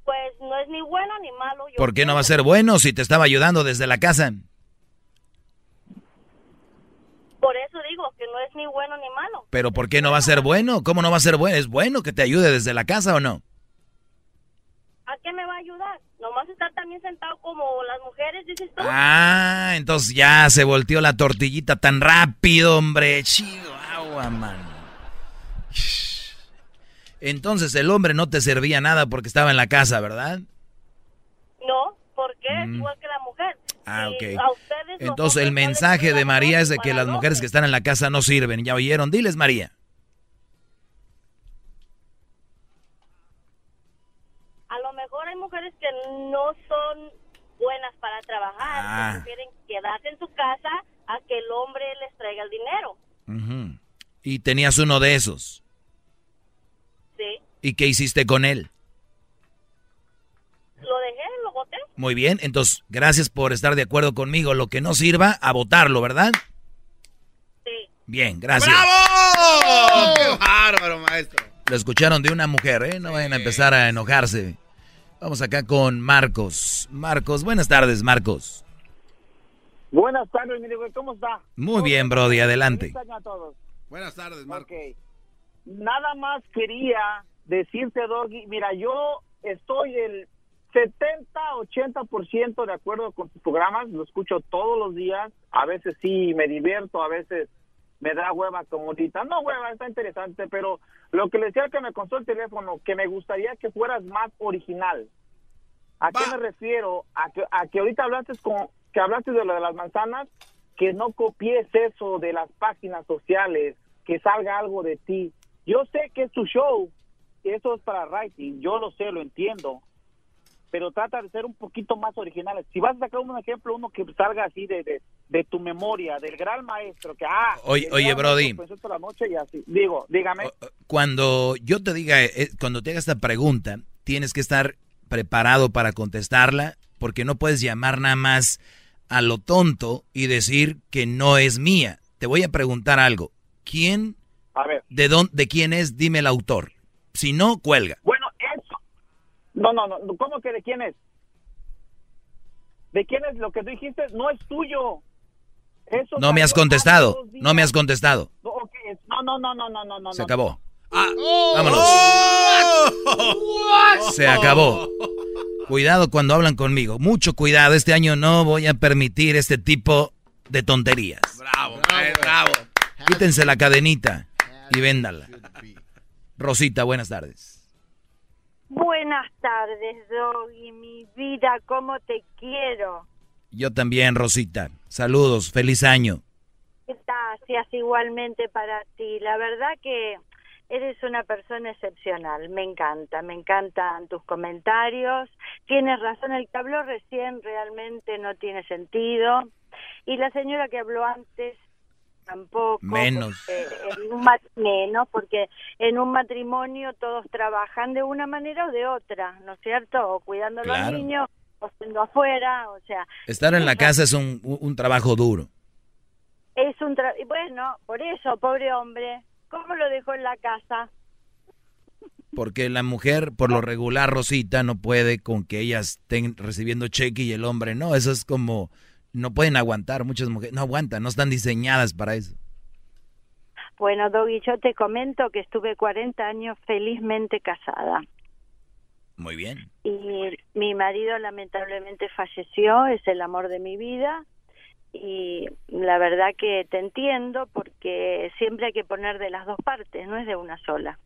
pues no es ni bueno ni malo. Yo ¿Por qué no va a ser bueno si te estaba ayudando desde la casa? Por eso digo que no es ni bueno ni malo. ¿Pero por qué no va a ser bueno? ¿Cómo no va a ser bueno? ¿Es bueno que te ayude desde la casa o no? ¿A qué me va a ayudar? Nomás estar también sentado como las mujeres, dices tú. Ah, entonces ya se volteó la tortillita tan rápido, hombre. Chido, agua, man. Entonces el hombre no te servía nada porque estaba en la casa, ¿verdad? No, porque es Mm. igual que la mujer. Ah, ok. Entonces el mensaje de María es de que las mujeres que están en la casa no sirven. ¿Ya oyeron? Diles, María. A lo mejor hay mujeres que no son buenas para trabajar, Ah. que prefieren quedarse en su casa a que el hombre les traiga el dinero. Ujú. Y tenías uno de esos. Sí. ¿Y qué hiciste con él? Muy bien, entonces gracias por estar de acuerdo conmigo. Lo que no sirva, a votarlo, ¿verdad? Sí. Bien, gracias. ¡Bravo! ¡Qué bárbaro, maestro! Lo escucharon de una mujer, ¿eh? No vayan a empezar a enojarse. Vamos acá con Marcos. Marcos, buenas tardes, Marcos. Buenas tardes, mi güey, ¿cómo está? Muy bien, Brody, adelante. A todos. Buenas tardes, Marco. Ok. Nada más quería decirte, Doggy, mira, yo estoy el 70-80% de acuerdo con tus programas, lo escucho todos los días, a veces sí me divierto, a veces me da hueva como ahorita. No hueva, está interesante, pero lo que le decía que me contó el teléfono, que me gustaría que fueras más original. ¿A qué me refiero? A que, a que ahorita hablaste con, que hablaste de lo de las manzanas, que no copies eso de las páginas sociales, que salga algo de ti. Yo sé que es tu show, eso es para writing, yo lo sé, lo entiendo, pero trata de ser un poquito más originales. Si vas a sacar un ejemplo, uno que salga así de, de, de tu memoria, del gran maestro, que ah, Oye- oye, Brody. la noche y así. Digo, dígame. Cuando yo te diga, eh, cuando te haga esta pregunta, tienes que estar preparado para contestarla, porque no puedes llamar nada más a lo tonto y decir que no es mía. Te voy a preguntar algo. ¿Quién, A ver. de dónde, de quién es? Dime el autor. Si no, cuelga. Bueno. No, no, no. ¿Cómo que de quién es? ¿De quién es lo que tú dijiste? No es tuyo. Eso No me has contestado. No me has contestado. No, no, no, no, no, no, no, no. Se no. acabó. Oh. Vámonos. Se acabó. Cuidado cuando hablan conmigo. Mucho cuidado. Este año no voy a permitir este tipo de tonterías. Bravo, maestro, bravo. Quítense la cadenita y véndala. Rosita, buenas tardes. Buenas tardes, Doggy, mi vida, cómo te quiero. Yo también, Rosita. Saludos, feliz año. Gracias igualmente para ti. La verdad que eres una persona excepcional. Me encanta, me encantan tus comentarios. Tienes razón, el que habló recién realmente no tiene sentido. Y la señora que habló antes tampoco. Menos. porque en un menos, porque en un matrimonio todos trabajan de una manera o de otra, ¿no es cierto? O cuidando a los niños, o siendo afuera, o sea. Estar en la casa es un, un trabajo duro. Es un tra- y bueno, por eso, pobre hombre, ¿cómo lo dejó en la casa? Porque la mujer, por lo regular, Rosita, no puede con que ellas estén recibiendo cheque y el hombre no. Eso es como, no pueden aguantar. Muchas mujeres no aguantan, no están diseñadas para eso. Bueno, Doggy, yo te comento que estuve 40 años felizmente casada Muy bien. y mi marido lamentablemente falleció, es el amor de mi vida y la verdad que te entiendo porque siempre hay que poner de las dos partes, no es de una sola.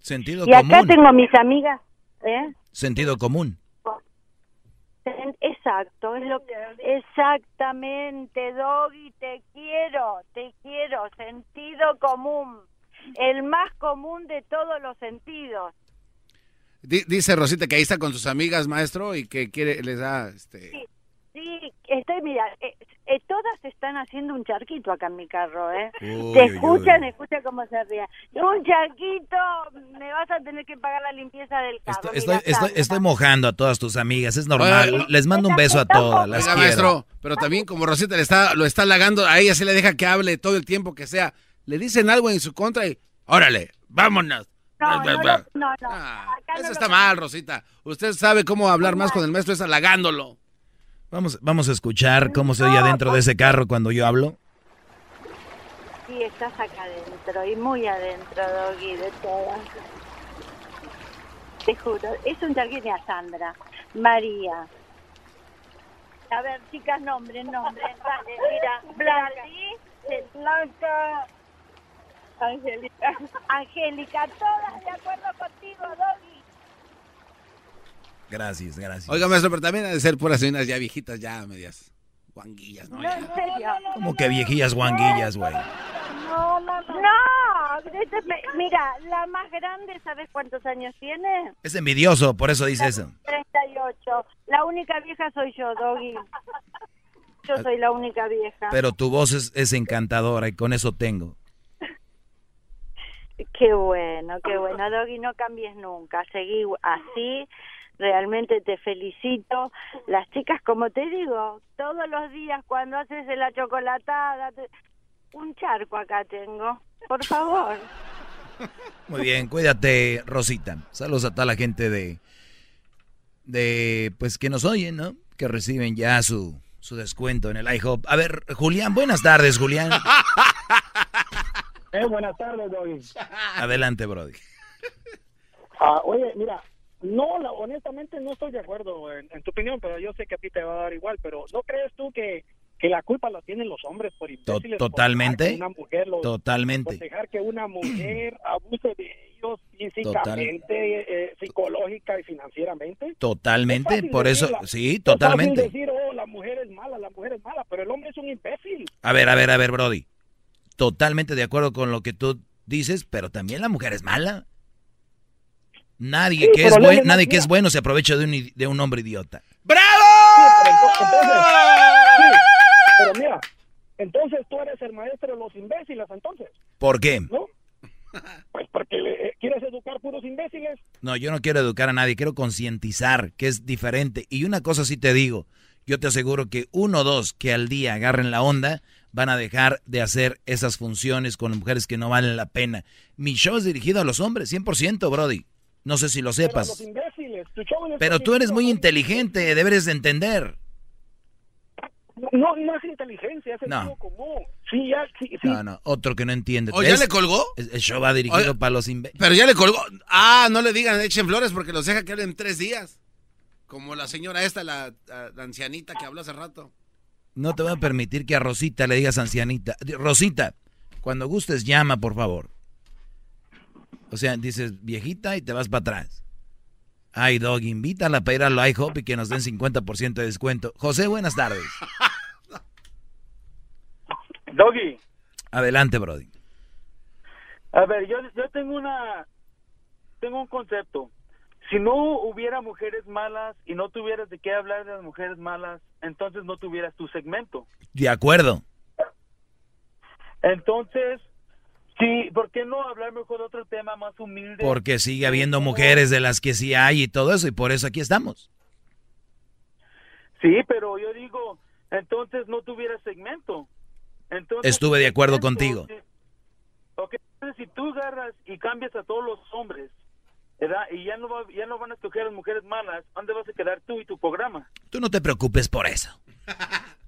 Sentido Y acá común. tengo mis amigas, ¿eh? Sentido común. Exacto, es lo que exactamente, Doggy, te quiero, te quiero, sentido común, el más común de todos los sentidos. Di- dice Rosita que ahí está con sus amigas, maestro, y que quiere, les da, este... Sí, estoy, mira, eh, eh, todas están haciendo un charquito acá en mi carro, ¿eh? Uy, Te escuchan, uy. escucha cómo se ríe. Un charquito, me vas a tener que pagar la limpieza del carro. Estoy, mira, estoy, sal. estoy mojando a todas tus amigas, es normal. Les mando un beso a todas, las Oiga, quiero. maestro, pero también como Rosita le está, lo está halagando, a ella se le deja que hable todo el tiempo que sea. Le dicen algo en su contra y, órale, vámonos. No, no, no, no, no. Ah, Eso lo- está mal, Rosita. Usted sabe cómo hablar más con el maestro, es halagándolo. Vamos, vamos a escuchar cómo se oye adentro de ese carro cuando yo hablo. Sí, estás acá adentro y muy adentro, Doggy, de todas. Te juro, es un charquito a Sandra, María. A ver, chicas, nombres, nombres. Dale, mira, Blanca, Blanca, Angélica. Angélica, todas de acuerdo contigo, Doggy. Gracias, gracias. Oiga, maestro, pero también ha de ser puras señoras ya viejitas, ya medias guanguillas, ¿no? No, en serio. Como que viejillas guanguillas, güey. No, no, no. No, este mira, la más grande, ¿sabes cuántos años tiene? Es envidioso, por eso dice eso. 38. La única vieja soy yo, Doggy. Yo soy la única vieja. Pero tu voz es, es encantadora y con eso tengo. Qué bueno, qué bueno, Doggy, no cambies nunca. Seguí así. Realmente te felicito. Las chicas, como te digo, todos los días cuando haces la chocolatada, te- un charco acá tengo. Por favor. Muy bien, cuídate, Rosita. Saludos a toda la gente de, de, pues que nos oyen, ¿no? Que reciben ya su, su descuento en el IHOP. A ver, Julián, buenas tardes, Julián. Eh, buenas tardes, Doggy. Adelante, Brody. Ah, oye, mira, no, la- honestamente no estoy de acuerdo en, en tu opinión, pero yo sé que a ti te va a dar igual, pero ¿no crees tú que, que la culpa la tienen los hombres por imbéciles? por totalmente. dejar que una mujer los- Totalmente. Por dejar que una mujer abuse de ellos físicamente, eh, psicológica y financieramente. Totalmente, Es por eso, sí, Es totalmente. fácil decir, oh, la mujer es mala, la mujer es mala, pero el hombre es un imbécil. A ver, a ver, a ver, Brody. Totalmente de acuerdo con lo que tú dices, pero también la mujer es mala. Nadie Sí, que es buen, nadie que es bueno se aprovecha de un, i- de un hombre idiota. Sí, pero ento- entonces, sí, pero mira, entonces tú eres el maestro de los imbéciles, entonces, ¿Por qué? ¿no? Pues porque eh, quieres educar puros imbéciles. No, yo no quiero educar a nadie, quiero concientizar que es diferente. Y una cosa sí te digo, yo te aseguro que uno o dos que al día agarren la onda van a dejar de hacer esas funciones con mujeres que no valen la pena. Mi show es dirigido a los hombres, 100%, Brody. No sé si lo Pero los sepas. imbéciles, tu show es Pero tú eres muy inteligente, deberes de entender. No, no es inteligencia, es No. sentido común. Sí, ya, sí, sí. No, no, otro que no entiende. ¿O ya le colgó? El el show va dirigido Oye, para los imbéciles. Pero ya le colgó. Ah, no le digan echen flores porque los deja que hablen tres días. Como la señora esta, la, la- la ancianita que habló hace rato. No te voy a permitir que a Rosita le digas ancianita. Rosita, cuando gustes llama, por favor. O sea, dices viejita y te vas para atrás. Ay, Dog, invítala para ir al IHOP y que nos den 50% de descuento. José, buenas tardes. Doggy, Adelante, Brody. a ver, yo, yo tengo una, tengo un concepto. Si no hubiera mujeres malas y no tuvieras de qué hablar de las mujeres malas, entonces no tuvieras tu segmento. De acuerdo. Entonces, sí, ¿por qué no hablar mejor de otro tema más humilde? Porque sigue habiendo mujeres de las que sí hay y todo eso, y por eso aquí estamos. Sí, pero yo digo, entonces no tuvieras segmento. Entonces, Estuve de acuerdo segmento, contigo. sí. Ok, entonces si tú agarras y cambias a todos los hombres, ¿verdad? Y ya no, va- ya no van a escoger a las mujeres malas, ¿dónde vas a quedar tú y tu programa? Tú no te preocupes por eso.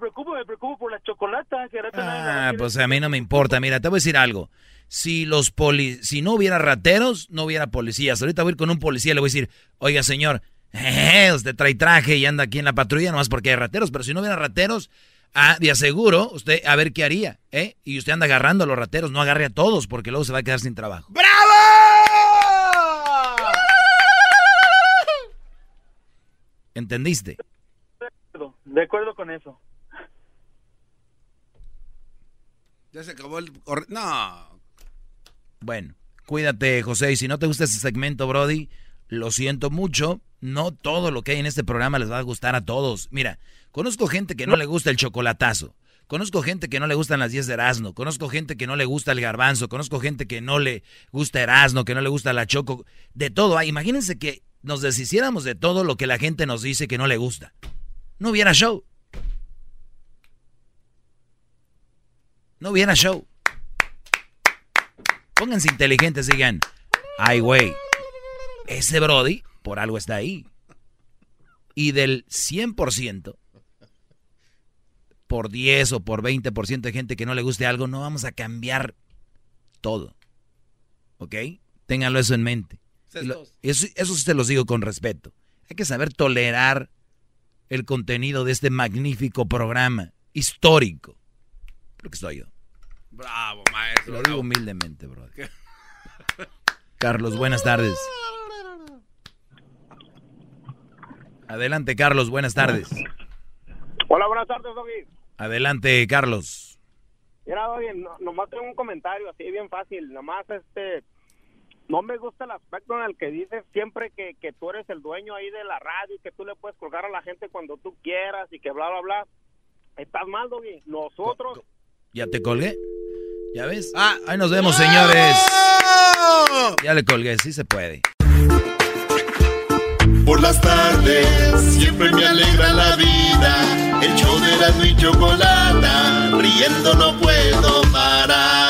Me preocupo, me preocupo por la chocolata. Que Ah, pues a mí no me importa. Mira, te voy a decir algo. Si los poli si no hubiera rateros, no hubiera policías. Ahorita voy a ir con un policía y le voy a decir, oiga señor, jeje, usted trae traje y anda aquí en la patrulla nomás porque hay rateros. Pero si no hubiera rateros, ah, de aseguro, usted a ver qué haría, ¿eh? Y usted anda agarrando a los rateros, no agarre a todos porque luego se va a quedar sin trabajo. ¿Entendiste? De acuerdo con eso. Ya se acabó el... No. Bueno, cuídate, José. Y si no te gusta ese segmento, Brody, lo siento mucho. No todo lo que hay en este programa les va a gustar a todos. Mira, conozco gente que no le gusta el chocolatazo. Conozco gente que no le gustan las 10 de Erasmo. Conozco gente que no le gusta el garbanzo. Conozco gente que no le gusta Erasmo, que no le gusta la choco. De todo hay. Imagínense que nos deshiciéramos de todo lo que la gente nos dice que no le gusta. No hubiera show. No hubiera show. Pónganse inteligentes, digan, ay, güey, ese Brody por algo está ahí. Y del 100%, por 10 o por 20% de gente que no le guste algo, no vamos a cambiar todo. ¿Ok? Ténganlo eso en mente. eso, eso se los digo con respeto. Hay que saber tolerar el contenido de este magnífico programa histórico. Lo que estoy yo. Bravo, maestro. Lo digo humildemente, bro. Carlos, buenas tardes. Adelante, Carlos, buenas tardes. Hola, buenas tardes, Doggy. Adelante, Carlos. Mira, Doggy, nomás tengo un comentario así bien fácil. Nomás, este, no me gusta el aspecto en el que dices siempre que, que tú eres el dueño ahí de la radio y que tú le puedes colgar a la gente cuando tú quieras y que bla, bla, bla. Estás mal, Doggy. Nosotros... ¿Ya te colgué? ¿Ya ves? Ah, ahí nos vemos, señores. Ya le colgué, sí se puede. Por las tardes siempre me alegra la vida. El show de la y chocolata, riendo no puedo parar.